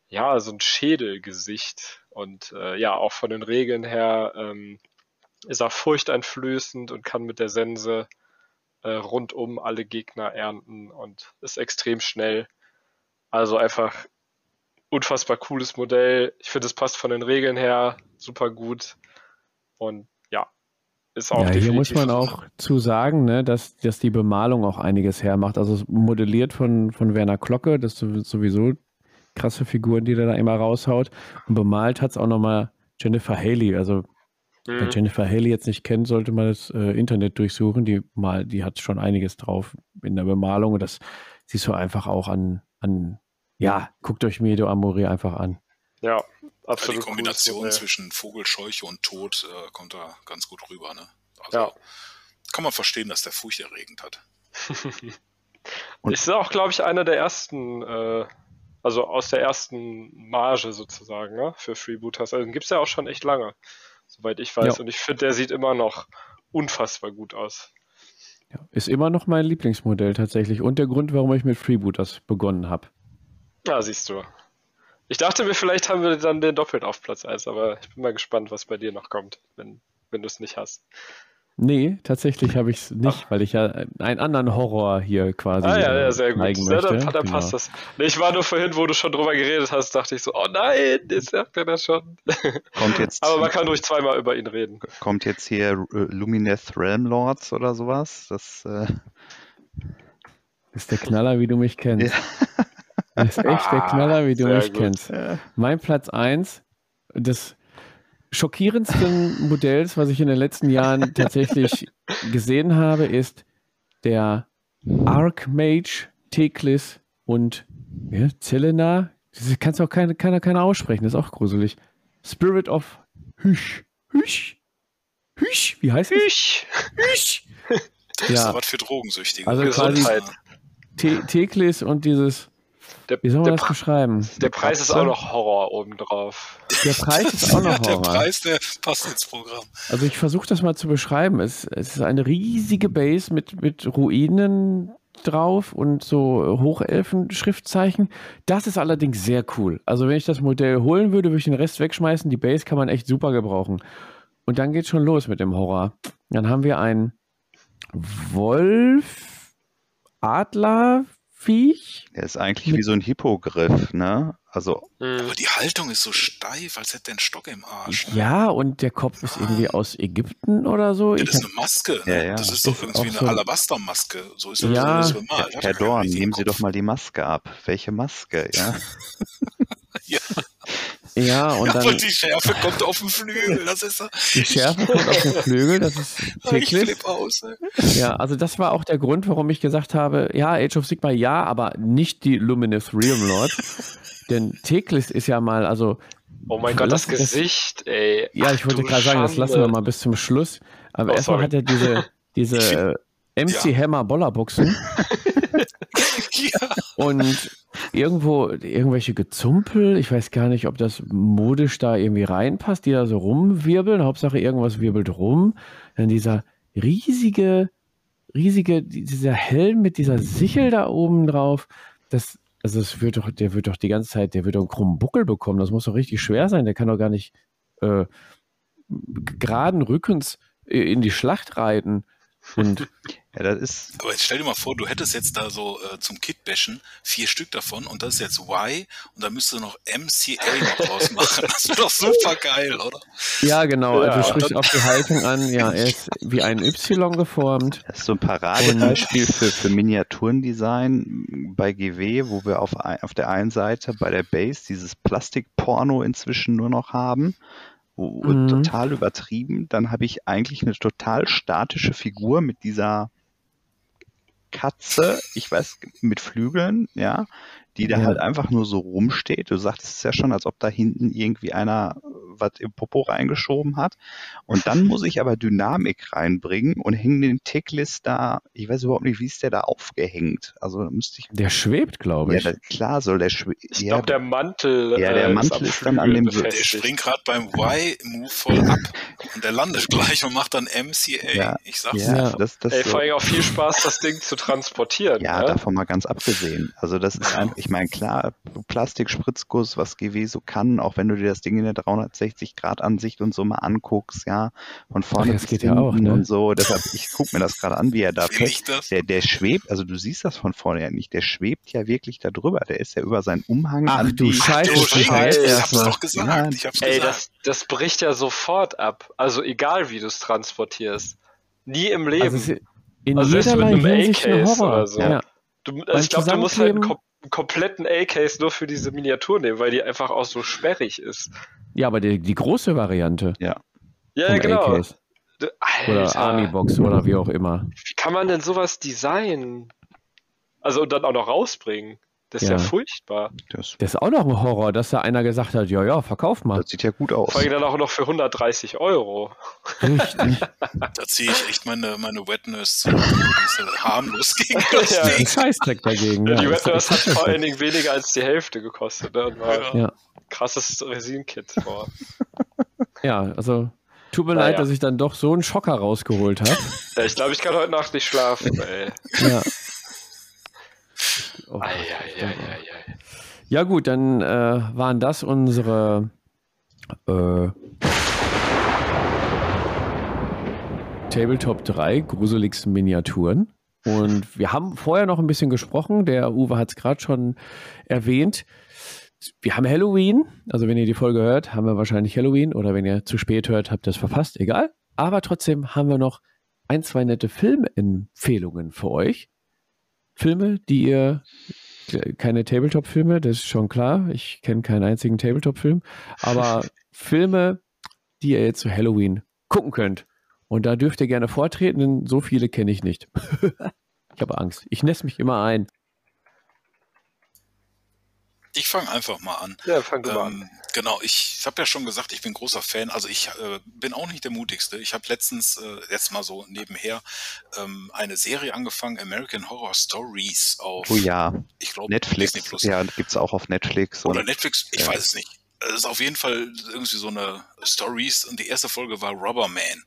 ja, so ein Schädelgesicht. Und äh, ja, auch von den Regeln her ähm, ist er furchteinflößend und kann mit der Sense äh, rundum alle Gegner ernten und ist extrem schnell. Also einfach unfassbar cooles Modell. Ich finde, es passt von den Regeln her super gut. Und ja, ist auch ja, hier muss man auch zu sagen, ne, dass, dass die Bemalung auch einiges hermacht. Also es modelliert von, von Werner Glocke, das ist sowieso krasse Figuren, die der da immer raushaut. Und bemalt hat es auch nochmal Jennifer Haley. Also wer Mhm. Jennifer Haley jetzt nicht kennt, sollte man das äh, Internet durchsuchen. Die, mal, die hat schon einiges drauf in der Bemalung. Und das siehst du einfach auch an, an ja, guckt euch Medo Amore einfach an. Ja, Ja, die absolut. cooles Kombination Modell. zwischen Vogelscheuche und Tod äh, kommt da ganz gut rüber. Ne? Also Ja. kann man verstehen, dass der furchterregend hat. Und- ist auch, glaube ich, einer der ersten, äh, also aus der ersten Marge sozusagen, ne, für Freebooters. Also den gibt es ja auch schon echt lange, soweit ich weiß. Ja. Und ich finde, der sieht immer noch unfassbar gut aus. Ja, ist immer noch mein Lieblingsmodell tatsächlich und der Grund, warum ich mit Freebooters begonnen habe. Ja, siehst du. Ich dachte mir, vielleicht haben wir dann den doppelt auf Platz 1, aber ich bin mal gespannt, was bei dir noch kommt, wenn, wenn du es nicht hast. Nee, tatsächlich habe ich es nicht, weil ich ja einen anderen Horror hier quasi Ah ja, ja sehr gut. zeigen Ja, dann, möchte. dann Genau. passt das. Nee, ich war nur vorhin, wo du schon drüber geredet hast, dachte ich so, oh nein, jetzt sagt er das schon. Kommt jetzt, Aber man kann ruhig zweimal über ihn reden. kommt jetzt hier äh, Lumineth Realm Lords oder sowas? Das, äh, Ist der Knaller, wie du mich kennst. Ja. Das ist echt der Ah, Knaller, wie du sehr mich gut. kennst. Mein Platz 1 des schockierendsten Modells, was ich in den letzten Jahren tatsächlich gesehen habe, ist der Archmage Teklis und ja, Zelena. Das kannst du auch keine, keiner, keiner aussprechen, das ist auch gruselig. Spirit of Hüsch. Hüsch. Hüsch. Wie heißt es? Ich. Hüsch. Das ist Ja. ja was für Drogensüchtige. Also quasi- Gesundheit. Te Teklis und dieses, Der, wie soll der, man das beschreiben? der Preis ist auch noch Horror obendrauf. Der Preis ist auch noch der Horror. Preis, der passt ins Programm. Also ich versuche das mal zu beschreiben. Es, es ist eine riesige Base mit, mit Ruinen drauf und so Hochelfen-Schriftzeichen. Das ist allerdings sehr cool. Also wenn ich das Modell holen würde, würde ich den Rest wegschmeißen. Die Base kann man echt super gebrauchen. Und dann geht schon los mit dem Horror. Dann haben wir ein Wolf, Adlerviech. der ist eigentlich wie so ein Hippogriff, ne? Also, Hm. Aber die Haltung ist so steif, als hätte der einen Stock im Arsch. ne? Ja, und der Kopf ist irgendwie aus Ägypten oder so. Ja, das ist eine Maske. Ja, Ne? ja. Das ist doch irgendwie eine so- Alabastermaske. So ist das Ja. zumindest bemalt. Herr ja Dorn, nehmen Sie doch mal die Maske ab. Welche Maske, ja? Ja, ja, und aber dann die Schärfe kommt auf den Flügel. Das ist die Schärfe kommt auf den Flügel. Das ist ich Teklis. flipp aus. Ey. Ja, also das war auch der Grund, warum ich gesagt habe, ja, Age of Sigma ja, aber nicht die Luminous Realm Lord. Denn Teklis ist ja mal, also, Oh mein Gott, das das- Gesicht, ey. ja, ich Ach, wollte gerade sagen, das lassen wir mal bis zum Schluss. Aber Oh, erstmal hat er diese, diese Ich MC Hammer Bollerboxen Ja, und irgendwo irgendwelche Gezumpel. Ich weiß gar nicht, ob das modisch da irgendwie reinpasst, die da so rumwirbeln. Hauptsache irgendwas wirbelt rum. Dann dieser riesige, riesige, dieser Helm mit dieser Sichel da oben drauf. Das, also es wird doch, der wird doch die ganze Zeit, der wird doch einen krummen Buckel bekommen. Das muss doch richtig schwer sein. Der kann doch gar nicht äh, geraden Rückens äh, in die Schlacht reiten. Und Ja, das ist, aber jetzt stell dir mal vor, du hättest jetzt da so äh, zum Kitbashen vier Stück davon und das ist jetzt Y und da müsstest du noch MCA noch draus machen. Das ist doch super geil, oder? ja, genau. Ja, also und spricht dann- auf die Haltung an. Ja, er ist wie ein Y geformt. das ist so ein Paradebeispiel für, für Miniaturendesign bei GW, wo wir auf, ein, auf der einen Seite bei der Base dieses Plastikporno inzwischen nur noch haben. Wo, Mhm. Total übertrieben. Dann habe ich eigentlich eine total statische Figur mit dieser Katze, ich weiß, mit Flügeln, ja, die da Ja. halt einfach nur so rumsteht. Du sagtest es ja schon, als ob da hinten irgendwie einer äh, was im Popo reingeschoben hat. Und dann muss ich aber Dynamik reinbringen und hänge den Ticklist da, ich weiß überhaupt nicht, wie ist der da aufgehängt? Also da müsste ich, Der schwebt, glaube ja, ich. da, klar soll der schwe- Ich ja, glaube, der Mantel. Ja, der äh, Mantel ist dann an dem- Der springt gerade beim Y-Move voll ab und der landet gleich und macht dann MCA. Ja. Ich sag's ja, Ja. das, das Ey, so- vor allem auch viel Spaß, das Ding zu transportieren. Ja, ne? davon mal ganz abgesehen. Also das ist einfach, ich meine, klar, Plastik-Spritzguss, was GW so kann, auch wenn du dir das Ding in der 360-Grad-Ansicht und so mal anguckst, ja, von vorne Ach, das bis geht ja auch, hinten ne? und so. Deshalb, ich gucke mir das gerade an, wie er da das? Der, der schwebt, also du siehst das von vorne ja nicht, der schwebt ja wirklich da drüber. Der ist ja über seinen Umhang Ach an du die, Scheiße, Du das Scheiße, ich hab's doch gesagt. Ja. Ich hab's Ey, gesagt. das, das bricht ja sofort ab. Also egal, wie du es transportierst. Nie im Leben. Also es ist in Also selbst mit jederlei einem Hinsicht ein Horror. oder so. Ja. du, also ich glaube, du musst halt einen, einen kompletten A-Case nur für diese Miniatur nehmen, weil die einfach auch so sperrig ist. ja, aber die, die große Variante Ja, vom genau. Oder Alter, Army-Box oder wie auch immer. wie kann man denn sowas designen? Also und dann auch noch rausbringen. Das ist ja, Ja. furchtbar. das, Das ist auch noch ein Horror, dass da einer gesagt hat, ja, ja, verkauf mal. das sieht ja gut aus. Vor allem dann auch noch für 130 Euro. Richtig. Da ziehe ich echt meine, meine Wetness harmlos gegen das Ja. Ding. Scheißdreck dagegen. Ja, die ja, ist- hat vor allen Dingen weniger als die Hälfte gekostet. Ne? Und war Ja. Ja. krasses Resin-Kit vor. Ja, also Tut mir leid, dass ich dann doch so einen Schocker rausgeholt habe. Ja, ich glaube, ich kann heute Nacht nicht schlafen, ey. ja. Oh, ei, ei, ei. Ja gut, dann äh, waren das unsere äh, Tabletop 3 gruseligsten Miniaturen. Und wir haben vorher noch ein bisschen gesprochen, der Uwe hat es gerade schon erwähnt. Wir haben Halloween, also wenn ihr die Folge hört, haben wir wahrscheinlich Halloween oder wenn ihr zu spät hört, habt ihr es verpasst, egal. Aber trotzdem haben wir noch ein, zwei nette Filmempfehlungen für euch. Filme, die ihr keine Tabletop-Filme, das ist schon klar. Ich kenne keinen einzigen Tabletop-Film. Aber Filme, die ihr jetzt zu Halloween gucken könnt. Und da dürft ihr gerne vortreten, denn so viele kenne ich nicht. ich habe Angst. Ich nässe mich immer ein. Ich fange einfach mal an. Ja, fang du mal an. Ähm, genau, ich habe ja schon gesagt, ich bin großer Fan. Also ich äh, bin auch nicht der mutigste. Ich habe letztens, äh, jetzt mal so nebenher, ähm, eine Serie angefangen, American Horror Stories auf, Oh ja, ich glaube, Netflix. Disney Plus. Ja, gibt's auch auf Netflix. Oder Und, Netflix, ich ja. weiß es nicht. Es ist auf jeden Fall irgendwie so eine Stories und die erste Folge war Rubberman.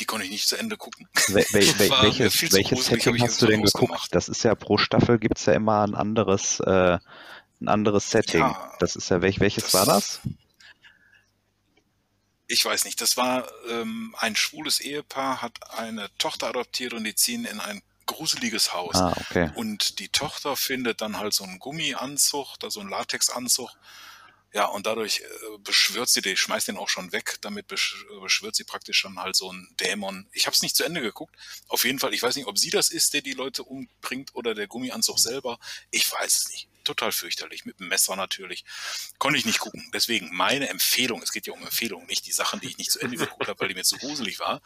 Die konnte ich nicht zu Ende gucken. wel, wel, War welches welches Setting ich hast du denn geguckt? ausgemacht. Das ist ja pro Staffel gibt's ja immer ein anderes, äh, ein anderes Setting. Ja, das ist ja welch, welches das- war das? Ich weiß nicht, das war ähm, ein schwules Ehepaar, hat eine Tochter adoptiert und die ziehen in ein gruseliges Haus. Ah, okay. Und die Tochter findet dann halt so einen Gummianzug, da so einen Latexanzug. Ja, und dadurch äh, beschwört sie, die schmeißt den auch schon weg, damit besch beschwört sie praktisch dann halt so einen Dämon. Ich habe es nicht zu Ende geguckt. Auf jeden Fall, ich weiß nicht, ob sie das ist, der die Leute umbringt oder der Gummianzug selber. Ich weiß es nicht. Total fürchterlich, mit dem Messer natürlich. Konnte ich nicht gucken. Deswegen meine Empfehlung, es geht ja um Empfehlungen, nicht die Sachen, die ich nicht zu Ende geguckt habe, weil die mir zu gruselig war,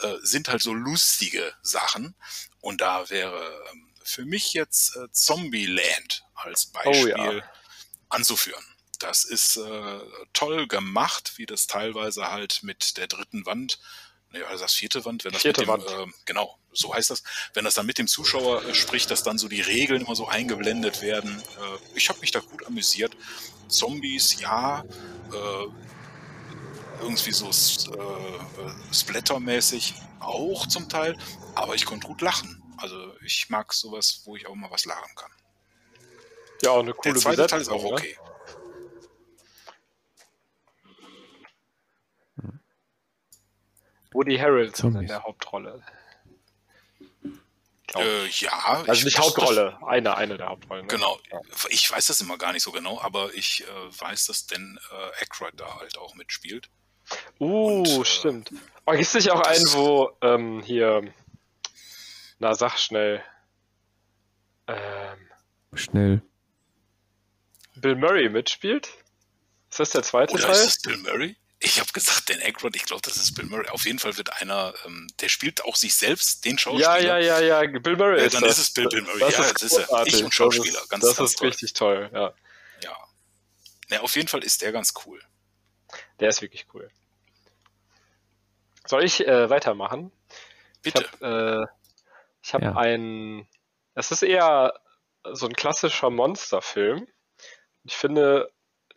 äh, sind halt so lustige Sachen. Und da wäre ähm, für mich jetzt äh, Zombieland als Beispiel Oh ja. anzuführen. Das ist äh, toll gemacht, wie das teilweise halt mit der dritten Wand, ne, also das vierte Wand, wenn das Vierte mit dem, Wand. ähm, genau, so heißt das, wenn das dann mit dem Zuschauer äh, spricht, dass dann so die Regeln immer so eingeblendet werden. Äh, ich habe mich da gut amüsiert. Zombies, ja, äh, irgendwie so äh, äh, Splatter-mäßig auch zum Teil, aber ich konnte gut lachen. Also ich mag sowas, wo ich auch mal was lachen kann. Ja, auch eine Der coole zweite Teil ist Besetzung, auch ne? Woody Harrelson in Zombies. der Hauptrolle. Äh, ja. also ich- nicht das- Hauptrolle, eine, eine der Hauptrollen. Das, Ne? genau. Ja. Ich weiß das immer gar nicht so genau, aber ich äh, weiß, dass Dan äh, Aykroyd da halt auch mitspielt. Uh, Und, äh, stimmt. Oh, gibt es nicht auch das- einen, wo ähm, hier, na sag schnell, ähm, Schnell. Bill Murray mitspielt? Ist das der zweite Oder Teil? ist das Bill Murray? Ich habe gesagt, Dan Aykroyd, ich glaube, das ist Bill Murray. Auf jeden Fall wird einer, ähm, der spielt auch sich selbst, den Schauspieler. Ja, ja, ja, ja, Bill Murray Ja, ist dann das. ist es Bill- Bill Murray. Das Ja, ist das ist er. Ich und Schauspieler. Das ist, Ganz, das ganz ist toll. richtig toll, ja. Ja. ja. Auf jeden Fall ist der ganz cool. Der ist wirklich cool. Soll ich äh, weitermachen? Bitte. Ich habe äh, ich hab Ja. ein. Es ist eher so ein klassischer Monsterfilm. Ich finde,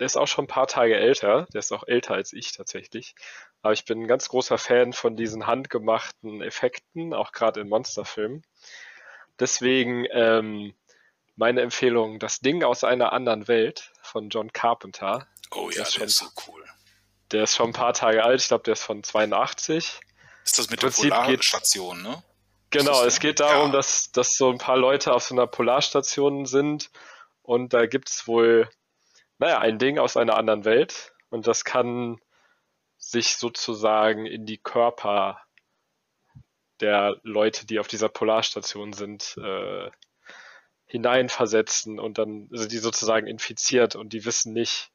der ist auch schon ein paar Tage älter. Der ist auch älter als ich tatsächlich. Aber ich bin ein ganz großer Fan von diesen handgemachten Effekten, auch gerade in Monsterfilmen. Deswegen ähm, meine Empfehlung: Das Ding aus einer anderen Welt von John Carpenter. oh ja, das ist der ist so schon- cool. Der ist schon ein paar Tage alt. Ich glaube, der ist von 82. Ist das mit der Polarstation, ne? Genau, es geht darum, Ja. dass, dass so ein paar Leute auf so einer Polarstation sind und da gibt's wohl, naja, ein Ding aus einer anderen Welt. Und das kann sich sozusagen in die Körper der Leute, die auf dieser Polarstation sind, äh, hineinversetzen und dann sind die sozusagen infiziert und die wissen nicht,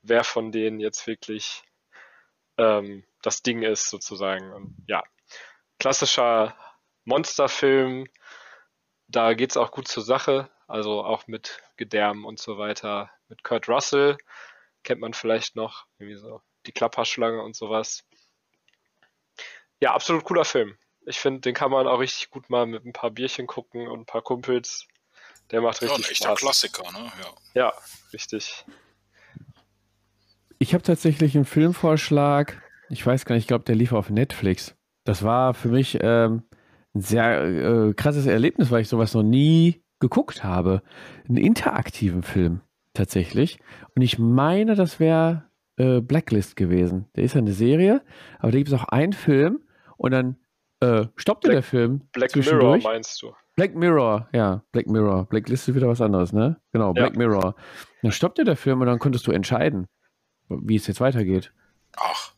wer von denen jetzt wirklich ähm, das Ding ist, sozusagen. Und ja, klassischer Monsterfilm, da geht's auch gut zur Sache, also auch mit Gedärmen und so weiter. Mit Kurt Russell kennt man vielleicht noch, irgendwie so die Klapperschlange und sowas. Ja, absolut cooler Film. Ich finde, den kann man auch richtig gut mal mit ein paar Bierchen gucken und ein paar Kumpels. Der macht Ja, ein richtig echter Spaß. Klassiker, ne? Ja. Ja, richtig. Ich habe tatsächlich einen Filmvorschlag, ich weiß gar nicht, ich glaube, der lief auf Netflix. Das war für mich ähm, ein sehr äh, krasses Erlebnis, weil ich sowas noch nie geguckt habe. Einen interaktiven Film tatsächlich. Und ich meine, das wäre äh, Blacklist gewesen. Der ist ja eine Serie, aber da gibt es auch einen Film und dann äh, stoppte Black- der Film. Black Mirror meinst du? Black Mirror, ja, Black Mirror. Blacklist ist wieder was anderes, ne? Genau, Ja. Black Mirror. Dann stoppte der Film und dann konntest du entscheiden, wie es jetzt weitergeht. Ach,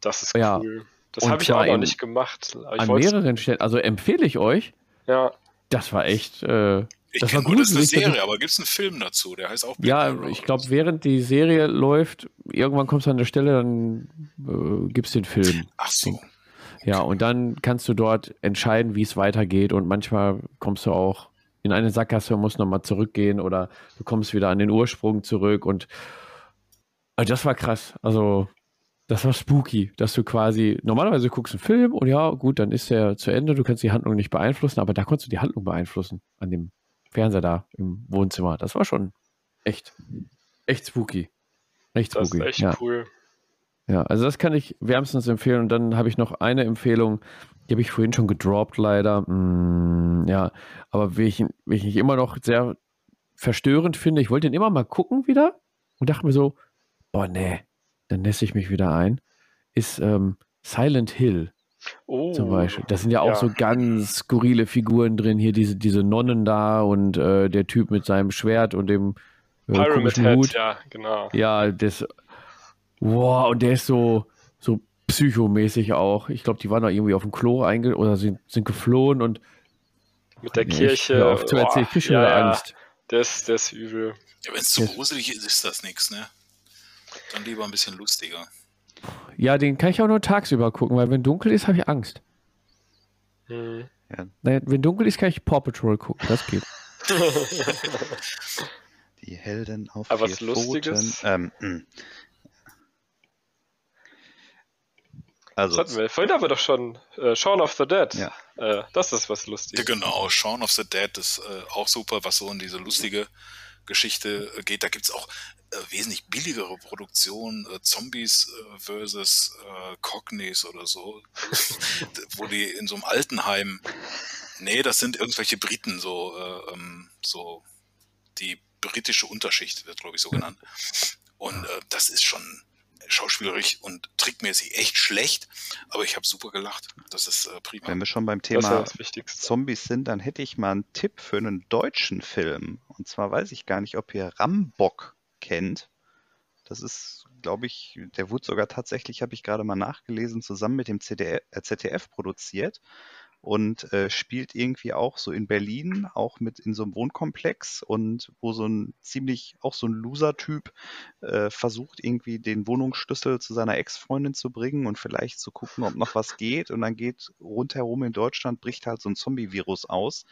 Das ist Ja. cool. Das habe ich auch noch nicht gemacht. Ich An mehreren Stellen. Also empfehle ich euch. Ja, Das war echt. Äh, ich Das war nur, das ist eine Serie, aber gibt es einen Film dazu? Der heißt auch Black ja, Mirror ich glaube, während die Serie läuft, irgendwann kommst du an der Stelle, dann äh, gibt's den Film. Ach so. Ja, und dann kannst du dort entscheiden, wie es weitergeht. Und manchmal kommst du auch in eine Sackgasse und musst nochmal zurückgehen oder du kommst wieder an den Ursprung zurück. Und also das war krass. Also, das war spooky, dass du quasi, normalerweise guckst einen Film und ja, gut, dann ist der zu Ende, du kannst die Handlung nicht beeinflussen, aber da konntest du die Handlung beeinflussen an dem Fernseher da im Wohnzimmer. Das war schon echt, echt spooky. Echt das ist spooky. echt ja. cool. Ja, also das kann ich wärmstens empfehlen. Und dann habe ich noch eine Empfehlung, die habe ich vorhin schon gedroppt, leider. Mm, ja, aber welchen ich, ich immer noch sehr verstörend finde, ich wollte den immer mal gucken wieder und dachte mir so, boah, nee, dann nässe ich mich wieder ein, ist ähm, Silent Hill Oh, zum Beispiel. Da sind ja auch ja. so ganz skurrile Figuren drin, hier diese, diese Nonnen da und äh, der Typ mit seinem Schwert und dem äh, Pyramid komischen Head, Hut. ja, genau. Ja, das. Wow, und der ist so, so psychomäßig auch. Ich glaube, die waren da irgendwie auf dem Klo einge oder sind, sind geflohen und Mit der Nee, Kirche. auf zu boah, erzählen, ich krieg schon ja, wieder ja, Angst. Ist, der ist übel. Ja, wenn es zu gruselig ist, ist das nichts, ne? Dann lieber ein bisschen lustiger. Ja, den kann ich auch nur tagsüber gucken, weil wenn dunkel ist, habe ich Angst. Hm. Naja, wenn dunkel ist, kann ich Paw Patrol gucken. Das geht. Die Helden auf Aber vier was Lustiges? Ähm. Das also, hatten wir. Vorhin haben wir doch schon äh, Shaun of the Dead. Ja. Äh, das ist was Ja, Lustiges. genau, Shaun of the Dead ist äh, auch super, was so in diese lustige Geschichte äh, geht. Da gibt's auch äh, wesentlich billigere Produktionen, äh, Zombies äh, versus äh, Cockneys oder so, wo die in so einem Altenheim, nee, das sind irgendwelche Briten, so, äh, ähm, so die britische Unterschicht wird, glaube ich, so genannt. Und äh, das ist schon schauspielerisch und trickmäßig echt schlecht, aber ich habe super gelacht. Das ist äh, prima. wenn wir schon beim Thema. Zombies sind, dann hätte ich mal einen Tipp für einen deutschen Film. Und zwar weiß ich gar nicht, ob ihr Rambock kennt. Das ist, glaube ich, der wurde sogar tatsächlich, habe ich gerade mal nachgelesen, zusammen mit dem CDF, äh, ZDF produziert und äh, spielt irgendwie auch so in Berlin, auch mit in so einem Wohnkomplex und wo so ein ziemlich, auch so ein Loser-Typ äh, versucht irgendwie den Wohnungsschlüssel zu seiner Ex-Freundin zu bringen und vielleicht zu gucken, ob noch was geht und dann geht rundherum in Deutschland bricht halt so ein Zombie-Virus aus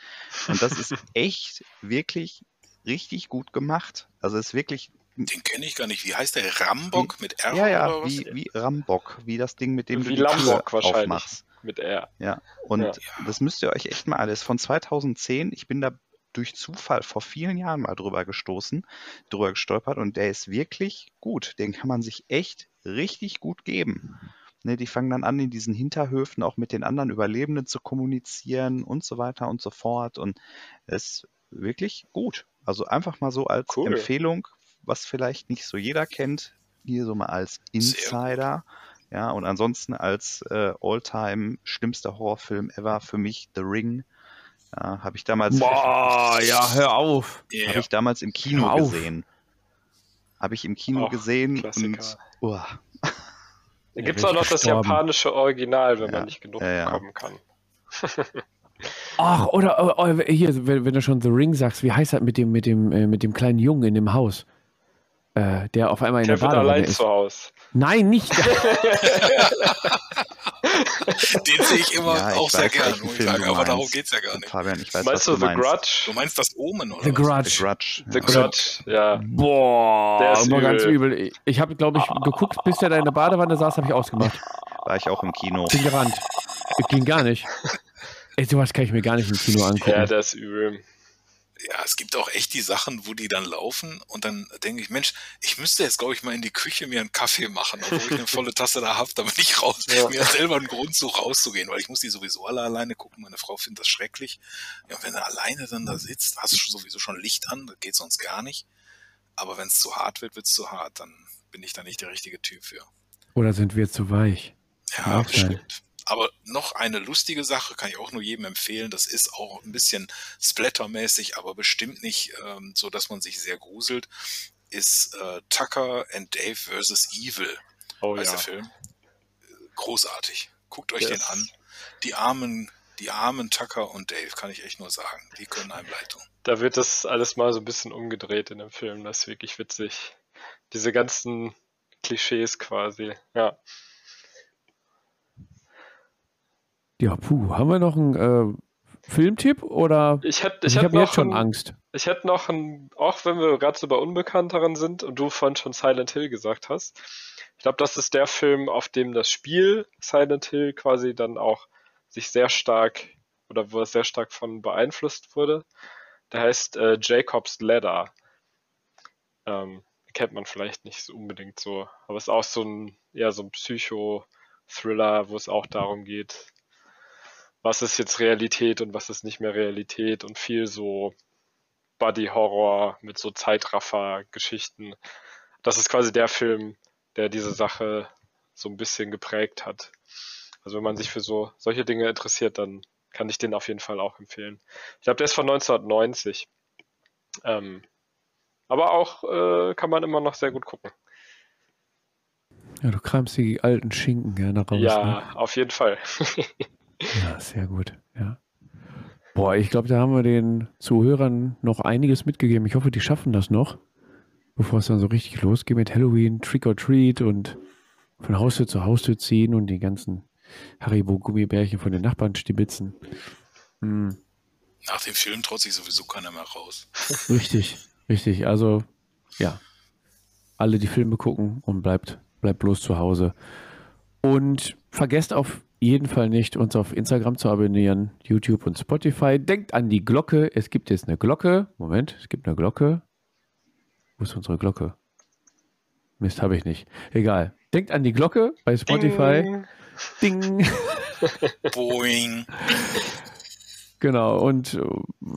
und das ist echt wirklich richtig gut gemacht. Also es ist wirklich Den kenne ich gar nicht. Wie heißt der? Rambock mit R ja, ja, oder was? wie, wie Rambock, wie das Ding, mit dem Wie du die Tür wahrscheinlich. aufmachst. Mit R. Ja, und Ja. das müsst ihr euch echt mal alles von 2010. Ich bin da durch Zufall vor vielen Jahren mal drüber gestoßen, drüber gestolpert und der ist wirklich gut. Den kann man sich echt richtig gut geben. Ne, die fangen dann an, in diesen Hinterhöfen auch mit den anderen Überlebenden zu kommunizieren und so weiter und so fort. Und es ist wirklich gut. Also einfach mal so als Cool. Empfehlung, was vielleicht nicht so jeder kennt, hier so mal als Insider. Ja, und ansonsten als äh, Alltime schlimmster Horrorfilm ever für mich The Ring. Ja, habe ich damals Boah, ja, hör auf. Habe ich damals im Kino gesehen. Habe ich im Kino Auch gesehen Klassiker. und oh, Da gibt es auch noch das gestorben. japanische Original, wenn Ja, man nicht genug ja, ja. bekommen kann. Ach, oder, oder hier, wenn, wenn du schon The Ring sagst, wie heißt das mit dem, mit dem, äh, mit dem kleinen Jungen in dem Haus? Äh, der auf einmal in der Kevin Badewanne allein ist. zu Hause. Nein, nicht. Den sehe ich immer Ja, ich auch sehr weiß, gerne, sagen. du Aber darum meinst. geht's ja gar nicht. Fabian, ich weiß, Meinst was du du The meinst. Grudge? Du meinst das Omen, oder The was? Grudge. The Grudge. The ja. Grudge, ja. Boah, Der ist immer ganz übel. übel. Ich- habe, glaube ich, geguckt, bis der da in der Badewanne saß, habe ich ausgemacht. War ich auch im Kino. Bin gerannt. Ging gar nicht. Ey, sowas kann ich mir gar nicht im Kino angucken. Ja, der ist übel. Ja, es gibt auch echt die Sachen, wo die dann laufen und dann denke ich, Mensch, ich müsste jetzt, glaube ich, mal in die Küche mir einen Kaffee machen, obwohl ich eine volle Tasse da habe, damit ich raus, ja. mir selber einen Grund suche, rauszugehen, weil ich muss die sowieso alle alleine gucken. Meine Frau findet das schrecklich. Ja, wenn er alleine dann da sitzt, hast du sowieso schon Licht an, das geht sonst gar nicht. Aber wenn es zu hart wird, wird es zu hart, dann bin ich da nicht der richtige Typ für. Oder sind wir zu weich? Ja, bestimmt. Aber noch eine lustige Sache kann ich auch nur jedem empfehlen. Das ist auch ein bisschen splattermäßig, aber bestimmt nicht ähm, so, dass man sich sehr gruselt. Ist äh, Tucker and Dave vs. Evil. Oh, heißt ja. der Film. Großartig. Guckt euch yes. den an. Die armen, die armen Tucker und Dave, kann ich echt nur sagen. Die können einem leid tun. Da wird das alles mal so ein bisschen umgedreht in dem Film. Das ist wirklich witzig. Diese ganzen Klischees quasi. Ja. Ja, puh, haben wir noch einen äh, Filmtipp oder? Ich, hätt, ich, ich habe jetzt schon ein, Angst. Ich hätte noch einen, auch wenn wir gerade so bei Unbekannteren sind und du vorhin schon Silent Hill gesagt hast. Ich glaube, das ist der Film, auf dem das Spiel Silent Hill quasi dann auch sich sehr stark oder wo es sehr stark von beeinflusst wurde. Der heißt äh, Jacob's Ladder. Ähm, kennt man vielleicht nicht so unbedingt so, aber es ist auch so ein, ja, so ein Psycho-Thriller, wo es auch darum geht, was ist jetzt Realität und was ist nicht mehr Realität und viel so Buddy Horror mit so Zeitraffer-Geschichten. Das ist quasi der Film, der diese Sache so ein bisschen geprägt hat. Also wenn man sich für so solche Dinge interessiert, dann kann ich den auf jeden Fall auch empfehlen. Ich glaube, der ist von 1990. Ähm, aber auch äh, kann man immer noch sehr gut gucken. Ja, du kramst die alten Schinken gerne raus. Ja, ne? auf jeden Fall. Ja, sehr gut. Ja. Boah, ich glaube, da haben wir den Zuhörern noch einiges mitgegeben. Ich hoffe, die schaffen das noch, bevor es dann so richtig losgeht mit Halloween, Trick or Treat und von Haustür zu Haustür ziehen und die ganzen Haribo-Gummibärchen von den Nachbarn stibitzen. Hm. Nach dem Film traut sich sowieso keiner mehr raus. Richtig, richtig. Also, ja. Alle die Filme gucken und bleibt, bleibt bloß zu Hause. Und vergesst auf jeden Fall nicht, uns auf Instagram zu abonnieren, YouTube und Spotify. Denkt an die Glocke. Es gibt jetzt eine Glocke. Moment, es gibt eine Glocke. Wo ist unsere Glocke? Mist, habe ich nicht. Egal. Denkt an die Glocke bei Spotify. Ding. Ding. Boing. Genau, und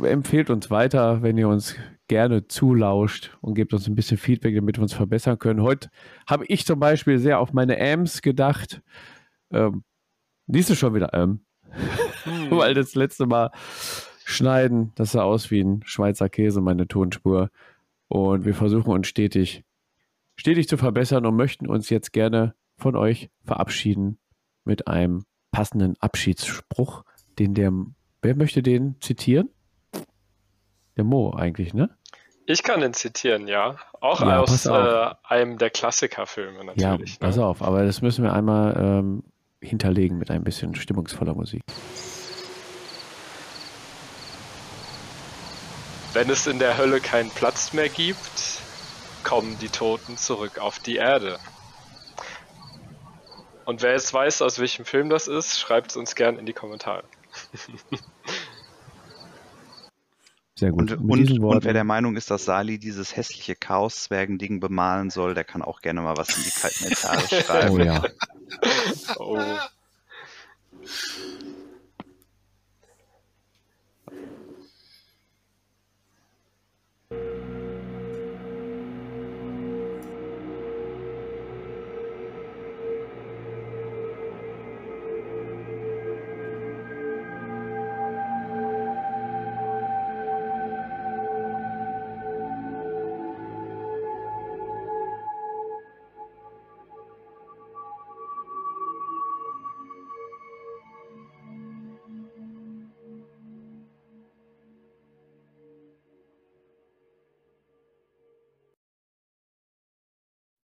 äh, empfehlt uns weiter, wenn ihr uns gerne zulauscht und gebt uns ein bisschen Feedback, damit wir uns verbessern können. Heute habe ich zum Beispiel sehr auf meine Amps gedacht. Ähm, Siehst du schon wieder, ähm, hm. weil das letzte Mal schneiden, das sah aus wie ein Schweizer Käse, meine Tonspur. Und wir versuchen uns stetig, stetig zu verbessern und möchten uns jetzt gerne von euch verabschieden mit einem passenden Abschiedsspruch, den der, wer möchte den zitieren? Der Mo eigentlich, ne? Ich kann den zitieren, ja. Auch ja, aus äh, einem der Klassikerfilme natürlich. Ja, pass ne? auf, aber das müssen wir einmal ähm, hinterlegen mit ein bisschen stimmungsvoller Musik. Wenn es in der Hölle keinen Platz mehr gibt, kommen die Toten zurück auf die Erde. Und wer jetzt weiß, aus welchem Film das ist, schreibt es uns gern in die Kommentare. Sehr gut. Und, und, und, wer der Meinung ist, dass Sali dieses hässliche Chaos-Zwergending bemalen soll, der kann auch gerne mal was in die Kommentare schreiben. Oh ja. oh.